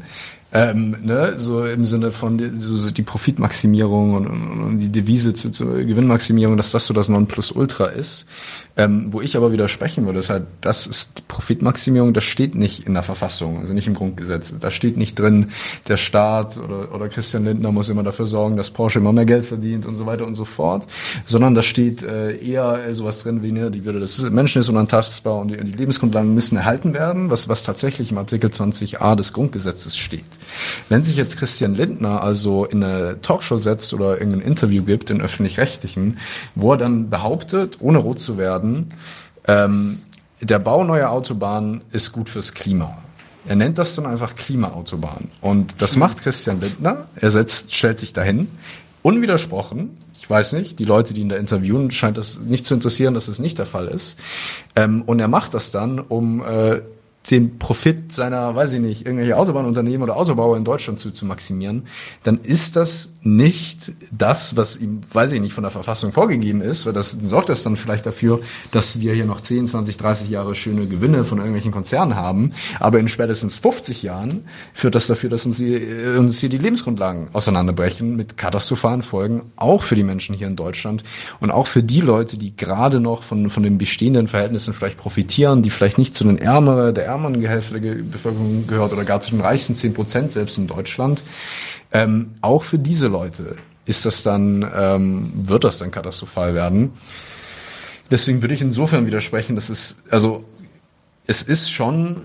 Ähm, ne, so im Sinne von die, so die Profitmaximierung und, und, die Devise zur, zur Gewinnmaximierung, dass das so das Nonplusultra ist. Ähm, wo ich aber widersprechen würde, ist halt, das ist die Profitmaximierung, das steht nicht in der Verfassung, also nicht im Grundgesetz. Da steht nicht drin, der Staat oder, oder Christian Lindner muss immer dafür sorgen, dass Porsche immer mehr Geld verdient und so weiter und so fort, sondern da steht äh, eher sowas drin wie, ne, die Würde des Menschen ist unantastbar und die, die Lebensgrundlagen müssen erhalten werden, was, was tatsächlich im Artikel 20a des Grundgesetzes steht. Wenn sich jetzt Christian Lindner also in eine Talkshow setzt oder irgendein Interview gibt in öffentlich-rechtlichen, wo er dann behauptet, ohne rot zu werden, werden, ähm, der Bau neuer Autobahnen ist gut fürs Klima. Er nennt das dann einfach Klimaautobahn. Und das macht Christian Lindner. Er setzt, stellt sich dahin, unwidersprochen. Ich weiß nicht, die Leute, die ihn da interviewen, scheint das nicht zu interessieren, dass es nicht der Fall ist. Ähm, und er macht das dann, um äh, den Profit seiner, weiß ich nicht, irgendwelche Autobahnunternehmen oder Autobauer in Deutschland zu, zu maximieren, dann ist das nicht das, was ihm, weiß ich nicht, von der Verfassung vorgegeben ist, weil das sorgt das dann vielleicht dafür, dass wir hier noch 10, 20, 30 Jahre schöne Gewinne von irgendwelchen Konzernen haben, aber in spätestens 50 Jahren führt das dafür, dass uns hier, uns hier die Lebensgrundlagen auseinanderbrechen mit katastrophalen Folgen, auch für die Menschen hier in Deutschland und auch für die Leute, die gerade noch von, von den bestehenden Verhältnissen vielleicht profitieren, die vielleicht nicht zu den Ärmeren, der ärmeren Hälfte der Bevölkerung gehört oder gar zu den reichsten 10 Prozent selbst in Deutschland. Ähm, auch für diese Leute ist das dann, ähm, wird das dann katastrophal werden. Deswegen würde ich insofern widersprechen, dass es, also es ist schon,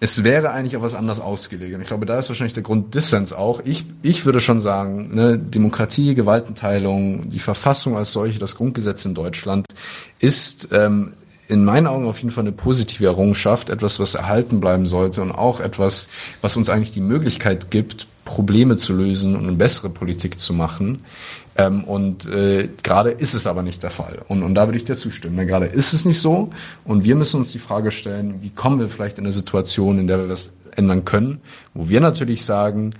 es wäre eigentlich auch was anders ausgelegt. Und ich glaube, da ist wahrscheinlich der Grunddissens auch. Ich, ich würde schon sagen, ne, Demokratie, Gewaltenteilung, die Verfassung als solche, das Grundgesetz in Deutschland ist ähm, in meinen Augen auf jeden Fall eine positive Errungenschaft, etwas, was erhalten bleiben sollte und auch etwas, was uns eigentlich die Möglichkeit gibt, Probleme zu lösen und eine bessere Politik zu machen. Ähm, und äh, gerade ist es aber nicht der Fall. Und, und da würde ich dir zustimmen. Denn gerade ist es nicht so. Und wir müssen uns die Frage stellen, wie kommen wir vielleicht in eine Situation, in der wir das ändern können, wo wir natürlich sagen,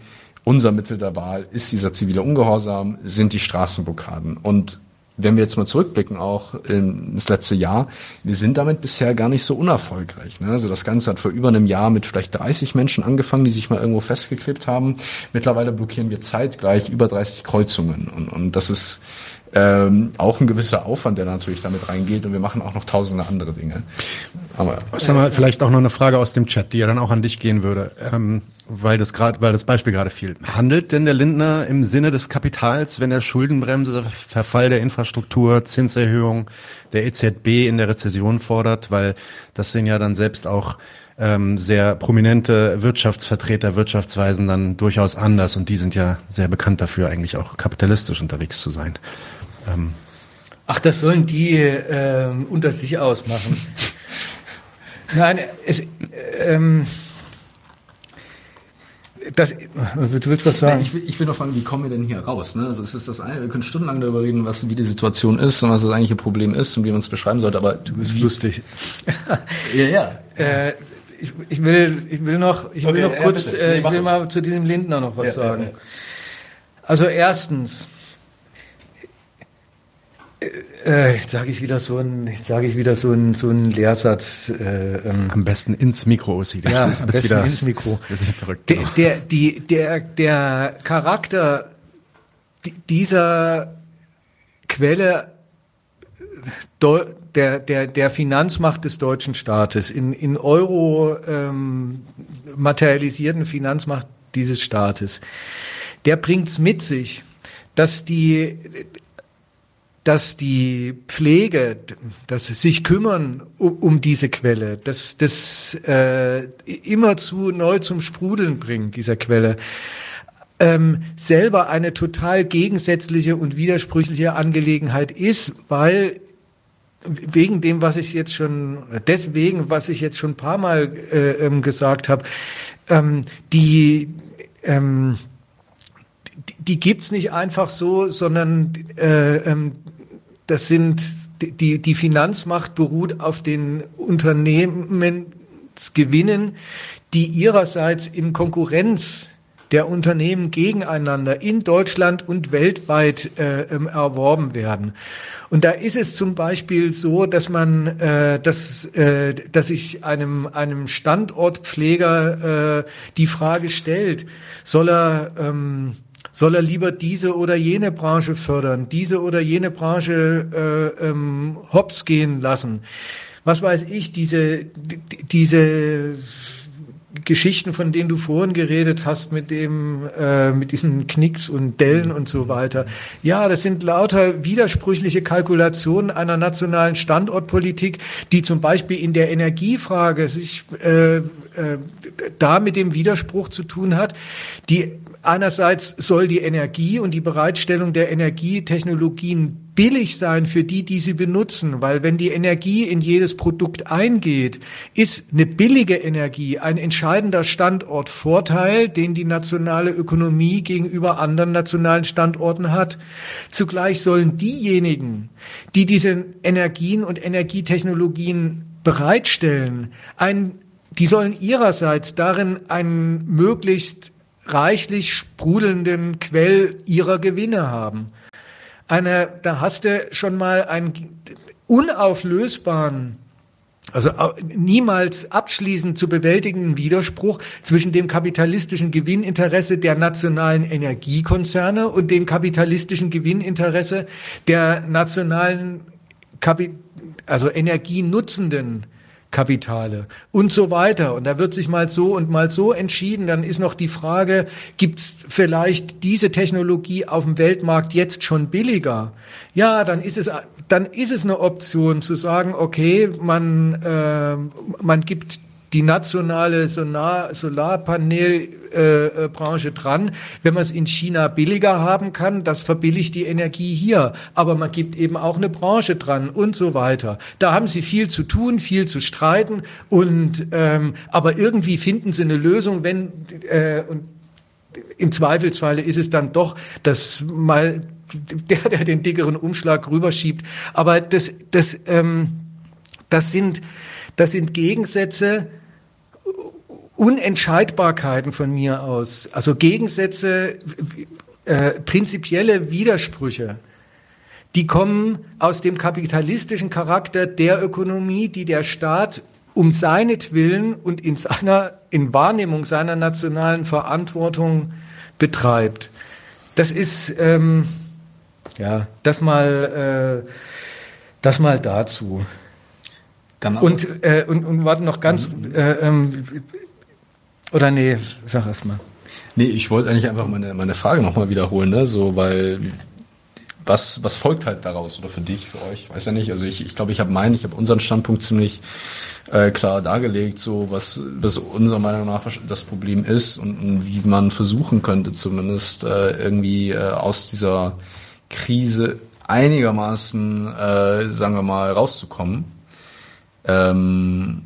unser Mittel der Wahl ist dieser zivile Ungehorsam, sind die Straßenblockaden. Und wenn wir jetzt mal zurückblicken, auch ins letzte Jahr, wir sind damit bisher gar nicht so unerfolgreich. Ne? Also das Ganze hat vor über einem Jahr mit vielleicht 30 Menschen angefangen, die sich mal irgendwo festgeklebt haben. Mittlerweile blockieren wir zeitgleich über 30 Kreuzungen. Und, und das ist ähm, auch ein gewisser Aufwand, der natürlich damit reingeht. Und wir machen auch noch tausende andere Dinge. Aber Sag mal, vielleicht auch noch eine Frage aus dem Chat, die ja dann auch an dich gehen würde. Ähm, weil das gerade, weil das Beispiel gerade fiel. Handelt denn der Lindner im Sinne des Kapitals, wenn er Schuldenbremse, Verfall der Infrastruktur, Zinserhöhung der EZB in der Rezession fordert? Weil das sind ja dann selbst auch ähm, sehr prominente Wirtschaftsvertreter, Wirtschaftsweisen dann durchaus anders und die sind ja sehr bekannt dafür, eigentlich auch kapitalistisch unterwegs zu sein. Ähm. Ach, das sollen die äh, unter sich ausmachen. (laughs) Nein, es, ähm, das, du willst was sagen? Ich will, ich will noch fragen, wie kommen wir denn hier raus? Ne? Also es ist das eine, wir können stundenlang darüber reden, was, wie die Situation ist und was das eigentliche Problem ist und wie man es beschreiben sollte, aber du bist wie, lustig. (laughs) ja, ja. Äh, ich, ich, will, ich will noch, ich okay, will noch kurz, ja, äh, ich will mal zu diesem Lindner noch was ja, sagen. Ja, also erstens, äh, jetzt sage ich wieder so ein, sage ich wieder so ein, so ein Lehrsatz. Äh, ähm, am besten ins Mikro, Ossi. Ja, am besten wieder, ins Mikro. (laughs) Das ist verrückt. Der, der, die, der, der Charakter dieser Quelle der, der, der Finanzmacht des deutschen Staates, in, in Euro ähm, materialisierten Finanzmacht dieses Staates, der bringt's mit sich, dass die dass die Pflege, das sich kümmern um, um diese Quelle, dass das äh, immer zu neu zum Sprudeln bringt, dieser Quelle, ähm, selber eine total gegensätzliche und widersprüchliche Angelegenheit ist, weil wegen dem, was ich jetzt schon, deswegen, was ich jetzt schon ein paar Mal äh, ähm, gesagt habe, ähm, die ähm, die gibt's nicht einfach so, sondern äh, ähm, das sind die, die Finanzmacht beruht auf den Unternehmensgewinnen, die ihrerseits in Konkurrenz der Unternehmen gegeneinander in Deutschland und weltweit äh, ähm, erworben werden. Und da ist es zum Beispiel so, dass man, äh, dass, äh, dass sich einem einem Standortpfleger äh, die Frage stellt: Soll er ähm, soll er lieber diese oder jene Branche fördern, diese oder jene Branche äh, ähm, hops gehen lassen? Was weiß ich, diese, diese Geschichten, von denen du vorhin geredet hast, mit dem, äh, mit diesen Knicks und Dellen und so weiter. Ja, das sind lauter widersprüchliche Kalkulationen einer nationalen Standortpolitik, die zum Beispiel in der Energiefrage sich äh, äh, da mit dem Widerspruch zu tun hat, die Einerseits soll die Energie und die Bereitstellung der Energietechnologien billig sein für die, die sie benutzen, weil wenn die Energie in jedes Produkt eingeht, ist eine billige Energie ein entscheidender Standortvorteil, den die nationale Ökonomie gegenüber anderen nationalen Standorten hat. Zugleich sollen diejenigen, die diese Energien und Energietechnologien bereitstellen, ein die sollen ihrerseits darin einen möglichst reichlich sprudelnden Quell ihrer Gewinne haben. Eine, da hast du schon mal einen unauflösbaren, also niemals abschließend zu bewältigenden Widerspruch zwischen dem kapitalistischen Gewinninteresse der nationalen Energiekonzerne und dem kapitalistischen Gewinninteresse der nationalen, Kapi also energienutzenden Kapitale und so weiter. Und da wird sich mal so und mal so entschieden. Dann ist noch die Frage, gibt es vielleicht diese Technologie auf dem Weltmarkt jetzt schon billiger? Ja, dann ist es, dann ist es eine Option zu sagen, okay, man, äh, man gibt die nationale Solar Solarpanelbranche äh, dran. Wenn man es in China billiger haben kann, das verbilligt die Energie hier. Aber man gibt eben auch eine Branche dran und so weiter. Da haben sie viel zu tun, viel zu streiten und ähm, aber irgendwie finden sie eine Lösung, wenn äh, und im Zweifelsfalle ist es dann doch, dass mal (laughs) der, der den dickeren Umschlag rüberschiebt. Aber das, das, ähm, das sind, das sind Gegensätze, Unentscheidbarkeiten von mir aus, also Gegensätze, äh, prinzipielle Widersprüche, die kommen aus dem kapitalistischen Charakter der Ökonomie, die der Staat um seinetwillen und in seiner, in Wahrnehmung seiner nationalen Verantwortung betreibt. Das ist, ähm, ja, das mal, äh, das mal dazu. Und, äh, und, und warte noch ganz, mhm. äh, ähm, oder nee, sag erst mal. Nee, ich wollte eigentlich einfach meine, meine Frage nochmal wiederholen, ne? So, weil was, was folgt halt daraus oder für dich, für euch? Weiß ja nicht. Also ich, ich glaube, ich habe meinen, ich habe unseren Standpunkt ziemlich äh, klar dargelegt, so was, was unserer Meinung nach das Problem ist und, und wie man versuchen könnte, zumindest äh, irgendwie äh, aus dieser Krise einigermaßen, äh, sagen wir mal, rauszukommen. Ähm,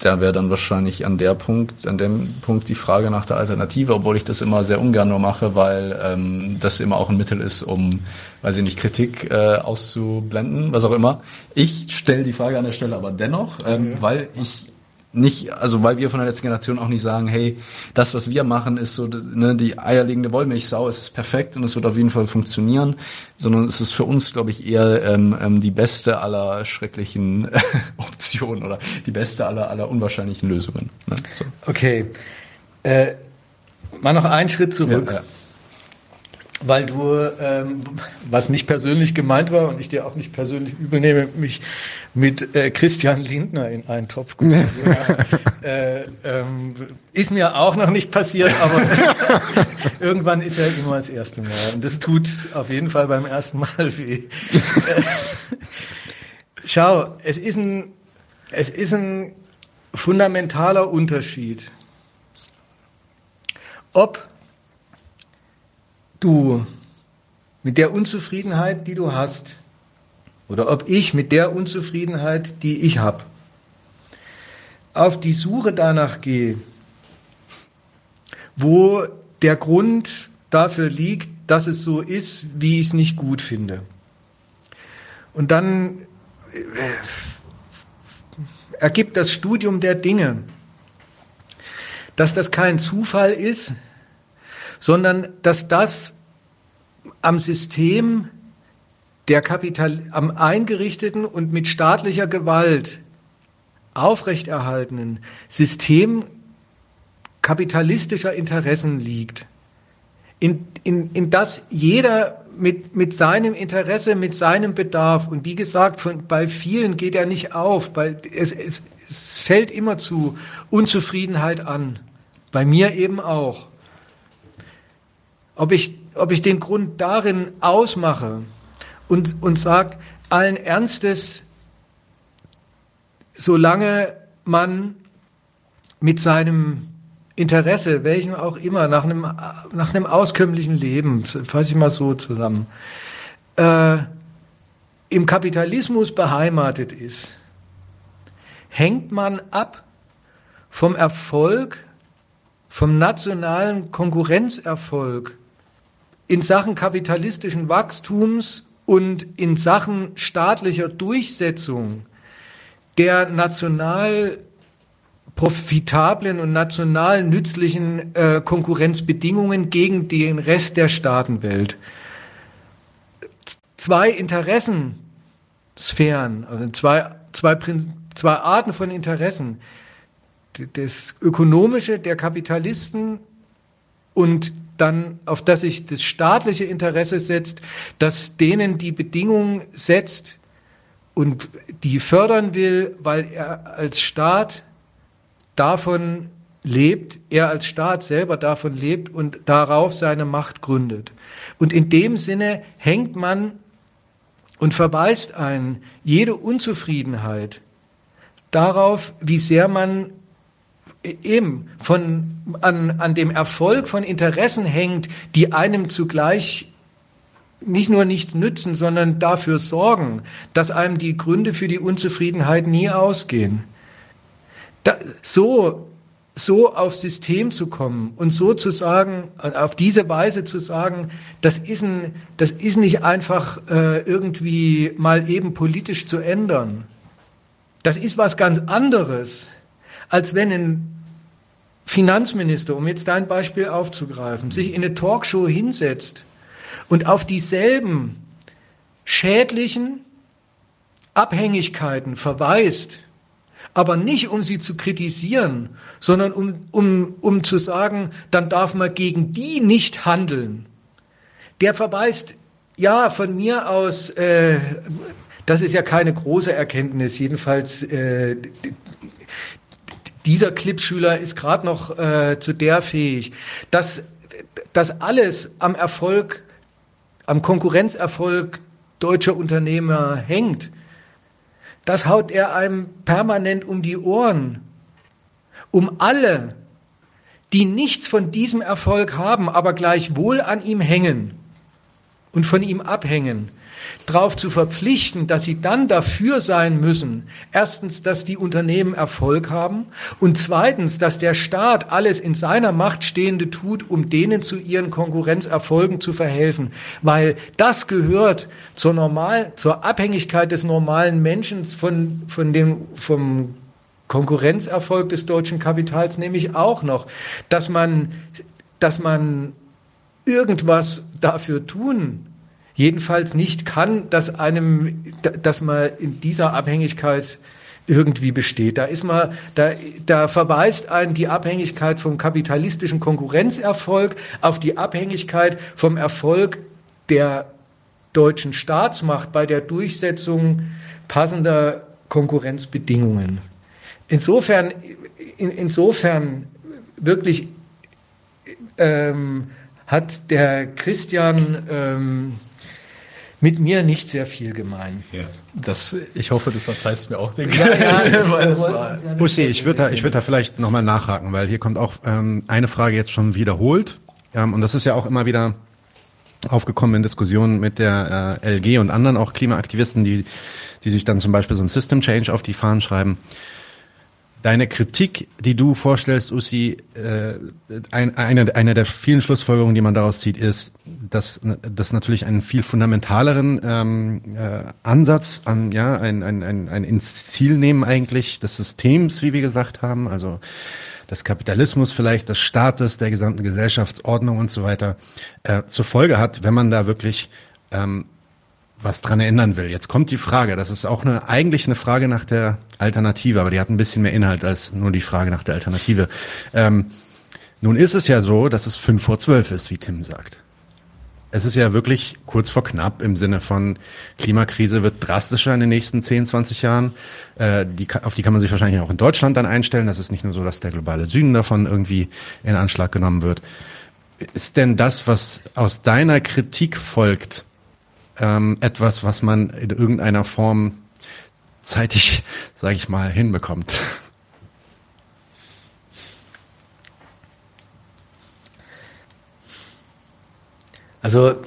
da wäre dann wahrscheinlich an der Punkt, an dem Punkt die Frage nach der Alternative, obwohl ich das immer sehr ungern nur mache, weil ähm, das immer auch ein Mittel ist, um, weiß ich nicht, Kritik äh, auszublenden, was auch immer. Ich stelle die Frage an der Stelle aber dennoch, ähm, mhm. weil ich nicht, also weil wir von der letzten Generation auch nicht sagen, hey, das, was wir machen, ist so ne, die eierlegende Wollmilchsau, es ist perfekt und es wird auf jeden Fall funktionieren, sondern es ist für uns, glaube ich, eher ähm, ähm, die beste aller schrecklichen (laughs) Optionen oder die beste aller aller unwahrscheinlichen Lösungen. Ne? So. Okay. Äh, mal noch einen Schritt zurück. Ja, ja weil du, ähm, was nicht persönlich gemeint war und ich dir auch nicht persönlich übel nehme, mich mit äh, Christian Lindner in einen Topf (laughs) geworfen hast. äh, ähm, ist mir auch noch nicht passiert, aber (laughs) irgendwann ist ja immer das erste Mal. Und das tut auf jeden Fall beim ersten Mal weh. (laughs) Schau, es ist ein, es ist ein fundamentaler Unterschied. Ob du mit der Unzufriedenheit, die du hast, oder ob ich mit der Unzufriedenheit, die ich habe, auf die Suche danach gehe, wo der Grund dafür liegt, dass es so ist, wie ich es nicht gut finde. Und dann äh, ergibt das Studium der Dinge, dass das kein Zufall ist, sondern dass das am System der Kapital, am eingerichteten und mit staatlicher Gewalt aufrechterhaltenen System kapitalistischer Interessen liegt, in, in, in das jeder mit, mit seinem Interesse, mit seinem Bedarf, und wie gesagt, von, bei vielen geht er nicht auf, bei, es, es, es fällt immer zu Unzufriedenheit an, bei mir eben auch. Ob ich, ob ich den Grund darin ausmache und, und sage, allen Ernstes, solange man mit seinem Interesse, welchem auch immer, nach einem, nach einem auskömmlichen Leben, fasse ich mal so zusammen, äh, im Kapitalismus beheimatet ist, hängt man ab vom Erfolg, vom nationalen Konkurrenzerfolg in Sachen kapitalistischen Wachstums und in Sachen staatlicher Durchsetzung der national profitablen und national nützlichen äh, Konkurrenzbedingungen gegen den Rest der Staatenwelt. Zwei Interessensphären, also zwei, zwei, zwei Arten von Interessen. Das ökonomische der Kapitalisten und dann, auf das sich das staatliche Interesse setzt, das denen die Bedingungen setzt und die fördern will, weil er als Staat davon lebt, er als Staat selber davon lebt und darauf seine Macht gründet. Und in dem Sinne hängt man und verweist ein jede Unzufriedenheit darauf, wie sehr man eben von, an, an dem Erfolg von Interessen hängt, die einem zugleich nicht nur nichts nützen, sondern dafür sorgen, dass einem die Gründe für die Unzufriedenheit nie ausgehen. Da, so, so aufs System zu kommen und so zu sagen, auf diese Weise zu sagen, das ist, ein, das ist nicht einfach äh, irgendwie mal eben politisch zu ändern. Das ist was ganz anderes, als wenn ein Finanzminister, um jetzt dein Beispiel aufzugreifen, sich in eine Talkshow hinsetzt und auf dieselben schädlichen Abhängigkeiten verweist, aber nicht um sie zu kritisieren, sondern um, um, um zu sagen, dann darf man gegen die nicht handeln. Der verweist, ja, von mir aus, äh, das ist ja keine große Erkenntnis, jedenfalls äh, dieser Clipschüler ist gerade noch äh, zu der fähig, dass das alles am Erfolg am Konkurrenzerfolg deutscher Unternehmer hängt, das haut er einem permanent um die Ohren. Um alle, die nichts von diesem Erfolg haben, aber gleichwohl an ihm hängen und von ihm abhängen, darauf zu verpflichten, dass sie dann dafür sein müssen, erstens, dass die Unternehmen Erfolg haben und zweitens, dass der Staat alles in seiner Macht Stehende tut, um denen zu ihren Konkurrenzerfolgen zu verhelfen, weil das gehört zur normal, zur Abhängigkeit des normalen Menschen von, von dem, vom Konkurrenzerfolg des deutschen Kapitals nämlich auch noch, dass man, dass man irgendwas dafür tun jedenfalls nicht kann, dass einem, dass man in dieser Abhängigkeit irgendwie besteht. Da ist man, da, da verweist einen die Abhängigkeit vom kapitalistischen Konkurrenzerfolg auf die Abhängigkeit vom Erfolg der deutschen Staatsmacht bei der Durchsetzung passender Konkurrenzbedingungen. Insofern, in, insofern wirklich ähm, hat der Christian ähm, mit mir nicht sehr viel gemein. Ja. Das, ich hoffe, du verzeihst mir auch den ja, ja, weil das war. Bussi, ich würde da, ich würde da vielleicht nochmal nachhaken, weil hier kommt auch ähm, eine Frage jetzt schon wiederholt. Ähm, und das ist ja auch immer wieder aufgekommen in Diskussionen mit der äh, LG und anderen auch Klimaaktivisten, die, die sich dann zum Beispiel so ein System Change auf die Fahnen schreiben. Deine Kritik, die du vorstellst, Ussi, äh, ein, eine, eine der vielen Schlussfolgerungen, die man daraus zieht, ist, dass das natürlich einen viel fundamentaleren ähm, äh, Ansatz an ja ein, ein, ein, ein ins Ziel nehmen eigentlich des Systems, wie wir gesagt haben, also des Kapitalismus vielleicht, des Staates, der gesamten Gesellschaftsordnung und so weiter äh, zur Folge hat, wenn man da wirklich ähm, was dran erinnern will. Jetzt kommt die Frage, das ist auch eine, eigentlich eine Frage nach der Alternative, aber die hat ein bisschen mehr Inhalt als nur die Frage nach der Alternative. Ähm, nun ist es ja so, dass es fünf vor zwölf ist, wie Tim sagt. Es ist ja wirklich kurz vor knapp im Sinne von Klimakrise wird drastischer in den nächsten 10, 20 Jahren. Äh, die, auf die kann man sich wahrscheinlich auch in Deutschland dann einstellen. Das ist nicht nur so, dass der globale Süden davon irgendwie in Anschlag genommen wird. Ist denn das, was aus deiner Kritik folgt, ähm, etwas, was man in irgendeiner Form zeitig, (laughs) sage ich mal, hinbekommt. Also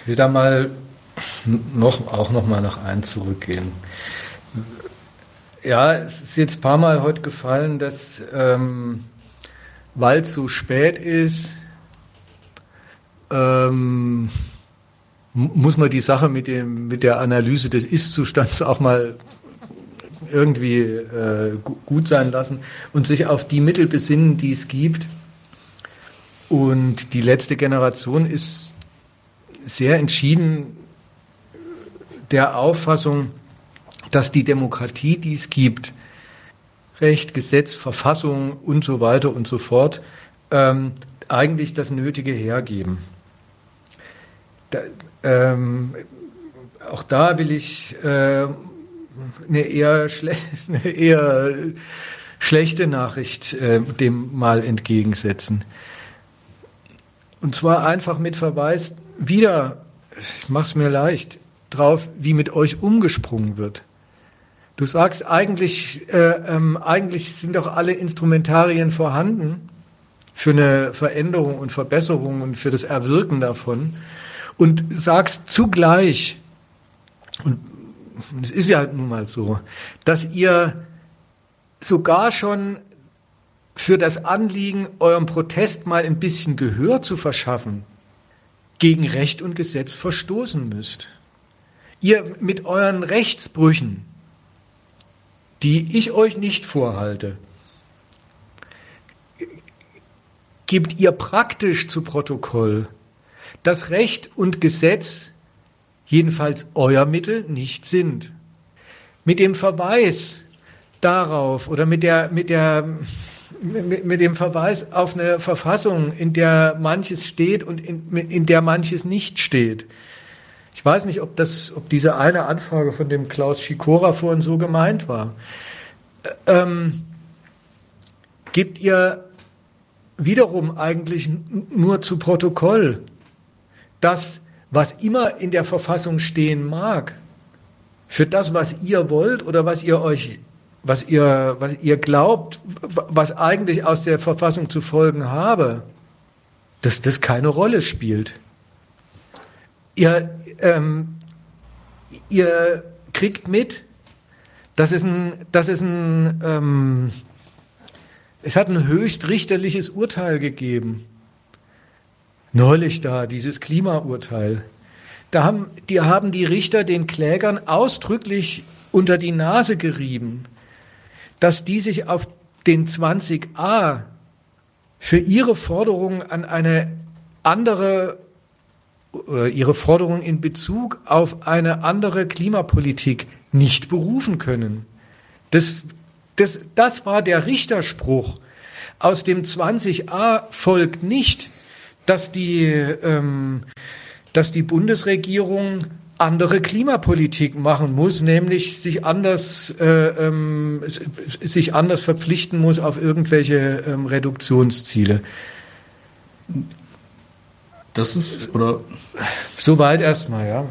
ich will da mal noch, auch noch mal nach eins zurückgehen. Ja, es ist jetzt ein paar Mal heute gefallen, dass ähm, weil es so spät ist, ähm, muss man die Sache mit, dem, mit der Analyse des Ist-Zustands auch mal irgendwie äh, gut sein lassen und sich auf die Mittel besinnen, die es gibt. Und die letzte Generation ist sehr entschieden der Auffassung, dass die Demokratie, die es gibt, Recht, Gesetz, Verfassung und so weiter und so fort ähm, eigentlich das Nötige hergeben. Da, ähm, auch da will ich äh, eine, eher (laughs) eine eher schlechte Nachricht äh, dem mal entgegensetzen. Und zwar einfach mit Verweis wieder ich mach's mir leicht, drauf, wie mit euch umgesprungen wird. Du sagst, eigentlich, äh, ähm, eigentlich sind doch alle Instrumentarien vorhanden für eine Veränderung und Verbesserung und für das Erwirken davon und sagst zugleich, und es ist ja nun mal so, dass ihr sogar schon für das Anliegen, eurem Protest mal ein bisschen Gehör zu verschaffen, gegen Recht und Gesetz verstoßen müsst. Ihr mit euren Rechtsbrüchen, die ich euch nicht vorhalte, gebt ihr praktisch zu Protokoll, dass Recht und Gesetz jedenfalls euer Mittel nicht sind. Mit dem Verweis darauf oder mit der, mit der, mit, dem Verweis auf eine Verfassung, in der manches steht und in, in der manches nicht steht. Ich weiß nicht, ob das, ob diese eine Anfrage von dem Klaus Schikora vorhin so gemeint war. Ähm, gebt ihr wiederum eigentlich nur zu Protokoll, dass was immer in der Verfassung stehen mag, für das, was ihr wollt oder was ihr euch, was ihr, was ihr glaubt, was eigentlich aus der Verfassung zu folgen habe, dass das keine Rolle spielt. Ihr, ähm, ihr kriegt mit, dass es ein, dass es ein, ähm, es hat ein höchstrichterliches Urteil gegeben neulich da, dieses Klimaurteil. Da haben die, haben die Richter den Klägern ausdrücklich unter die Nase gerieben, dass die sich auf den 20a für ihre Forderungen an eine andere ihre Forderungen in Bezug auf eine andere Klimapolitik nicht berufen können. Das, das, das war der Richterspruch. Aus dem 20a folgt nicht, dass die, ähm, dass die Bundesregierung andere Klimapolitik machen muss, nämlich sich anders, äh, ähm, sich anders verpflichten muss auf irgendwelche ähm, Reduktionsziele. Das ist, oder? Soweit erstmal, ja.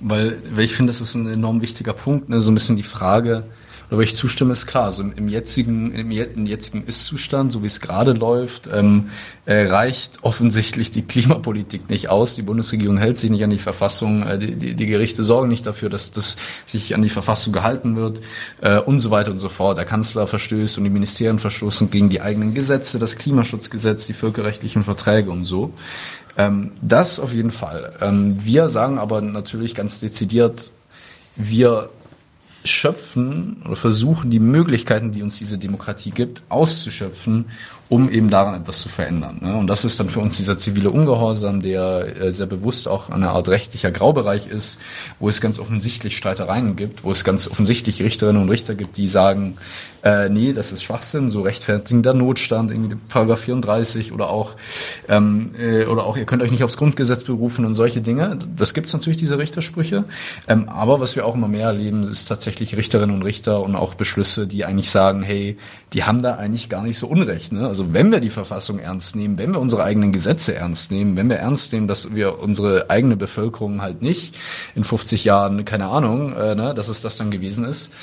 Weil, weil ich finde, das ist ein enorm wichtiger Punkt, ne? so ein bisschen die Frage, aber ich zustimme, ist klar. Also im, jetzigen, im, im jetzigen Ist-Zustand, so wie es gerade läuft, ähm, äh, reicht offensichtlich die Klimapolitik nicht aus. Die Bundesregierung hält sich nicht an die Verfassung. Äh, die, die, die Gerichte sorgen nicht dafür, dass das sich an die Verfassung gehalten wird äh, und so weiter und so fort. Der Kanzler verstößt und die Ministerien verstoßen gegen die eigenen Gesetze, das Klimaschutzgesetz, die völkerrechtlichen Verträge und so. Ähm, das auf jeden Fall. Ähm, wir sagen aber natürlich ganz dezidiert, wir schöpfen oder versuchen, die Möglichkeiten, die uns diese Demokratie gibt, auszuschöpfen, um eben daran etwas zu verändern. Ne? Und das ist dann für uns dieser zivile Ungehorsam, der äh, sehr bewusst auch eine Art rechtlicher Graubereich ist, wo es ganz offensichtlich Streitereien gibt, wo es ganz offensichtlich Richterinnen und Richter gibt, die sagen, äh, nee, das ist Schwachsinn, so rechtfertigender Notstand, irgendwie Paragraph 34 oder auch, ähm, äh, oder auch, ihr könnt euch nicht aufs Grundgesetz berufen und solche Dinge. Das gibt's natürlich, diese Richtersprüche. Ähm, aber was wir auch immer mehr erleben, ist tatsächlich Richterinnen und Richter und auch Beschlüsse, die eigentlich sagen, hey, die haben da eigentlich gar nicht so Unrecht. Ne? Also wenn wir die Verfassung ernst nehmen, wenn wir unsere eigenen Gesetze ernst nehmen, wenn wir ernst nehmen, dass wir unsere eigene Bevölkerung halt nicht in 50 Jahren, keine Ahnung, äh, ne, dass es das dann gewesen ist,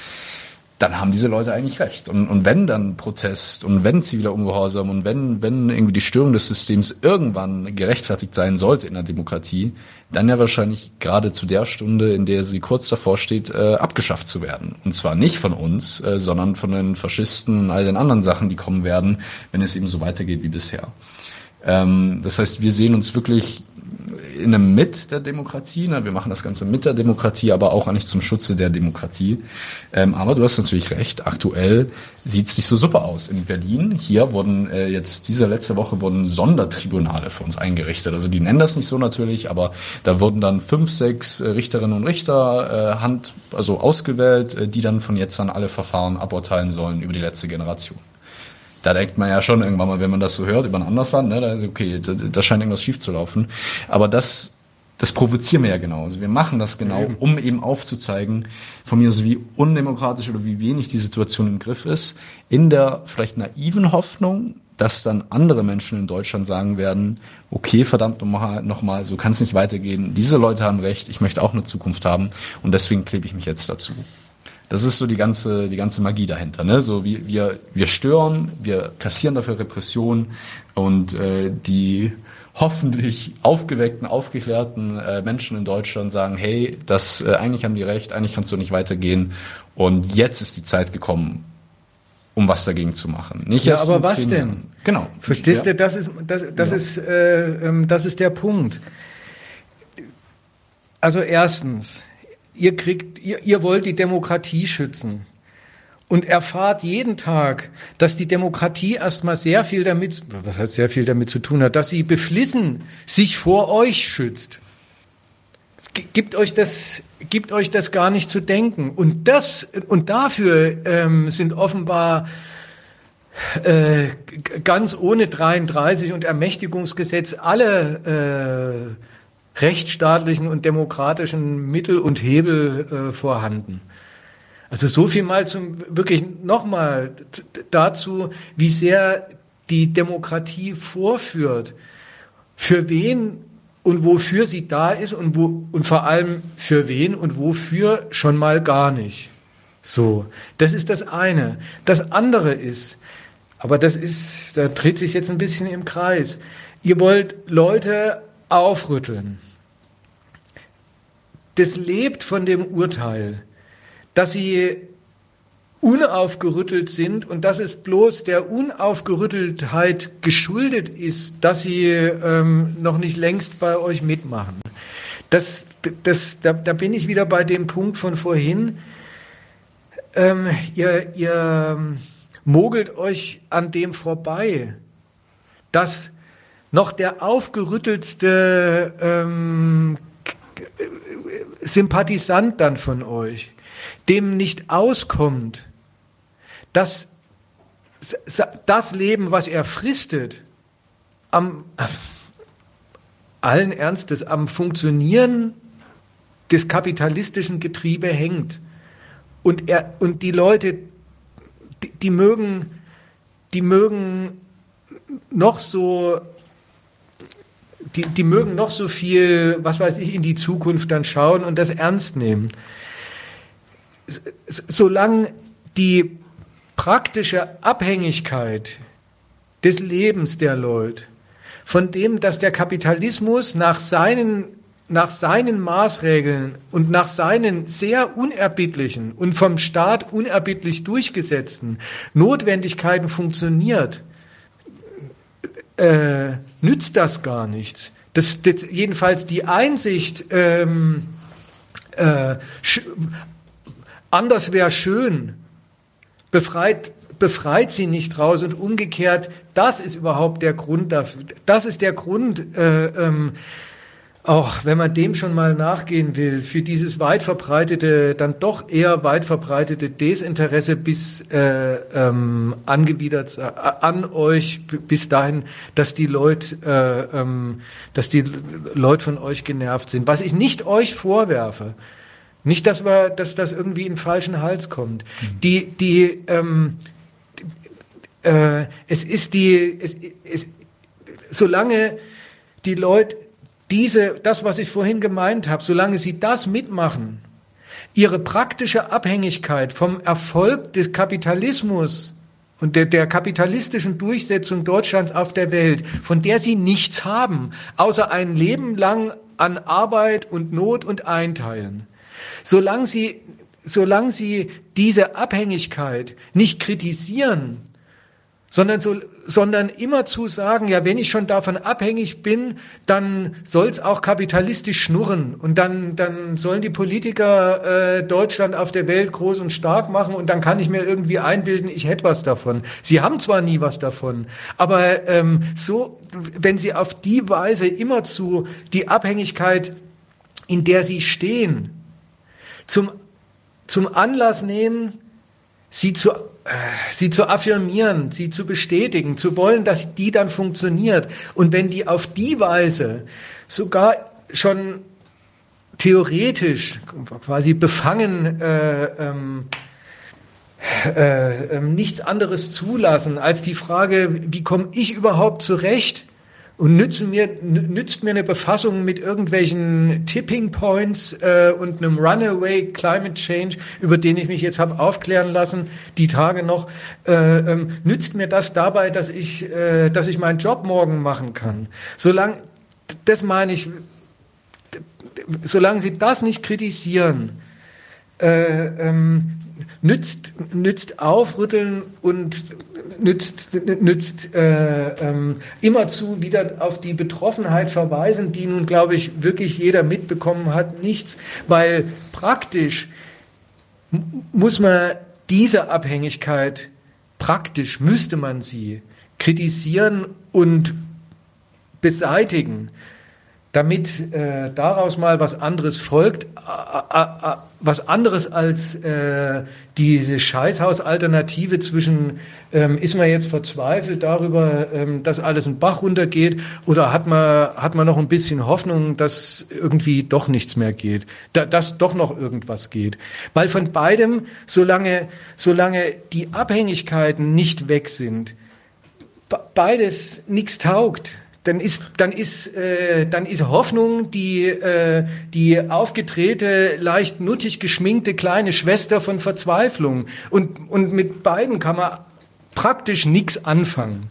dann haben diese Leute eigentlich recht. Und, und wenn dann Protest und wenn ziviler Ungehorsam und wenn, wenn irgendwie die Störung des Systems irgendwann gerechtfertigt sein sollte in der Demokratie, dann ja wahrscheinlich gerade zu der Stunde, in der sie kurz davor steht, äh, abgeschafft zu werden. Und zwar nicht von uns, äh, sondern von den Faschisten und all den anderen Sachen, die kommen werden, wenn es eben so weitergeht wie bisher. Ähm, das heißt, wir sehen uns wirklich in einem Mit der Demokratie. Ne? Wir machen das Ganze mit der Demokratie, aber auch eigentlich zum Schutze der Demokratie. Ähm, aber du hast natürlich recht, aktuell sieht es nicht so super aus. In Berlin, hier wurden äh, jetzt diese letzte Woche wurden Sondertribunale für uns eingerichtet. Also die nennen das nicht so natürlich, aber da wurden dann fünf, sechs äh, Richterinnen und Richter äh, Hand, also ausgewählt, äh, die dann von jetzt an alle Verfahren aburteilen sollen über die letzte Generation da denkt man ja schon irgendwann mal, wenn man das so hört über ein anderes Land, ne, da ist okay, da, da scheint irgendwas schief zu laufen. Aber das, das provozieren wir ja genau. Also wir machen das genau, um eben aufzuzeigen, von mir aus wie undemokratisch oder wie wenig die Situation im Griff ist, in der vielleicht naiven Hoffnung, dass dann andere Menschen in Deutschland sagen werden, okay, verdammt nochmal, noch mal, so kann es nicht weitergehen. Diese Leute haben recht, ich möchte auch eine Zukunft haben und deswegen klebe ich mich jetzt dazu. Das ist so die ganze, die ganze Magie dahinter. Ne? So wie wir, wir stören, wir kassieren dafür Repression und äh, die hoffentlich aufgeweckten, aufgeklärten äh, Menschen in Deutschland sagen, hey, das äh, eigentlich haben die recht, eigentlich kannst du nicht weitergehen und jetzt ist die Zeit gekommen, um was dagegen zu machen. Nicht ja, aber was denn? Jahren. Genau. Verstehst ja. du, das ist, das, das, ja. ist, äh, ähm, das ist der Punkt. Also erstens, ihr kriegt, ihr, ihr wollt die Demokratie schützen und erfahrt jeden Tag, dass die Demokratie erstmal sehr viel damit, was hat sehr viel damit zu tun hat, dass sie beflissen sich vor euch schützt. Gibt euch das, gibt euch das gar nicht zu denken. Und das, und dafür ähm, sind offenbar äh, ganz ohne 33 und Ermächtigungsgesetz alle äh, rechtsstaatlichen und demokratischen Mittel und Hebel äh, vorhanden. Also so viel mal zum wirklich nochmal dazu, wie sehr die Demokratie vorführt, für wen und wofür sie da ist und wo und vor allem für wen und wofür schon mal gar nicht. So, das ist das eine. Das andere ist, aber das ist, da dreht sich jetzt ein bisschen im Kreis. Ihr wollt Leute aufrütteln. Das lebt von dem Urteil dass sie unaufgerüttelt sind und dass es bloß der Unaufgerütteltheit geschuldet ist, dass sie ähm, noch nicht längst bei euch mitmachen. Das, das, da, da bin ich wieder bei dem Punkt von vorhin. Ähm, ihr, ihr mogelt euch an dem vorbei, dass noch der aufgerüttelste ähm, Sympathisant dann von euch dem nicht auskommt, dass das Leben, was er fristet, am allen Ernstes am Funktionieren des kapitalistischen Getriebe hängt. Und er und die Leute, die, die mögen, die mögen noch so die, die mögen noch so viel, was weiß ich, in die Zukunft dann schauen und das ernst nehmen. Solange die praktische Abhängigkeit des Lebens der Leute von dem, dass der Kapitalismus nach seinen, nach seinen Maßregeln und nach seinen sehr unerbittlichen und vom Staat unerbittlich durchgesetzten Notwendigkeiten funktioniert, äh, nützt das gar nichts. Das, das jedenfalls die Einsicht, ähm, äh, Anders wäre schön. Befreit, befreit sie nicht raus und umgekehrt, das ist überhaupt der Grund dafür. Das ist der Grund, äh, ähm, auch wenn man dem schon mal nachgehen will, für dieses weit verbreitete, dann doch eher weit verbreitete Desinteresse bis äh, ähm, angewidert äh, an euch bis dahin, dass die Leute, äh, ähm, dass die Leute von euch genervt sind. Was ich nicht euch vorwerfe, nicht, dass, wir, dass das irgendwie in den falschen Hals kommt. Mhm. Die, die, ähm, äh, es ist die, es, es, solange die Leute diese, das, was ich vorhin gemeint habe, solange sie das mitmachen, ihre praktische Abhängigkeit vom Erfolg des Kapitalismus und der, der kapitalistischen Durchsetzung Deutschlands auf der Welt, von der sie nichts haben, außer ein Leben lang an Arbeit und Not und Einteilen. Solange sie, solange sie diese Abhängigkeit nicht kritisieren, sondern, so, sondern immer zu sagen, ja, wenn ich schon davon abhängig bin, dann soll es auch kapitalistisch schnurren und dann, dann sollen die Politiker äh, Deutschland auf der Welt groß und stark machen und dann kann ich mir irgendwie einbilden, ich hätte was davon. Sie haben zwar nie was davon, aber ähm, so, wenn sie auf die Weise immerzu die Abhängigkeit, in der sie stehen, zum, zum Anlass nehmen, sie zu, sie zu affirmieren, sie zu bestätigen, zu wollen, dass die dann funktioniert. Und wenn die auf die Weise sogar schon theoretisch quasi befangen äh, ähm, äh, ähm, nichts anderes zulassen als die Frage, wie komme ich überhaupt zurecht? Und nützen mir, nützt mir eine Befassung mit irgendwelchen Tipping Points äh, und einem Runaway Climate Change, über den ich mich jetzt habe aufklären lassen, die Tage noch, äh, ähm, nützt mir das dabei, dass ich, äh, dass ich meinen Job morgen machen kann? Solange, das meine ich, solange Sie das nicht kritisieren, äh, ähm, nützt, nützt Aufrütteln und nützt, nützt äh, ähm, immerzu wieder auf die Betroffenheit verweisen, die nun, glaube ich, wirklich jeder mitbekommen hat, nichts, weil praktisch muss man diese Abhängigkeit, praktisch müsste man sie kritisieren und beseitigen damit äh, daraus mal was anderes folgt, äh, äh, was anderes als äh, diese Scheißhausalternative zwischen, ähm, ist man jetzt verzweifelt darüber, ähm, dass alles ein Bach runtergeht, oder hat man, hat man noch ein bisschen Hoffnung, dass irgendwie doch nichts mehr geht, da, dass doch noch irgendwas geht. Weil von beidem, solange, solange die Abhängigkeiten nicht weg sind, beides nichts taugt dann ist, dann ist, äh, dann ist Hoffnung die, äh, die aufgedrehte, leicht nuttig geschminkte kleine Schwester von Verzweiflung. Und, und mit beiden kann man praktisch nichts anfangen.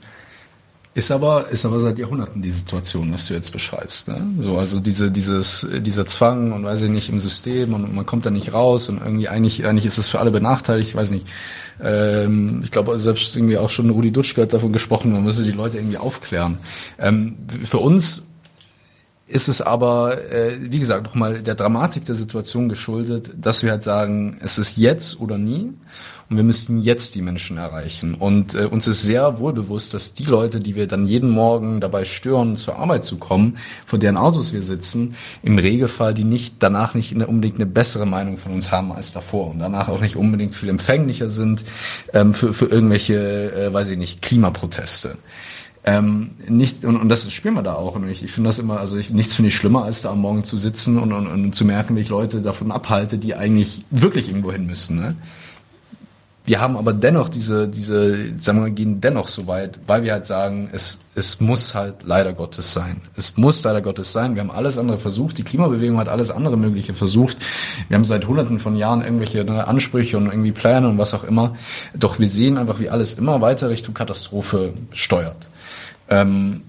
Ist aber, ist aber seit Jahrhunderten die Situation, was du jetzt beschreibst. Ne? So, also diese, dieses, dieser Zwang und weiß ich nicht im System und man kommt da nicht raus und irgendwie eigentlich, eigentlich ist es für alle benachteiligt. Ich weiß nicht. Ähm, ich glaube selbst irgendwie auch schon Rudi Dutschke hat davon gesprochen, man müsse die Leute irgendwie aufklären. Ähm, für uns ist es aber, äh, wie gesagt, nochmal der Dramatik der Situation geschuldet, dass wir halt sagen, es ist jetzt oder nie. Und wir müssten jetzt die Menschen erreichen. Und äh, uns ist sehr wohl bewusst, dass die Leute, die wir dann jeden Morgen dabei stören, zur Arbeit zu kommen, vor deren Autos wir sitzen, im Regelfall die nicht danach nicht unbedingt eine bessere Meinung von uns haben als davor und danach auch nicht unbedingt viel empfänglicher sind ähm, für, für irgendwelche, äh, weiß ich nicht, Klimaproteste. Ähm, nicht, und, und das spüren wir da auch. Und ich, ich finde das immer, also ich, nichts finde ich schlimmer, als da am Morgen zu sitzen und, und, und zu merken, wie ich Leute davon abhalte, die eigentlich wirklich irgendwo hin müssen. Ne? Wir haben aber dennoch diese, diese, sagen wir mal, gehen dennoch so weit, weil wir halt sagen, es, es muss halt leider Gottes sein. Es muss leider Gottes sein. Wir haben alles andere versucht. Die Klimabewegung hat alles andere Mögliche versucht. Wir haben seit hunderten von Jahren irgendwelche ne, Ansprüche und irgendwie Pläne und was auch immer. Doch wir sehen einfach, wie alles immer weiter Richtung Katastrophe steuert. Ähm,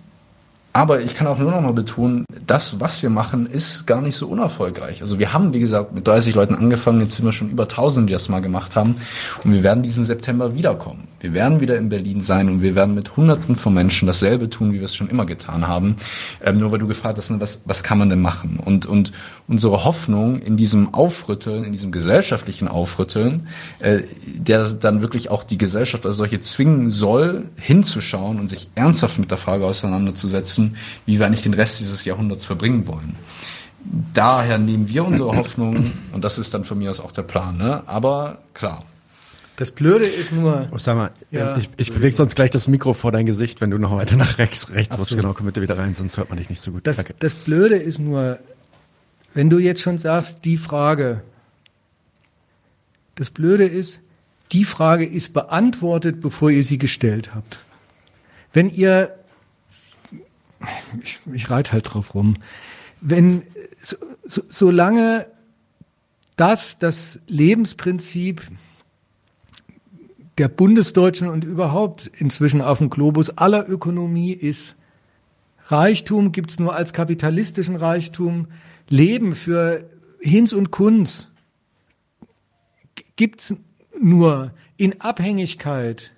aber ich kann auch nur noch mal betonen, das, was wir machen, ist gar nicht so unerfolgreich. Also wir haben, wie gesagt, mit 30 Leuten angefangen, jetzt sind wir schon über 1000, die das mal gemacht haben. Und wir werden diesen September wiederkommen. Wir werden wieder in Berlin sein und wir werden mit Hunderten von Menschen dasselbe tun, wie wir es schon immer getan haben. Ähm, nur weil du gefragt hast, ne, was, was kann man denn machen? Und, und unsere Hoffnung in diesem Aufrütteln, in diesem gesellschaftlichen Aufrütteln, äh, der dann wirklich auch die Gesellschaft als solche zwingen soll, hinzuschauen und sich ernsthaft mit der Frage auseinanderzusetzen, wie wir eigentlich den Rest dieses Jahrhunderts verbringen wollen daher nehmen wir unsere Hoffnung und das ist dann von mir aus auch der Plan. Ne? Aber klar, das Blöde ist nur. Osama, ja, ich, ich bewege sonst gleich das Mikro vor dein Gesicht, wenn du noch weiter nach rechts, rechts rutschst. Genau, komm bitte wieder rein, sonst hört man dich nicht so gut. Das, Danke. das Blöde ist nur, wenn du jetzt schon sagst, die Frage. Das Blöde ist, die Frage ist beantwortet, bevor ihr sie gestellt habt. Wenn ihr, ich, ich reite halt drauf rum, wenn, so, so, solange das das Lebensprinzip der Bundesdeutschen und überhaupt inzwischen auf dem Globus aller Ökonomie ist. Reichtum gibt's nur als kapitalistischen Reichtum. Leben für Hinz und Kunz gibt's nur in Abhängigkeit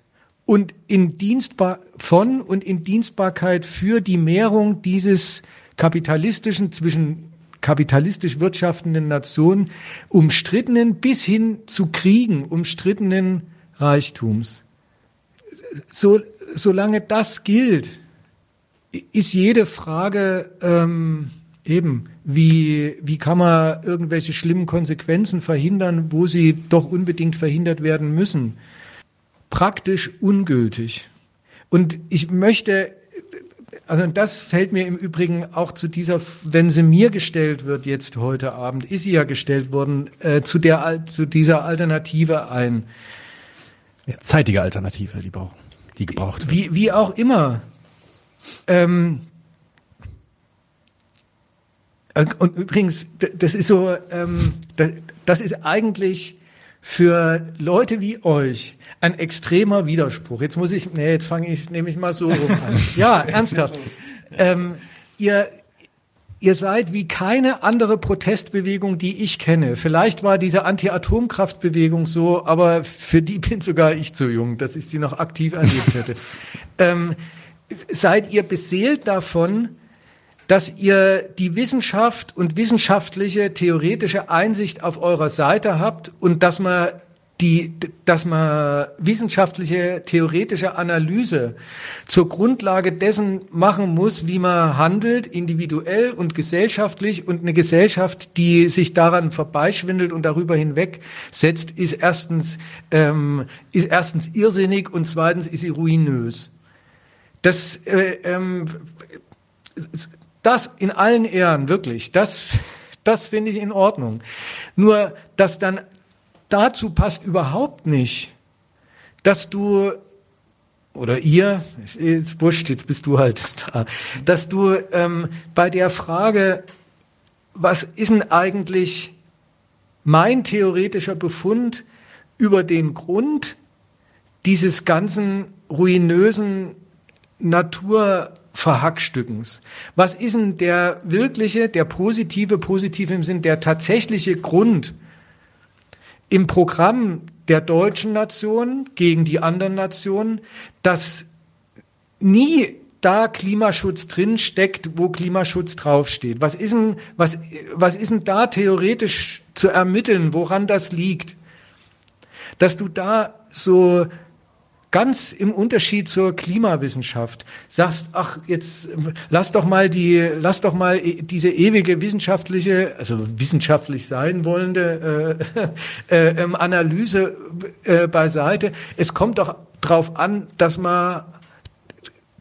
und in Dienstbar von und in Dienstbarkeit für die Mehrung dieses kapitalistischen zwischen kapitalistisch wirtschaftenden Nationen umstrittenen bis hin zu Kriegen umstrittenen Reichtums. So, solange das gilt, ist jede Frage ähm, eben, wie, wie kann man irgendwelche schlimmen Konsequenzen verhindern, wo sie doch unbedingt verhindert werden müssen, praktisch ungültig. Und ich möchte, also das fällt mir im Übrigen auch zu dieser, wenn sie mir gestellt wird jetzt heute Abend, ist sie ja gestellt worden, äh, zu, der, zu dieser Alternative ein. Ja, zeitige Alternative, die brauchen, die gebraucht wird. Wie, wie auch immer. Ähm, äh, und übrigens, das ist so, ähm, das ist eigentlich für Leute wie euch ein extremer Widerspruch. Jetzt muss ich, nee, jetzt fange ich, nehme ich mal so rum an. (laughs) Ja, ernsthaft. Ähm, ihr, Ihr seid wie keine andere Protestbewegung, die ich kenne. Vielleicht war diese Anti-Atomkraftbewegung so, aber für die bin sogar ich zu jung, dass ich sie noch aktiv erlebt hätte. (laughs) ähm, seid ihr beseelt davon, dass ihr die Wissenschaft und wissenschaftliche theoretische Einsicht auf eurer Seite habt und dass man die, dass man wissenschaftliche, theoretische Analyse zur Grundlage dessen machen muss, wie man handelt, individuell und gesellschaftlich. Und eine Gesellschaft, die sich daran vorbeischwindelt und darüber hinweg setzt, ist erstens, ähm, ist erstens irrsinnig und zweitens ist sie ruinös. Das, äh, ähm, das in allen Ehren, wirklich, das, das finde ich in Ordnung. Nur, dass dann dazu passt überhaupt nicht, dass du oder ihr, ist wurscht, jetzt bist du halt (laughs) da, dass du ähm, bei der Frage, was ist denn eigentlich mein theoretischer Befund über den Grund dieses ganzen ruinösen Naturverhackstückens. Was ist denn der wirkliche, der positive, positive im Sinn, der tatsächliche Grund im Programm der deutschen Nation gegen die anderen Nationen, dass nie da Klimaschutz drin steckt, wo Klimaschutz draufsteht. Was ist denn, was, was ist denn da theoretisch zu ermitteln, woran das liegt? Dass du da so ganz im Unterschied zur Klimawissenschaft sagst, ach, jetzt lass doch mal die, lass doch mal e, diese ewige wissenschaftliche, also wissenschaftlich sein wollende äh, (laughs) äh, ähm, Analyse äh, beiseite. Es kommt doch drauf an, dass man,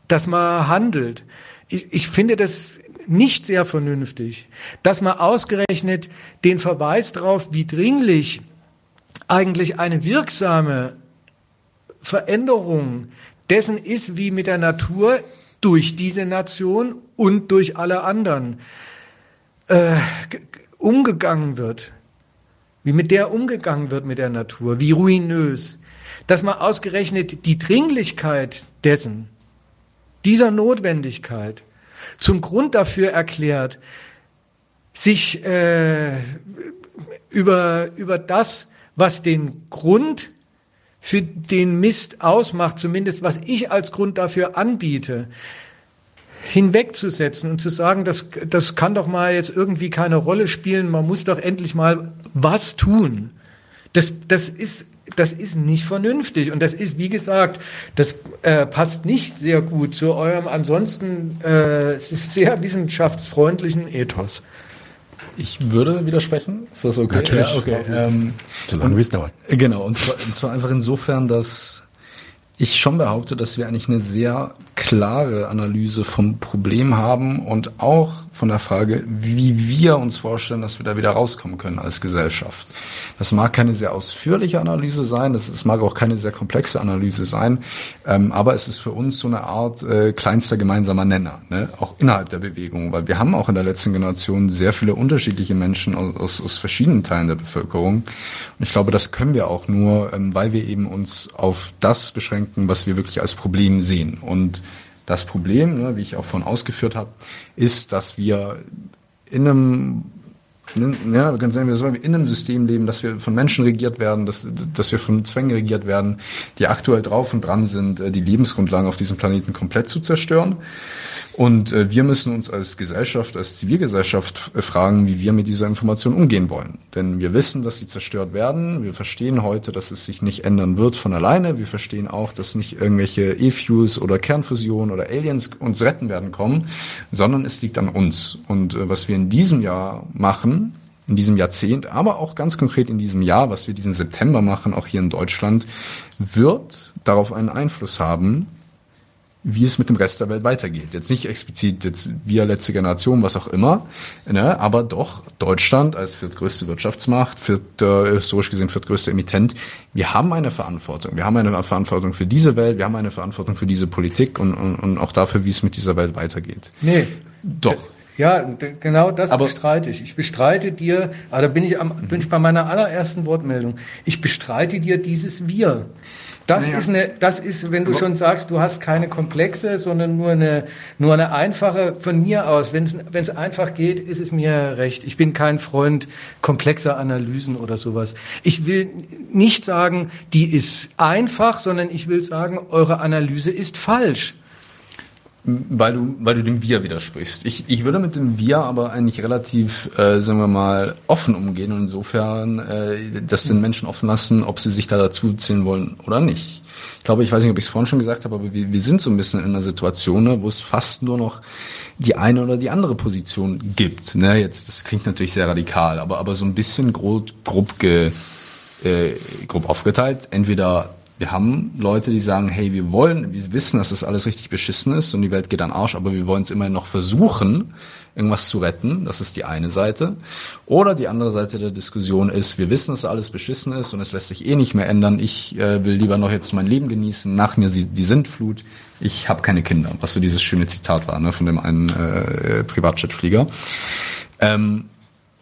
dass man handelt. Ich, ich finde das nicht sehr vernünftig, dass man ausgerechnet den Verweis darauf, wie dringlich eigentlich eine wirksame Veränderung dessen ist, wie mit der Natur durch diese Nation und durch alle anderen äh, umgegangen wird, wie mit der umgegangen wird mit der Natur, wie ruinös, dass man ausgerechnet die Dringlichkeit dessen, dieser Notwendigkeit zum Grund dafür erklärt, sich äh, über, über das, was den Grund für den Mist ausmacht, zumindest was ich als Grund dafür anbiete, hinwegzusetzen und zu sagen, das, das kann doch mal jetzt irgendwie keine Rolle spielen, man muss doch endlich mal was tun. Das, das ist das ist nicht vernünftig und das ist, wie gesagt, das äh, passt nicht sehr gut zu eurem ansonsten äh, sehr wissenschaftsfreundlichen Ethos. Ich würde widersprechen. Ist das okay? Natürlich. Ja, okay. Ähm, Solange wie es dauert. Genau. Und zwar, und zwar einfach insofern, dass ich schon behaupte, dass wir eigentlich eine sehr klare Analyse vom Problem haben und auch von der Frage, wie wir uns vorstellen, dass wir da wieder rauskommen können als Gesellschaft. Das mag keine sehr ausführliche Analyse sein, das, das mag auch keine sehr komplexe Analyse sein, ähm, aber es ist für uns so eine Art äh, kleinster gemeinsamer Nenner, ne? auch innerhalb der Bewegung, weil wir haben auch in der letzten Generation sehr viele unterschiedliche Menschen aus, aus, verschiedenen Teilen der Bevölkerung. Und ich glaube, das können wir auch nur, ähm, weil wir eben uns auf das beschränken, was wir wirklich als Problem sehen. Und das Problem, ne, wie ich auch vorhin ausgeführt habe, ist, dass wir in einem ja, wir können sagen, wir in einem System leben, dass wir von Menschen regiert werden, dass, dass wir von Zwängen regiert werden, die aktuell drauf und dran sind, äh, die Lebensgrundlagen auf diesem Planeten komplett zu zerstören. Und äh, wir müssen uns als Gesellschaft, als Zivilgesellschaft äh, fragen, wie wir mit dieser Information umgehen wollen. Denn wir wissen, dass sie zerstört werden. Wir verstehen heute, dass es sich nicht ändern wird von alleine. Wir verstehen auch, dass nicht irgendwelche E-Fuels oder Kernfusion oder Aliens uns retten werden kommen, sondern es liegt an uns. Und äh, was wir in diesem Jahr machen, in diesem Jahrzehnt, aber auch ganz konkret in diesem Jahr, was wir diesen September machen, auch hier in Deutschland, wird darauf einen Einfluss haben, wie es mit dem Rest der Welt weitergeht. Jetzt nicht explizit jetzt wir letzte Generation, was auch immer, ne, aber doch Deutschland als viertgrößte Wirtschaftsmacht, viert, äh, historisch gesehen viertgrößte Emittent, wir haben eine Verantwortung. Wir haben eine Verantwortung für diese Welt, wir haben eine Verantwortung für diese Politik und, und, und auch dafür, wie es mit dieser Welt weitergeht. Nee. Doch. Ja, genau das aber bestreite ich. Ich bestreite dir, aber da bin ich, am, bin ich bei meiner allerersten Wortmeldung. Ich bestreite dir dieses Wir. Das naja. ist eine, das ist, wenn du Aber schon sagst, du hast keine Komplexe, sondern nur eine, nur eine einfache, von mir aus, wenn es, wenn es einfach geht, ist es mir recht. Ich bin kein Freund komplexer Analysen oder sowas. Ich will nicht sagen, die ist einfach, sondern ich will sagen, eure Analyse ist falsch weil du, weil du dem Wir widersprichst. Ich, ich würde mit dem Wir aber eigentlich relativ, äh, sagen wir mal, offen umgehen und insofern äh, das den Menschen offen lassen, ob sie sich da dazu zählen wollen oder nicht. Ich glaube, ich weiß nicht, ob ich es vorhin schon gesagt habe, aber wir, wir sind so ein bisschen in einer Situation, ne, wo es fast nur noch die eine oder die andere Position gibt. Ne? Jetzt, das klingt natürlich sehr radikal, aber, aber so ein bisschen grob, grob, ge, äh, grob aufgeteilt. Entweder wir haben Leute, die sagen, hey, wir wollen, wir wissen, dass das alles richtig beschissen ist und die Welt geht an Arsch, aber wir wollen es immerhin noch versuchen, irgendwas zu retten. Das ist die eine Seite. Oder die andere Seite der Diskussion ist, wir wissen, dass alles beschissen ist und es lässt sich eh nicht mehr ändern. Ich äh, will lieber noch jetzt mein Leben genießen, nach mir die Sintflut. Ich habe keine Kinder, was so dieses schöne Zitat war ne, von dem einen äh, Privatjetflieger. Ähm,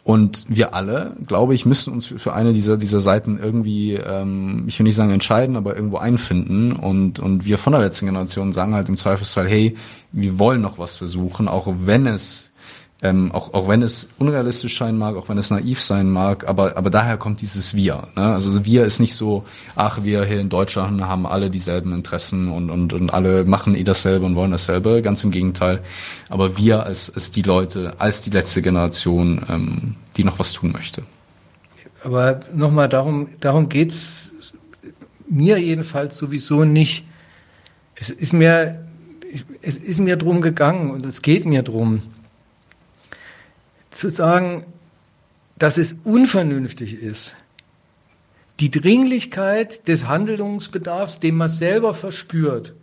und wir alle, glaube ich, müssen uns für eine dieser, dieser Seiten irgendwie, ähm, ich will nicht sagen entscheiden, aber irgendwo einfinden. Und, und wir von der letzten Generation sagen halt im Zweifelsfall, hey, wir wollen noch was versuchen, auch wenn es ähm, auch, auch wenn es unrealistisch sein mag, auch wenn es naiv sein mag, aber, aber daher kommt dieses Wir. Ne? Also Wir ist nicht so, ach, wir hier in Deutschland haben alle dieselben Interessen und, und, und alle machen eh dasselbe und wollen dasselbe, ganz im Gegenteil. Aber wir als, als die Leute, als die letzte Generation, ähm, die noch was tun möchte. Aber nochmal, darum, darum geht's mir jedenfalls sowieso nicht. Es ist mir, es ist mir drum gegangen und es geht mir drum, zu sagen, dass es unvernünftig ist, die Dringlichkeit des Handlungsbedarfs, den man selber verspürt,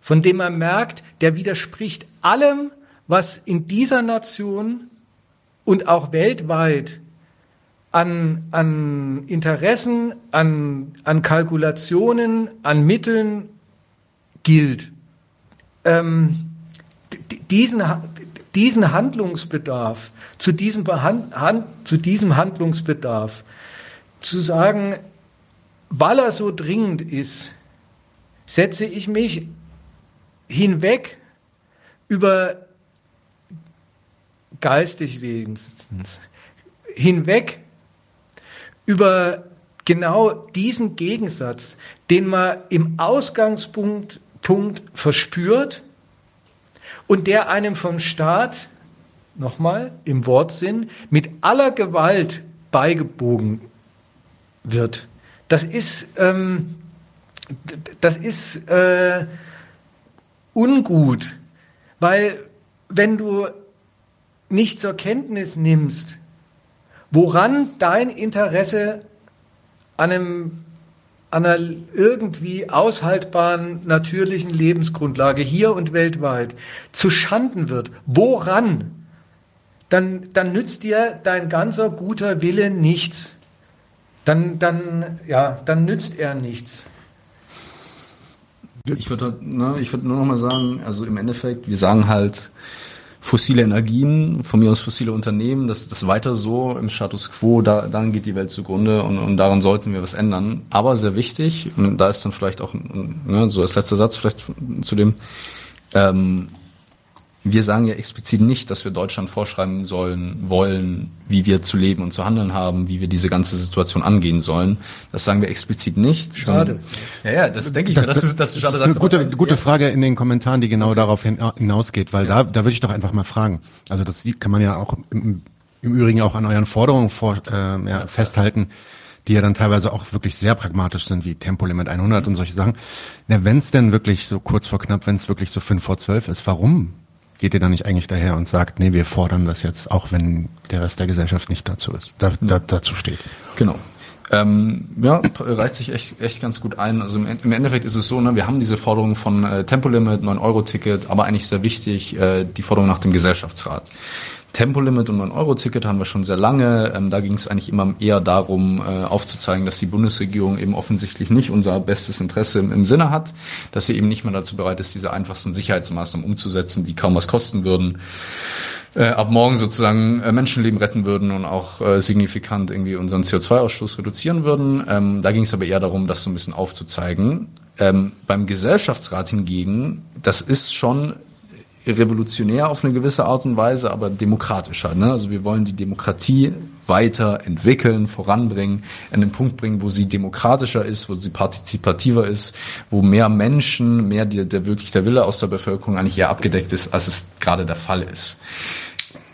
von dem man merkt, der widerspricht allem, was in dieser Nation und auch weltweit an, an Interessen, an, an Kalkulationen, an Mitteln gilt. Ähm, diesen, diesen Handlungsbedarf, zu diesem, Hand, zu diesem Handlungsbedarf zu sagen, weil er so dringend ist, setze ich mich hinweg über geistig wenigstens, hinweg über genau diesen Gegensatz, den man im Ausgangspunkt Punkt verspürt und der einem vom Staat, nochmal im Wortsinn, mit aller Gewalt beigebogen wird. Das ist, ähm, das ist äh, ungut, weil wenn du nicht zur Kenntnis nimmst, woran dein Interesse an einem einer irgendwie aushaltbaren natürlichen Lebensgrundlage hier und weltweit zu Schanden wird, woran, dann, dann nützt dir dein ganzer guter Wille nichts. Dann, dann, ja, dann nützt er nichts. Ich würde, ne, ich würde nur noch mal sagen, also im Endeffekt, wir sagen halt, fossile Energien, von mir aus fossile Unternehmen, das, das weiter so im Status quo, da, dann geht die Welt zugrunde und, und daran sollten wir was ändern. Aber sehr wichtig, und da ist dann vielleicht auch, ne, so als letzter Satz vielleicht zu dem, ähm, wir sagen ja explizit nicht, dass wir Deutschland vorschreiben sollen, wollen, wie wir zu leben und zu handeln haben, wie wir diese ganze Situation angehen sollen. Das sagen wir explizit nicht. Schade. Ja, ja, das denke ich, das, du, dass du schade das ist eine gute, gute Frage in den Kommentaren, die genau darauf hinausgeht, weil ja. da, da würde ich doch einfach mal fragen. Also das kann man ja auch im, im Übrigen auch an euren Forderungen vor, äh, ja, festhalten die ja dann teilweise auch wirklich sehr pragmatisch sind, wie Tempolimit 100 und solche Sachen. Na, wenn es denn wirklich so kurz vor knapp, wenn es wirklich so fünf vor zwölf ist, warum geht ihr dann nicht eigentlich daher und sagt, nee, wir fordern das jetzt, auch wenn der Rest der Gesellschaft nicht dazu ist, da, da, dazu steht? Genau. Ähm, ja, reiht sich echt, echt ganz gut ein. Also im, Endeffekt ist es so, ne, wir haben diese Forderung von äh, Tempolimit, 9-Euro-Ticket, aber eigentlich sehr wichtig, äh, die Forderung nach dem Gesellschaftsrat. Tempolimit und 9-Euro-Ticket haben wir schon sehr lange. Ähm, da ging es eigentlich immer eher darum, äh, aufzuzeigen, dass die Bundesregierung eben offensichtlich nicht unser bestes Interesse im, im, Sinne hat, dass sie eben nicht mehr dazu bereit ist, diese einfachsten Sicherheitsmaßnahmen umzusetzen, die kaum was kosten würden äh, ab morgen sozusagen äh, Menschenleben retten würden und auch äh, signifikant irgendwie unseren CO2-Ausstoß reduzieren würden. Ähm, da ging es aber eher darum, das so ein bisschen aufzuzeigen. Ähm, beim Gesellschaftsrat hingegen, das ist schon revolutionär auf eine gewisse Art und Weise, aber demokratischer. Ne? Also wir wollen die Demokratie weiterentwickeln, voranbringen, an den Punkt bringen, wo sie demokratischer ist, wo sie partizipativer ist, wo mehr Menschen, mehr der, der wirklich der Wille aus der Bevölkerung eigentlich eher abgedeckt ist, als es gerade der Fall ist.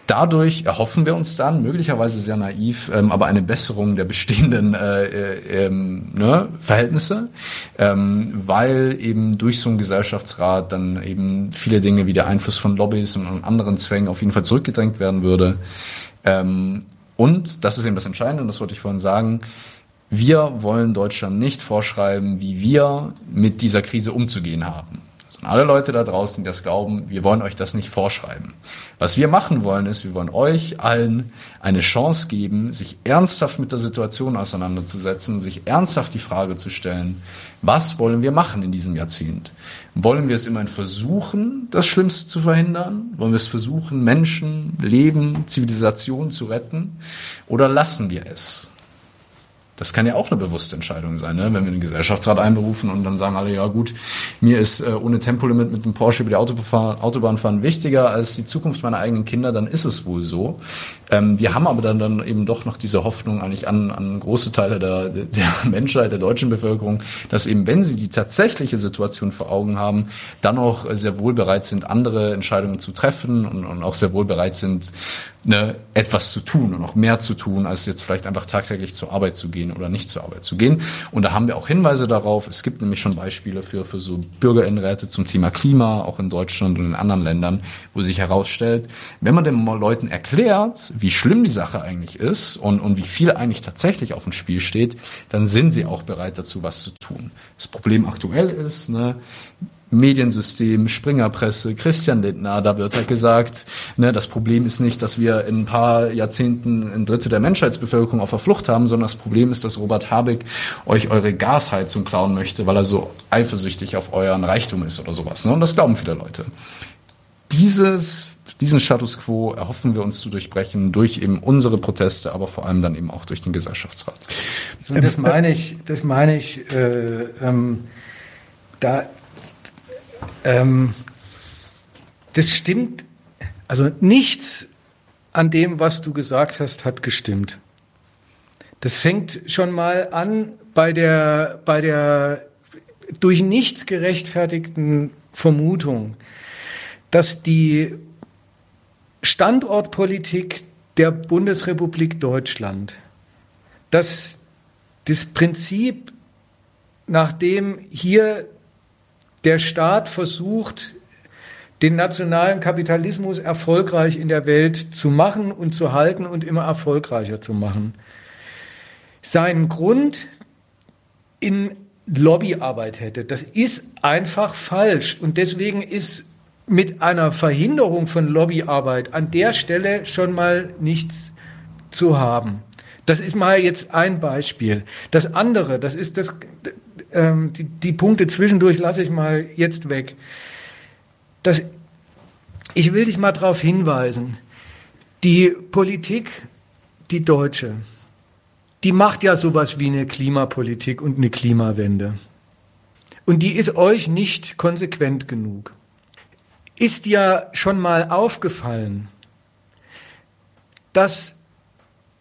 Dadurch erhoffen wir uns dann, möglicherweise sehr naiv, ähm, aber eine Besserung der bestehenden äh, äh, ähm, ne, Verhältnisse, ähm, weil eben durch so einen Gesellschaftsrat dann eben viele Dinge wie der Einfluss von Lobbys und anderen Zwängen auf jeden Fall zurückgedrängt werden würde. Ähm, und, das ist eben das Entscheidende, und das wollte ich vorhin sagen, wir wollen Deutschland nicht vorschreiben, wie wir mit dieser Krise umzugehen haben. Und alle Leute da draußen, die das glauben, wir wollen euch das nicht vorschreiben. Was wir machen wollen, ist, wir wollen euch allen eine Chance geben, sich ernsthaft mit der Situation auseinanderzusetzen, sich ernsthaft die Frage zu stellen, was wollen wir machen in diesem Jahrzehnt? Wollen wir es immerhin versuchen, das Schlimmste zu verhindern? Wollen wir es versuchen, Menschen, Leben, Zivilisation zu retten? Oder lassen wir es? Das kann ja auch eine bewusste Entscheidung sein, ne? wenn wir den Gesellschaftsrat einberufen und dann sagen alle, ja gut, mir ist äh, ohne Tempolimit mit dem Porsche über die Autobahn fahren wichtiger als die Zukunft meiner eigenen Kinder, dann ist es wohl so. Ähm, wir haben aber dann, dann eben doch noch diese Hoffnung eigentlich an, an große Teile der, der (laughs) Menschheit, der deutschen Bevölkerung, dass eben, wenn sie die tatsächliche Situation vor Augen haben, dann auch sehr wohl bereit sind, andere Entscheidungen zu treffen und, und auch sehr wohl bereit sind, ne, etwas zu tun und auch mehr zu tun, als jetzt vielleicht einfach tagtäglich zur Arbeit zu gehen oder nicht zur Arbeit zu gehen. Und da haben wir auch Hinweise darauf. Es gibt nämlich schon Beispiele für, für so Bürgerinnenräte zum Thema Klima, auch in Deutschland und in anderen Ländern, wo sich herausstellt, wenn man den Leuten erklärt, wie schlimm die Sache eigentlich ist und, und wie viel eigentlich tatsächlich auf dem Spiel steht, dann sind sie auch bereit dazu, was zu tun. Das Problem aktuell ist, ne, Mediensystem, Springerpresse, Christian Lindner, da wird halt gesagt, ne, das Problem ist nicht, dass wir in ein paar Jahrzehnten ein Drittel der Menschheitsbevölkerung auf der Flucht haben, sondern das Problem ist, dass Robert Habeck euch eure Gasheizung klauen möchte, weil er so eifersüchtig auf euren Reichtum ist oder sowas. Ne? Und das glauben viele Leute. Dieses, diesen Status quo erhoffen wir uns zu durchbrechen durch eben unsere Proteste, aber vor allem dann eben auch durch den Gesellschaftsrat. Das meine ich, das meine ich, äh, ähm, da ähm, das stimmt, also nichts an dem, was du gesagt hast, hat gestimmt. Das fängt schon mal an bei der, bei der durch nichts gerechtfertigten Vermutung, dass die Standortpolitik der Bundesrepublik Deutschland, dass das Prinzip, nachdem hier der Staat versucht, den nationalen Kapitalismus erfolgreich in der Welt zu machen und zu halten und immer erfolgreicher zu machen. Seinen Grund in Lobbyarbeit hätte. Das ist einfach falsch und deswegen ist mit einer Verhinderung von Lobbyarbeit an der Stelle schon mal nichts zu haben. Das ist mal jetzt ein Beispiel. Das andere, das ist das, ähm, die, die Punkte zwischendurch lasse ich mal jetzt weg. Das, ich will dich mal darauf hinweisen. Die Politik, die deutsche, die macht ja sowas wie eine Klimapolitik und eine Klimawende. Und die ist euch nicht konsequent genug. Ist ja schon mal aufgefallen, dass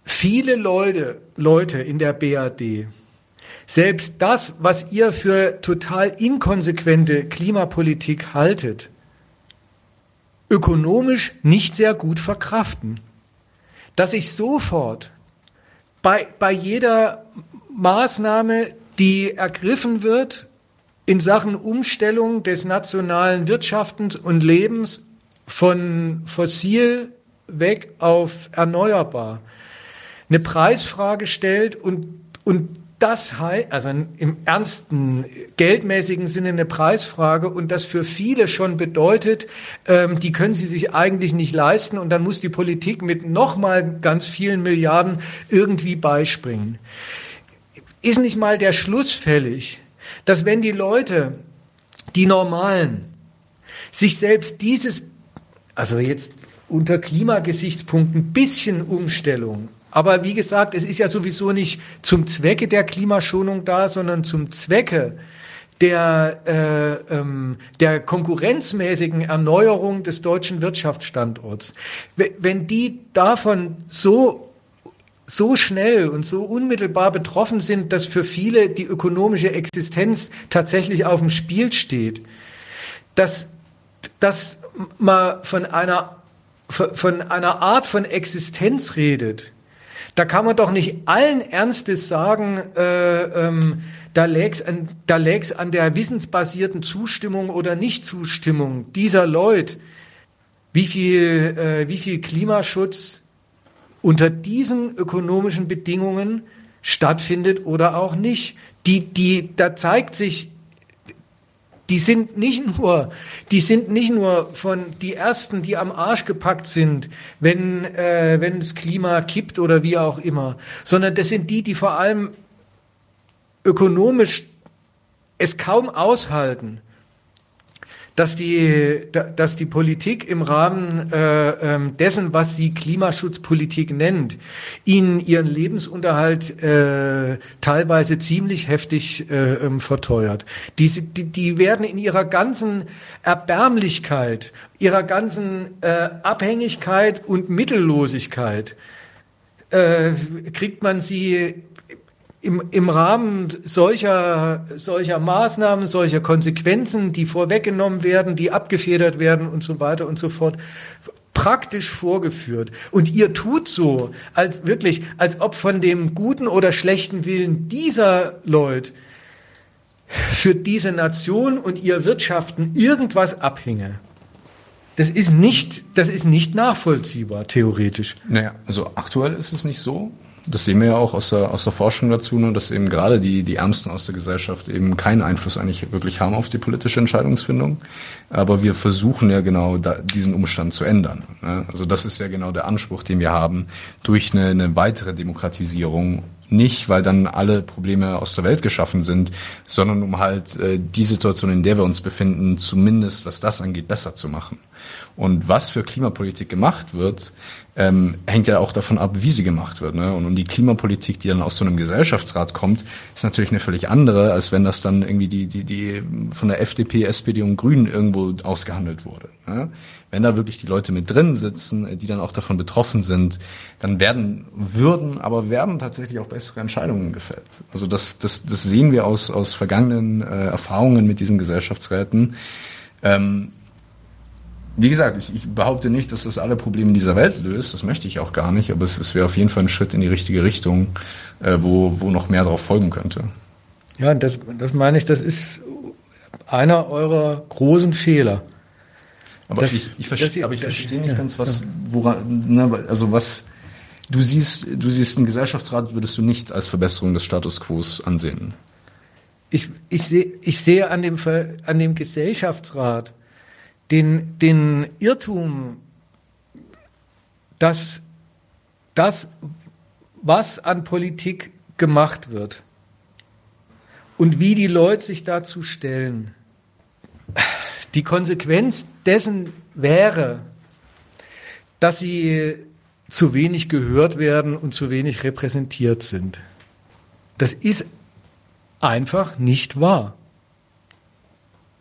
viele Leute, Leute in der BAD selbst das, was ihr für total inkonsequente Klimapolitik haltet, ökonomisch nicht sehr gut verkraften. Dass ich sofort bei, bei jeder Maßnahme, die ergriffen wird in Sachen Umstellung des nationalen Wirtschaftens und Lebens von fossil weg auf erneuerbar, eine Preisfrage stellt und Und das heißt, also im ernsten, geldmäßigen Sinne eine Preisfrage und das für viele schon bedeutet, ähm, die können sie sich eigentlich nicht leisten und dann muss die Politik mit nochmal ganz vielen Milliarden irgendwie beispringen. Ist nicht mal der Schluss fällig, dass wenn die Leute, die Normalen, sich selbst dieses, also jetzt unter Klimagesichtspunkten ein bisschen Umstellung aber wie gesagt, es ist ja sowieso nicht zum Zwecke der Klimaschonung da, sondern zum Zwecke der, äh, ähm, der konkurrenzmäßigen Erneuerung des deutschen Wirtschaftsstandorts. Wenn die davon so so schnell und so unmittelbar betroffen sind, dass für viele die ökonomische Existenz tatsächlich auf dem Spiel steht, dass, dass man von einer, von einer Art von Existenz redet, da kann man doch nicht allen Ernstes sagen, äh, ähm, da läg's an, da läg's an der wissensbasierten Zustimmung oder Nichtzustimmung dieser Leute, wie viel, äh, wie viel Klimaschutz unter diesen ökonomischen Bedingungen stattfindet oder auch nicht. Die, die, da zeigt sich die sind nicht nur, die sind nicht nur von die ersten, die am Arsch gepackt sind, wenn äh, wenn das Klima kippt oder wie auch immer, sondern das sind die, die vor allem ökonomisch es kaum aushalten, dass die, dass die Politik im Rahmen äh, ähm, dessen, was sie Klimaschutzpolitik nennt, ihnen ihren Lebensunterhalt äh, teilweise ziemlich heftig äh, ähm, verteuert. Die, die, die werden in ihrer ganzen Erbärmlichkeit, ihrer ganzen äh, Abhängigkeit und Mittellosigkeit, äh, kriegt man sie im, im Rahmen solcher, solcher Maßnahmen, solcher Konsequenzen, die vorweggenommen werden, die abgefedert werden und so weiter und so fort, praktisch vorgeführt. Und ihr tut so, als wirklich, als ob von dem guten oder schlechten Willen dieser Leute für diese Nation und ihr Wirtschaften irgendwas abhinge. Das ist nicht, das ist nicht nachvollziehbar, theoretisch. Naja, also aktuell ist es nicht so. Das sehen wir ja auch aus der, aus der Forschung dazu, nur dass eben gerade die, die Ärmsten aus der Gesellschaft eben keinen Einfluss eigentlich wirklich haben auf die politische Entscheidungsfindung. Aber wir versuchen ja genau da, diesen Umstand zu ändern. Ne? Also das ist ja genau der Anspruch, den wir haben, durch eine, eine weitere Demokratisierung nicht, weil dann alle Probleme aus der Welt geschaffen sind, sondern um halt äh, die Situation, in der wir uns befinden, zumindest was das angeht, besser zu machen. Und was für Klimapolitik gemacht wird, ähm, hängt ja auch davon ab, wie sie gemacht wird. Ne? Und, und die Klimapolitik, die dann aus so einem Gesellschaftsrat kommt, ist natürlich eine völlig andere, als wenn das dann irgendwie die, die, die von der FDP, SPD und Grünen irgendwo ausgehandelt wurde. Ne? Wenn da wirklich die Leute mit drin sitzen, die dann auch davon betroffen sind, dann werden, würden, aber werden tatsächlich auch bessere Entscheidungen gefällt. Also das, das, das sehen wir aus, aus vergangenen äh, Erfahrungen mit diesen Gesellschaftsräten. Ähm, wie gesagt, ich, ich, behaupte nicht, dass das alle Probleme dieser Welt löst. Das möchte ich auch gar nicht. Aber es, es wäre auf jeden Fall ein Schritt in die richtige Richtung, äh, wo, wo noch mehr darauf folgen könnte. Ja, das, das meine ich, das ist einer eurer großen Fehler. Aber das, ich, ich, verstehe, aber ich verstehe nicht ja, ganz, was, woran, ne, also was, du siehst, du siehst einen Gesellschaftsrat, würdest du nicht als Verbesserung des Status quo ansehen. Ich, ich, sehe, ich sehe an dem, an dem Gesellschaftsrat, den, den Irrtum, dass das, was an Politik gemacht wird und wie die Leute sich dazu stellen, die Konsequenz dessen wäre, dass sie zu wenig gehört werden und zu wenig repräsentiert sind. Das ist einfach nicht wahr.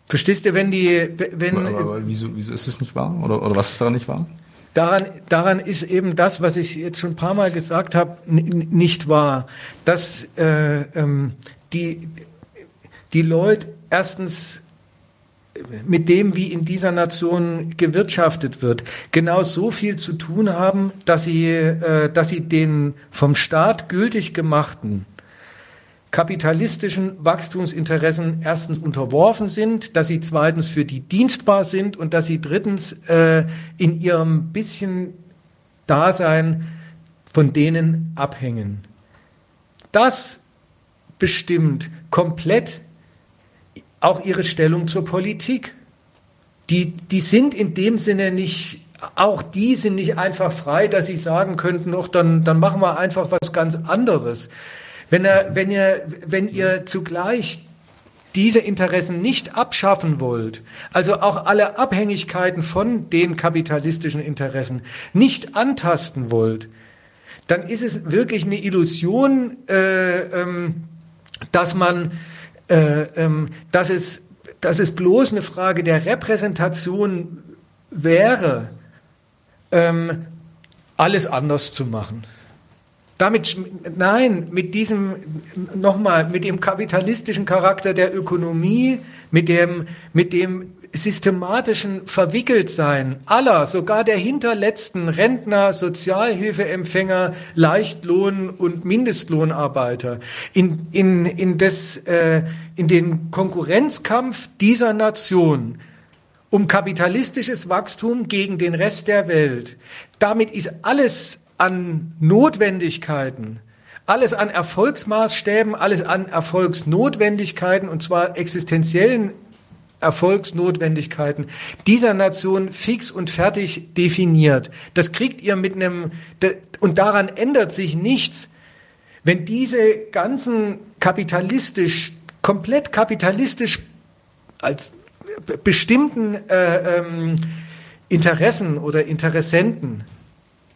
Verstehst du, wenn die, wenn. Aber, aber wieso, wieso ist es nicht wahr? Oder, oder was ist daran nicht wahr? Daran, daran ist eben das, was ich jetzt schon ein paar Mal gesagt habe, nicht wahr. Dass äh, ähm, die, die Leute erstens mit dem, wie in dieser Nation gewirtschaftet wird, genau so viel zu tun haben, dass sie, äh, dass sie den vom Staat gültig gemachten kapitalistischen Wachstumsinteressen erstens unterworfen sind, dass sie zweitens für die dienstbar sind und dass sie drittens äh, in ihrem bisschen Dasein von denen abhängen. Das bestimmt komplett auch ihre Stellung zur Politik. Die, die sind in dem Sinne nicht, auch die sind nicht einfach frei, dass sie sagen könnten, doch, dann, dann machen wir einfach was ganz anderes. Wenn, er, wenn, ihr, wenn ihr zugleich diese Interessen nicht abschaffen wollt, also auch alle Abhängigkeiten von den kapitalistischen Interessen nicht antasten wollt, dann ist es wirklich eine Illusion, äh, ähm, dass man, äh, ähm, dass es, dass es bloß eine Frage der Repräsentation wäre, ähm, alles anders zu machen. Damit, nein, mit diesem, nochmal, mit dem kapitalistischen Charakter der Ökonomie, mit dem, mit dem systematischen Verwickeltsein aller, sogar der hinterletzten Rentner, Sozialhilfeempfänger, Leichtlohn- und Mindestlohnarbeiter in, in, in, das, äh, in den Konkurrenzkampf dieser Nation um kapitalistisches Wachstum gegen den Rest der Welt. Damit ist alles an Notwendigkeiten, alles an Erfolgsmaßstäben, alles an Erfolgsnotwendigkeiten und zwar existenziellen Erfolgsnotwendigkeiten dieser Nation fix und fertig definiert. Das kriegt ihr mit einem, und daran ändert sich nichts. Wenn diese ganzen kapitalistisch, komplett kapitalistisch als bestimmten äh, ähm, Interessen oder Interessenten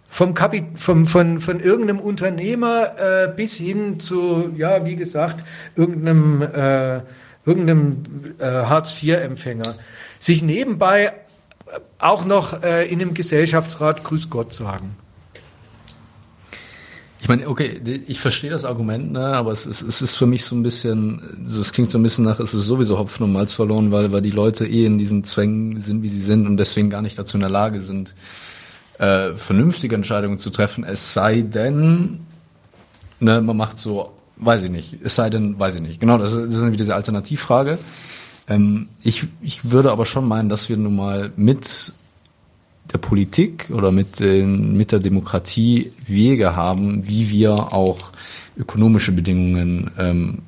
vom Kapit vom, von, von irgendeinem Unternehmer äh, bis hin zu, ja, wie gesagt, irgendeinem, äh, irgendeinem äh, Hartz-IV-Empfänger, sich nebenbei auch noch äh, in einem Gesellschaftsrat Grüß Gott sagen. Ich meine, okay, ich verstehe das Argument, ne, aber es ist, es ist für mich so ein bisschen, es klingt so ein bisschen nach, es ist sowieso Hopfen und Malz verloren, weil, weil die Leute eh in diesen Zwängen sind, wie sie sind und deswegen gar nicht dazu in der Lage sind, äh, vernünftige Entscheidungen zu treffen, es sei denn, ne, man macht so, weiß ich nicht, es sei denn, weiß ich nicht. Genau, das ist, das ist irgendwie diese Alternativfrage. Ähm, ich, ich würde aber schon meinen, dass wir nun mal mit der Politik oder mit, den, mit der Demokratie Wege haben, wie wir auch ökonomische Bedingungen ähm,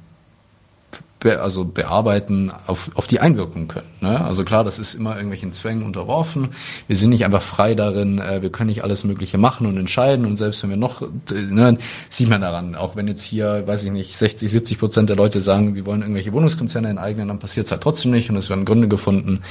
be, also bearbeiten, auf, auf die einwirken können. Ne? Also klar, das ist immer irgendwelchen Zwängen unterworfen. Wir sind nicht einfach frei darin, äh, wir können nicht alles Mögliche machen und entscheiden und selbst wenn wir noch, ne, sieht man daran, auch wenn jetzt hier, weiß ich nicht, 60, 70 Prozent der Leute sagen, wir wollen irgendwelche Wohnungskonzerne enteignen, dann passiert es halt trotzdem nicht und es werden Gründe gefunden.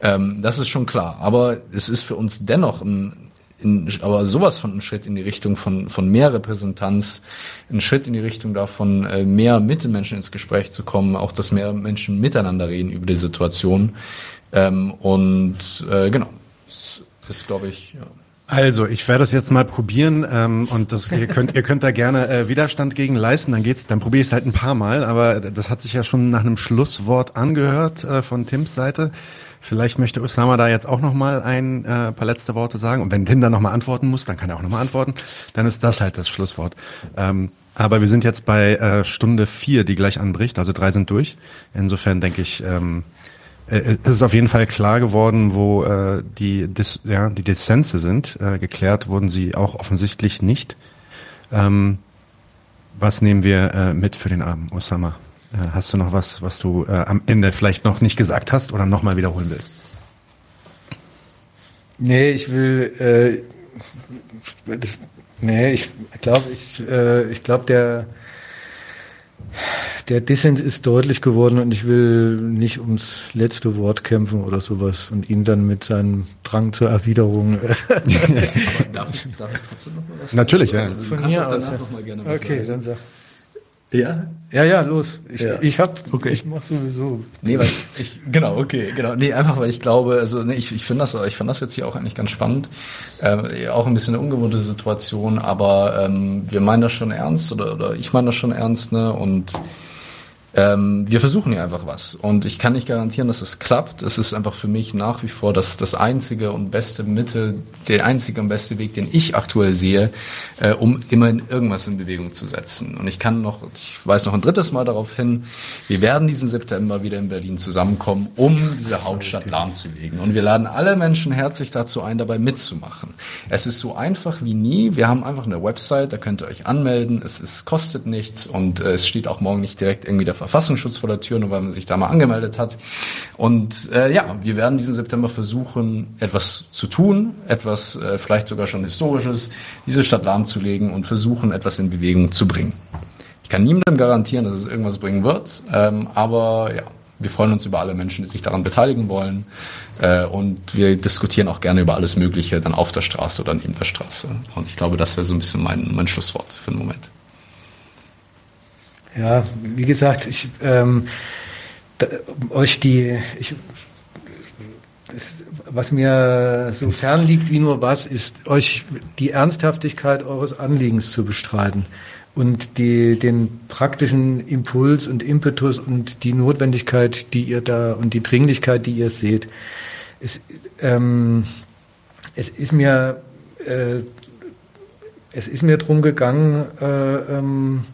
Ähm, das ist schon klar. Aber es ist für uns dennoch ein in, aber sowas von ein Schritt in die Richtung von, von mehr Repräsentanz, ein Schritt in die Richtung davon, äh, mehr mit den Menschen ins Gespräch zu kommen, auch dass mehr Menschen miteinander reden über die Situation. Ähm, und äh, genau, das ist, glaube ich, ja. Also, ich werde das jetzt mal probieren ähm, und das, ihr (laughs) könnt ihr könnt da gerne äh, Widerstand gegen leisten, dann geht's, dann probiere ich es halt ein paar Mal, aber das hat sich ja schon nach einem Schlusswort angehört äh, von Tims Seite. Vielleicht möchte Usama da jetzt auch noch mal ein äh, paar letzte Worte sagen. Und wenn Tim dann noch mal antworten muss, dann kann er auch noch mal antworten. Dann ist das halt das Schlusswort. Ähm, aber wir sind jetzt bei äh, Stunde vier, die gleich anbricht. Also drei sind durch. Insofern denke ich, ähm, äh, es ist auf jeden Fall klar geworden, wo äh, die, Dis ja, die Dissense sind. Äh, geklärt wurden sie auch offensichtlich nicht. Ähm, was nehmen wir äh, mit für den Abend, Osama? Äh, hast du noch was, was du äh, am Ende vielleicht noch nicht gesagt hast oder nochmal wiederholen willst? Nee, ich will, äh, das, nee, ich glaube, ich, äh, ich glaube, der, der Dissens ist deutlich geworden und ich will nicht ums letzte Wort kämpfen oder sowas und ihn dann mit seinem Drang zur Erwiderung. Äh, (laughs) darf, ich, darf ich trotzdem noch mal was sagen? Natürlich, ja. Also, Von mir aus. Noch mal gerne was okay, sagen. dann sag. Ja? Ja, ja, los. Ich, ja. ich hab, okay. ich mach sowieso. Nee, weil ich, genau, okay, genau. Nee, einfach weil ich glaube, also nee, ich, ich finde das, ich fand das jetzt hier auch eigentlich ganz spannend. Äh, auch ein bisschen eine ungewohnte Situation, aber ähm, wir meinen das schon ernst oder, oder ich meine das schon ernst, ne? Und ähm, wir versuchen hier einfach was. Und ich kann nicht garantieren, dass es klappt. Es ist einfach für mich nach wie vor das, das einzige und beste Mittel, der einzige und beste Weg, den ich aktuell sehe, äh, um immerhin irgendwas in Bewegung zu setzen. Und ich kann noch, ich weise noch ein drittes Mal darauf hin, wir werden diesen September wieder in Berlin zusammenkommen, um diese Hauptstadt lahmzulegen. Und wir laden alle Menschen herzlich dazu ein, dabei mitzumachen. Es ist so einfach wie nie. Wir haben einfach eine Website, da könnt ihr euch anmelden. Es ist, kostet nichts und äh, es steht auch morgen nicht direkt irgendwie der Verfassungsschutz vor der Tür, nur weil man sich da mal angemeldet hat. Und äh, ja, wir werden diesen September versuchen, etwas zu tun, etwas äh, vielleicht sogar schon Historisches, diese Stadt lahmzulegen und versuchen, etwas in Bewegung zu bringen. Ich kann niemandem garantieren, dass es irgendwas bringen wird, ähm, aber ja, wir freuen uns über alle Menschen, die sich daran beteiligen wollen. Äh, und wir diskutieren auch gerne über alles Mögliche, dann auf der Straße oder neben der Straße. Und ich glaube, das wäre so ein bisschen mein, mein Schlusswort für den Moment. Ja, wie gesagt, ich ähm, da, euch die, ich, das, was mir so fern liegt wie nur was, ist euch die Ernsthaftigkeit eures Anliegens zu bestreiten und die, den praktischen Impuls und Impetus und die Notwendigkeit, die ihr da und die Dringlichkeit, die ihr seht. Es, ähm, es ist mir äh, es ist mir drum gegangen, äh, ähm,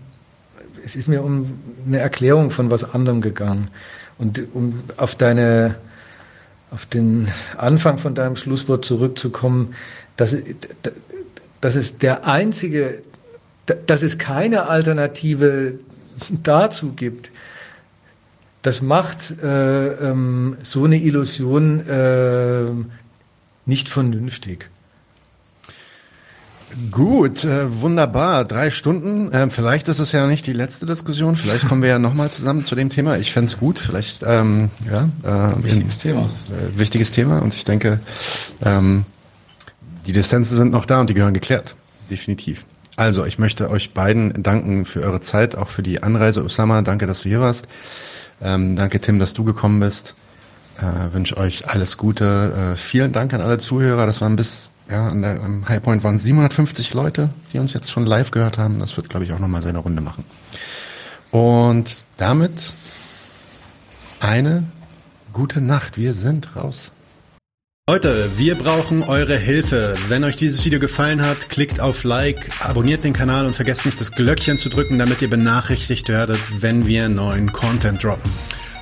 es ist mir um eine Erklärung von was anderem gegangen. Und um auf deine, auf den Anfang von deinem Schlusswort zurückzukommen, dass, dass es der einzige, dass es keine Alternative dazu gibt, das macht äh, ähm, so eine Illusion äh, nicht vernünftig. Gut, äh, wunderbar. Drei Stunden. Ähm, vielleicht ist es ja nicht die letzte Diskussion. Vielleicht kommen wir ja nochmal zusammen zu dem Thema. Ich fände gut. Vielleicht, ähm, ja. Äh, wichtiges Thema. Äh, wichtiges Thema. Und ich denke, ähm, die Distanzen sind noch da und die gehören geklärt. Definitiv. Also, ich möchte euch beiden danken für eure Zeit, auch für die Anreise, Osama. Danke, dass du hier warst. Ähm, danke, Tim, dass du gekommen bist. Äh, wünsche euch alles Gute. Äh, vielen Dank an alle Zuhörer. Das waren bis ja, an der, am Highpoint waren 750 Leute, die uns jetzt schon live gehört haben. Das wird, glaube ich, auch nochmal seine Runde machen. Und damit eine gute Nacht. Wir sind raus. Leute, wir brauchen eure Hilfe. Wenn euch dieses Video gefallen hat, klickt auf Like, abonniert den Kanal und vergesst nicht das Glöckchen zu drücken, damit ihr benachrichtigt werdet, wenn wir neuen Content droppen.